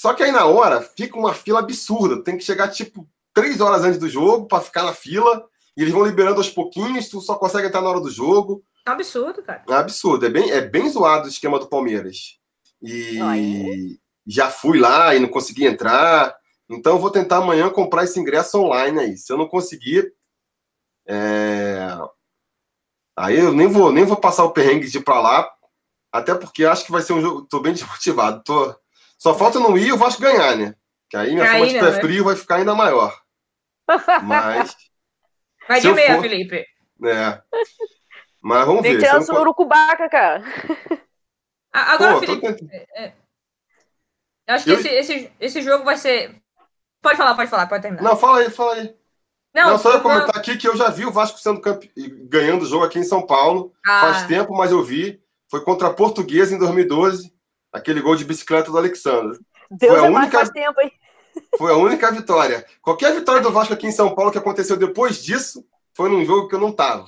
A: Só que aí na hora fica uma fila absurda. Tem que chegar tipo três horas antes do jogo para ficar na fila. E eles vão liberando aos pouquinhos, tu só consegue entrar na hora do jogo.
C: É absurdo, cara.
A: É absurdo. É bem, é bem zoado o esquema do Palmeiras. E já fui lá e não consegui entrar. Então vou tentar amanhã comprar esse ingresso online aí. Se eu não conseguir, é... aí eu nem vou, nem vou passar o perrengue de ir para lá, até porque acho que vai ser um jogo. Tô bem (laughs) desmotivado. Tô... Só falta não ir e o Vasco ganhar, né? Que aí minha aí, forma de pé né? frio vai ficar ainda maior. (laughs) Mas.
C: Vai de meia, for... Felipe.
A: É. Mas vamos
B: Vem
A: ver.
B: tirar o urucubaca, cara. (laughs)
C: Agora, Pô, Felipe, é, é, eu acho que eu... esse, esse, esse jogo vai ser. Pode falar, pode falar, pode terminar.
A: Não, fala aí, fala aí. Não, não só eu comentar aqui que eu já vi o Vasco sendo campe... ganhando o jogo aqui em São Paulo. Ah. Faz tempo, mas eu vi. Foi contra a Portuguesa em 2012. Aquele gol de bicicleta do Alexandre.
B: Deus foi a é única... faz tempo, hein? (laughs)
A: Foi a única vitória. Qualquer vitória do Vasco aqui em São Paulo que aconteceu depois disso foi num jogo que eu não tava.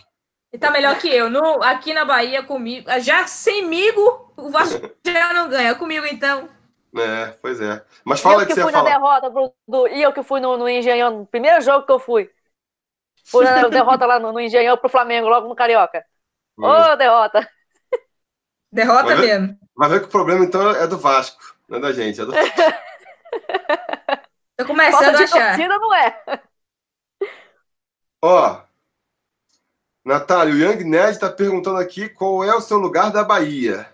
C: E tá melhor que eu. No, aqui na Bahia, comigo. Já semigo, o Vasco já não ganha. Comigo, então.
A: É, pois é. Mas fala
B: eu
A: que,
B: que
A: você
B: fui na derrota pro, do, E eu que fui no, no Engenhão, no primeiro jogo que eu fui. Fui na (laughs) derrota lá no, no Engenhão pro Flamengo, logo no Carioca. Ô, oh, derrota.
C: Derrota vai ver, mesmo.
A: Vai ver que o problema, então, é do Vasco, não é da gente, é do (laughs)
C: Tô começando a achar.
B: Torcida não é.
A: Ó, Natália, o Young Ned está perguntando aqui qual é o seu lugar da Bahia.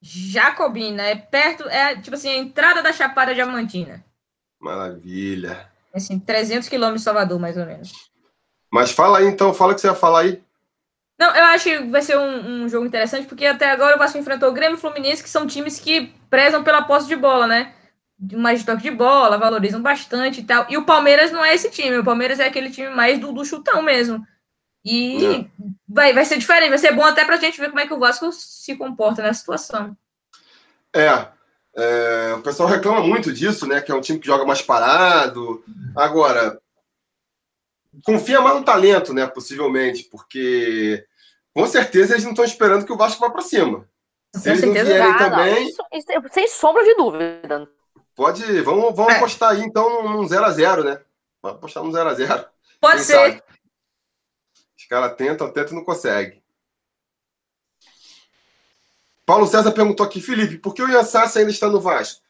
C: Jacobina, é perto, é tipo assim, a entrada da Chapada Diamantina.
A: Maravilha.
C: Assim, 300 quilômetros de Salvador, mais ou menos.
A: Mas fala aí então, fala o que você ia falar aí.
C: Não, eu acho que vai ser um, um, jogo interessante, porque até agora o Vasco enfrentou o Grêmio e o Fluminense, que são times que prezam pela posse de bola, né? Mais de toque de bola, valorizam bastante e tal. E o Palmeiras não é esse time, o Palmeiras é aquele time mais do, do chutão mesmo. E é. vai, vai ser diferente, vai ser bom até para a gente ver como é que o Vasco se comporta nessa situação.
A: É, é, o pessoal reclama muito disso, né? Que é um time que joga mais parado. Agora, confia mais no talento, né? Possivelmente, porque com certeza eles não estão esperando que o Vasco vá para cima. Se eles não vierem ah, também. Não,
B: isso, sem sombra de dúvida.
A: Pode, vamos, vamos é. apostar aí então num 0x0, né? Vamos apostar num 0x0.
C: Pode ser. Sabe?
A: Os caras tentam, tentam e não conseguem. Paulo César perguntou aqui, Felipe, por que o Ian Sassi ainda está no Vasco?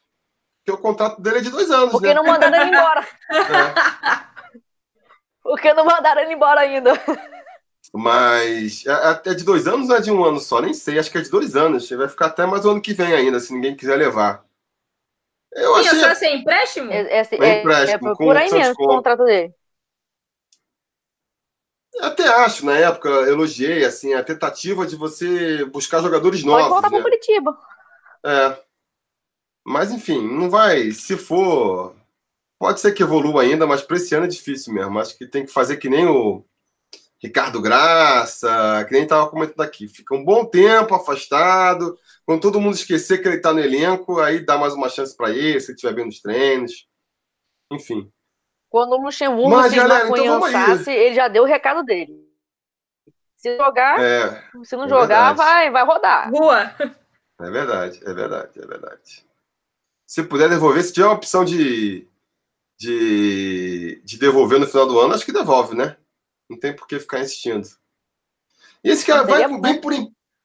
A: Porque o contrato dele é de dois anos,
B: Porque
A: né?
B: não mandaram ele embora. É. Porque não mandaram ele embora ainda.
A: Mas é, é de dois anos ou é de um ano só? Nem sei, acho que é de dois anos. Vai ficar até mais o ano que vem ainda, se ninguém quiser levar.
C: Eu Sim, achei... Sassi é empréstimo?
B: É, é, é, empréstimo, é por aí mesmo o contrato dele.
A: Até acho, na época, elogiei assim, a tentativa de você buscar jogadores novos. Pode
B: voltar né? para Curitiba.
A: É. Mas, enfim, não vai. Se for. Pode ser que evolua ainda, mas para esse ano é difícil mesmo. Acho que tem que fazer que nem o Ricardo Graça, que nem estava comentando aqui. Fica um bom tempo afastado. Quando todo mundo esquecer que ele está no elenco, aí dá mais uma chance para ele, se ele estiver bem nos treinos. Enfim.
B: Quando o Luxemburgo Mas, se galera, então ele já deu o recado dele. Se jogar, é, se não é jogar, vai, vai rodar.
C: Rua.
A: É verdade, é verdade, é verdade. Se puder devolver, se tiver a opção de, de, de devolver no final do ano, acho que devolve, né? Não tem por que ficar insistindo. E esse cara vai, vem por,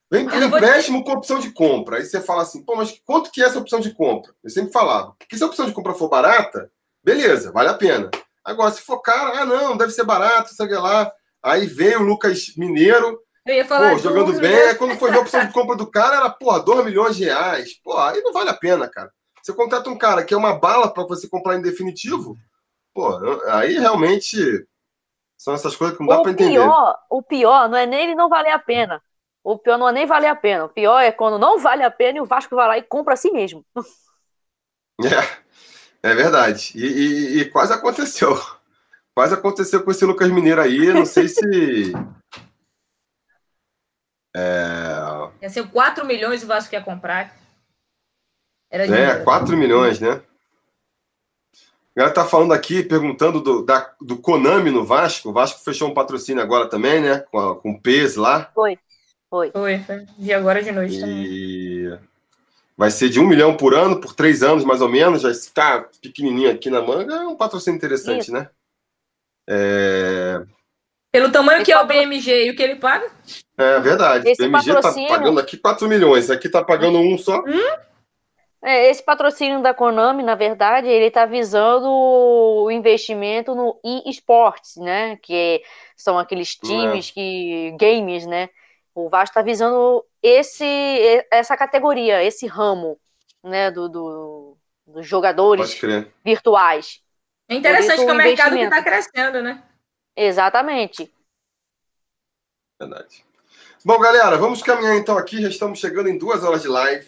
A: vem por empréstimo com opção de compra. Aí você fala assim, pô, mas quanto que é essa opção de compra? Eu sempre falava, porque se a opção de compra for barata, beleza, vale a pena. Agora, se for cara, ah, não, deve ser barato, sei lá. Aí veio o Lucas Mineiro, pô, jogando bem. Aí quando foi ver a opção de compra do cara, era, porra, 2 milhões de reais. Pô, aí não vale a pena, cara. Você contrata um cara que é uma bala para você comprar em definitivo, pô, aí realmente são essas coisas que não dá para entender.
B: Pior, o pior não é nem ele não valer a pena. O pior não é nem valer a pena. O pior é quando não vale a pena e o Vasco vai lá e compra a si mesmo.
A: É, é verdade. E, e, e quase aconteceu. Quase aconteceu com esse Lucas Mineiro aí. Não sei se. (laughs)
C: É... Ia ser 4 milhões o Vasco ia comprar.
A: Era é, 4 milhões, né? O galera tá falando aqui, perguntando do, da, do Konami no Vasco. O Vasco fechou um patrocínio agora também, né? Com, a, com o PES lá.
B: Foi, foi.
C: Foi, E agora de noite e... também.
A: Vai ser de um milhão por ano, por três anos mais ou menos. Já está pequenininho aqui na manga. É um patrocínio interessante, Isso. né? É...
C: Pelo tamanho que é o BMG e o que ele paga?
A: É verdade. Esse o BMG tá patrocínio... tá pagando aqui 4 milhões. Aqui tá pagando um só.
B: Hum? É, esse patrocínio da Konami, na verdade, ele está visando o investimento no e-sports, né? Que são aqueles times é. que games, né? O Vasco está visando esse, essa categoria, esse ramo, né? Do, do dos jogadores virtuais.
C: É interessante que o mercado está crescendo, né?
B: Exatamente.
A: Verdade. Bom, galera, vamos caminhar então aqui. Já estamos chegando em duas horas de live.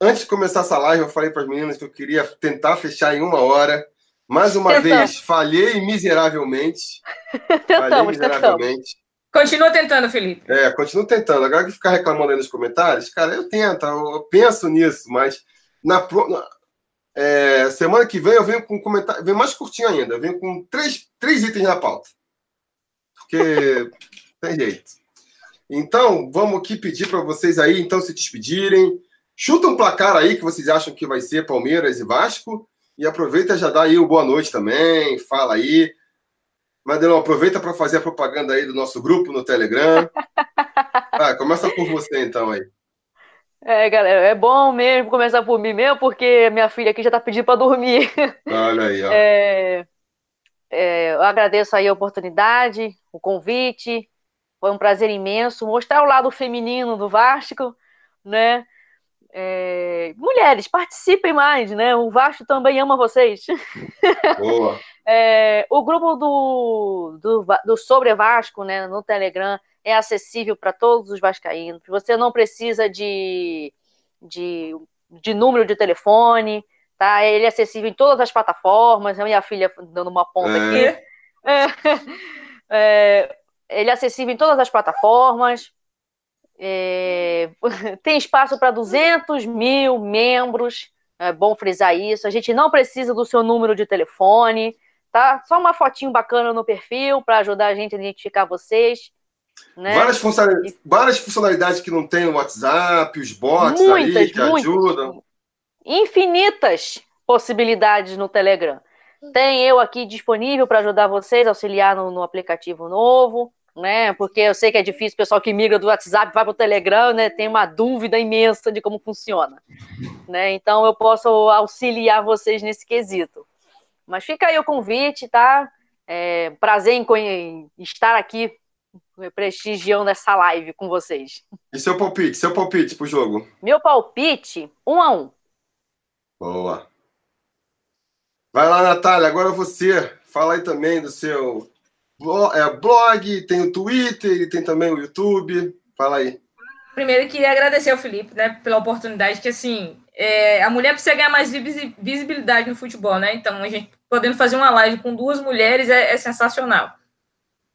A: Antes de começar essa live, eu falei para as meninas que eu queria tentar fechar em uma hora. Mais uma tentamos. vez, falhei miseravelmente. (laughs)
B: tentamos, falhei miseravelmente. Tentamos.
C: Continua tentando, Felipe.
A: É, continuo tentando. Agora que ficar reclamando aí nos comentários, cara, eu tento, eu penso nisso, mas na, na é, semana que vem eu venho com comentário, venho mais curtinho ainda, eu venho com três, três itens na pauta. Porque (laughs) tem jeito. Então, vamos aqui pedir para vocês aí, então, se despedirem. Chuta um placar aí que vocês acham que vai ser Palmeiras e Vasco. E aproveita já dá aí o boa noite também. Fala aí. Madelão, aproveita para fazer a propaganda aí do nosso grupo no Telegram. (laughs) Ah, começa por você então aí.
B: É, galera, é bom mesmo começar por mim mesmo, porque minha filha aqui já tá pedindo para dormir.
A: Olha aí, ó. (laughs)
B: É, é, eu agradeço aí a oportunidade, o convite. Foi um prazer imenso mostrar o lado feminino do Vasco, né? É, mulheres, participem mais, né? O Vasco também ama vocês. (laughs)
A: Boa.
B: é, o grupo do, do, do, Sobre Vasco, né, no Telegram, é acessível para todos os vascaínos. Você não precisa de, de, de número de telefone, tá? Ele é acessível em todas as plataformas. A minha filha dando uma ponta é. aqui. (laughs) É, é, ele é acessível em todas as plataformas. É, (laughs) tem espaço para 200 mil membros, é bom frisar isso. A gente não precisa do seu número de telefone, tá? Só uma fotinho bacana no perfil para ajudar a gente a identificar vocês. Né?
A: Várias, funcionalidades, várias funcionalidades que não tem no WhatsApp, os bots muitas, aí que muitas, ajudam.
B: Infinitas possibilidades no Telegram. Tem eu aqui disponível para ajudar vocês, auxiliar no, no aplicativo novo né? Porque eu sei que é difícil, o pessoal que migra do WhatsApp vai para o Telegram, né? Tem uma dúvida imensa de como funciona, né? Então eu posso auxiliar vocês nesse quesito. Mas fica aí o convite, tá? É, prazer em, em estar aqui prestigiando essa live com vocês.
A: E seu palpite? Seu palpite pro jogo?
B: Meu palpite, um a um.
A: Boa. Vai lá, Natália, agora você. Fala aí também do seu é, blog, tem o Twitter e tem também o YouTube. Fala aí.
C: Primeiro, queria agradecer ao Felipe né, pela oportunidade, que assim, é, a mulher precisa ganhar mais visibilidade no futebol, né? Então, a gente podendo fazer uma live com duas mulheres é, é sensacional.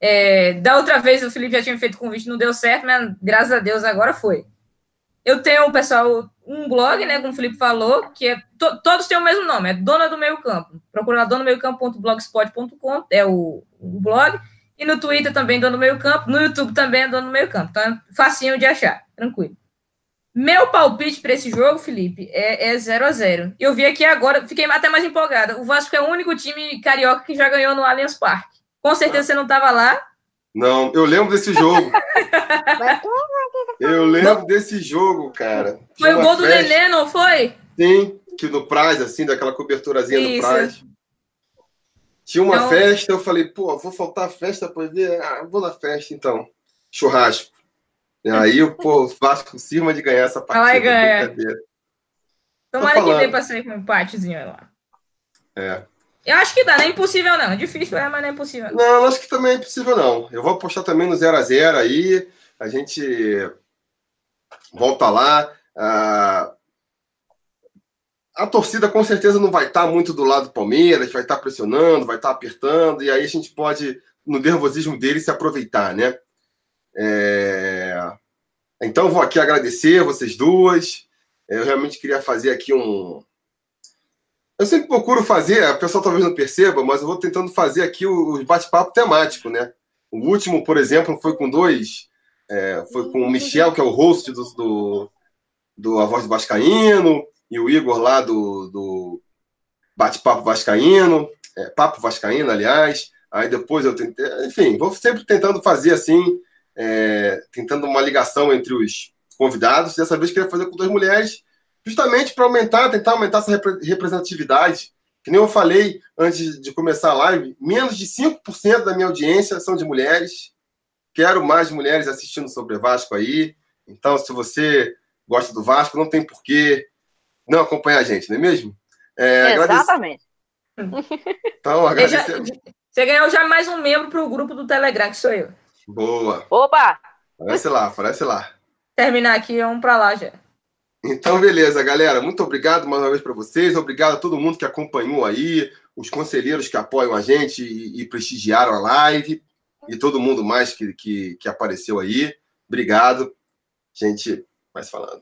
C: É, da outra vez o Felipe já tinha feito convite, não deu certo, mas graças a Deus agora foi. Eu tenho, pessoal, um blog, né, como o Felipe falou, que é to, todos têm o mesmo nome, é Dona do Meio Campo. Procura lá donadomeio-campo.blogspot.com, é o, o, blog. E no Twitter também Dona do Meio Campo, no YouTube também é Dona do Meio Campo. Então é facinho de achar, tranquilo. Meu palpite para esse jogo, Felipe, é 0 é a 0 Eu vi aqui agora, fiquei até mais empolgada. O Vasco é o único time carioca que já ganhou no Allianz Parque. Com certeza você não estava lá.
A: Não, eu lembro desse jogo. (laughs) eu lembro desse jogo, cara.
C: Foi o gol do Nenê, não foi?
A: Sim, que no Praz, assim, daquela coberturazinha Isso. no Praz. Tinha uma então... festa, eu falei, pô, vou faltar a festa para ver. Ah, vou na festa então. Churrasco. E aí, pô, o Vasco cima de ganhar essa partida.
C: Vai ganhar. Tomara que dê para sair com um empatezinho lá.
A: É.
C: Eu acho que dá, não é impossível não. Difícil, é, mas não é impossível.
A: Não, acho que também é impossível não. Eu vou apostar também no 0 a 0 aí. A gente volta lá. Ah, a torcida com certeza não vai estar muito do lado do Palmeiras, vai estar pressionando, vai estar apertando, e aí a gente pode, no nervosismo dele, se aproveitar, né? É... Então, vou aqui agradecer vocês duas. Eu realmente queria fazer aqui um, eu sempre procuro fazer, a pessoa talvez não perceba, mas eu vou tentando fazer aqui os bate-papo temático, né? O último, por exemplo, foi com dois. É, foi com o Michel, que é o host do, do, do A Voz do Vascaíno, e o Igor lá do, do Bate-Papo Vascaíno, é, Papo Vascaíno, aliás. Aí depois eu tentei. Enfim, vou sempre tentando fazer assim, é, tentando uma ligação entre os convidados. Dessa vez queria fazer com duas mulheres justamente para aumentar, tentar aumentar essa representatividade. Que nem eu falei antes de começar a live, menos de 5% da minha audiência são de mulheres. Quero mais mulheres assistindo sobre Vasco aí. Então, se você gosta do Vasco, não tem porquê não acompanhar a gente, não é mesmo?
B: É, Exatamente.
A: Então, agradecer.
C: Você ganhou já mais um membro para o grupo do Telegram, que sou eu.
A: Boa.
B: Opa!
A: Aparece lá, aparece lá.
C: Terminar aqui, vamos para lá já.
A: Então, beleza, galera. Muito obrigado mais uma vez para vocês. Obrigado a todo mundo que acompanhou aí, os conselheiros que apoiam a gente e, e prestigiaram a live, e todo mundo mais que, que, que apareceu aí. Obrigado. Gente vai falando.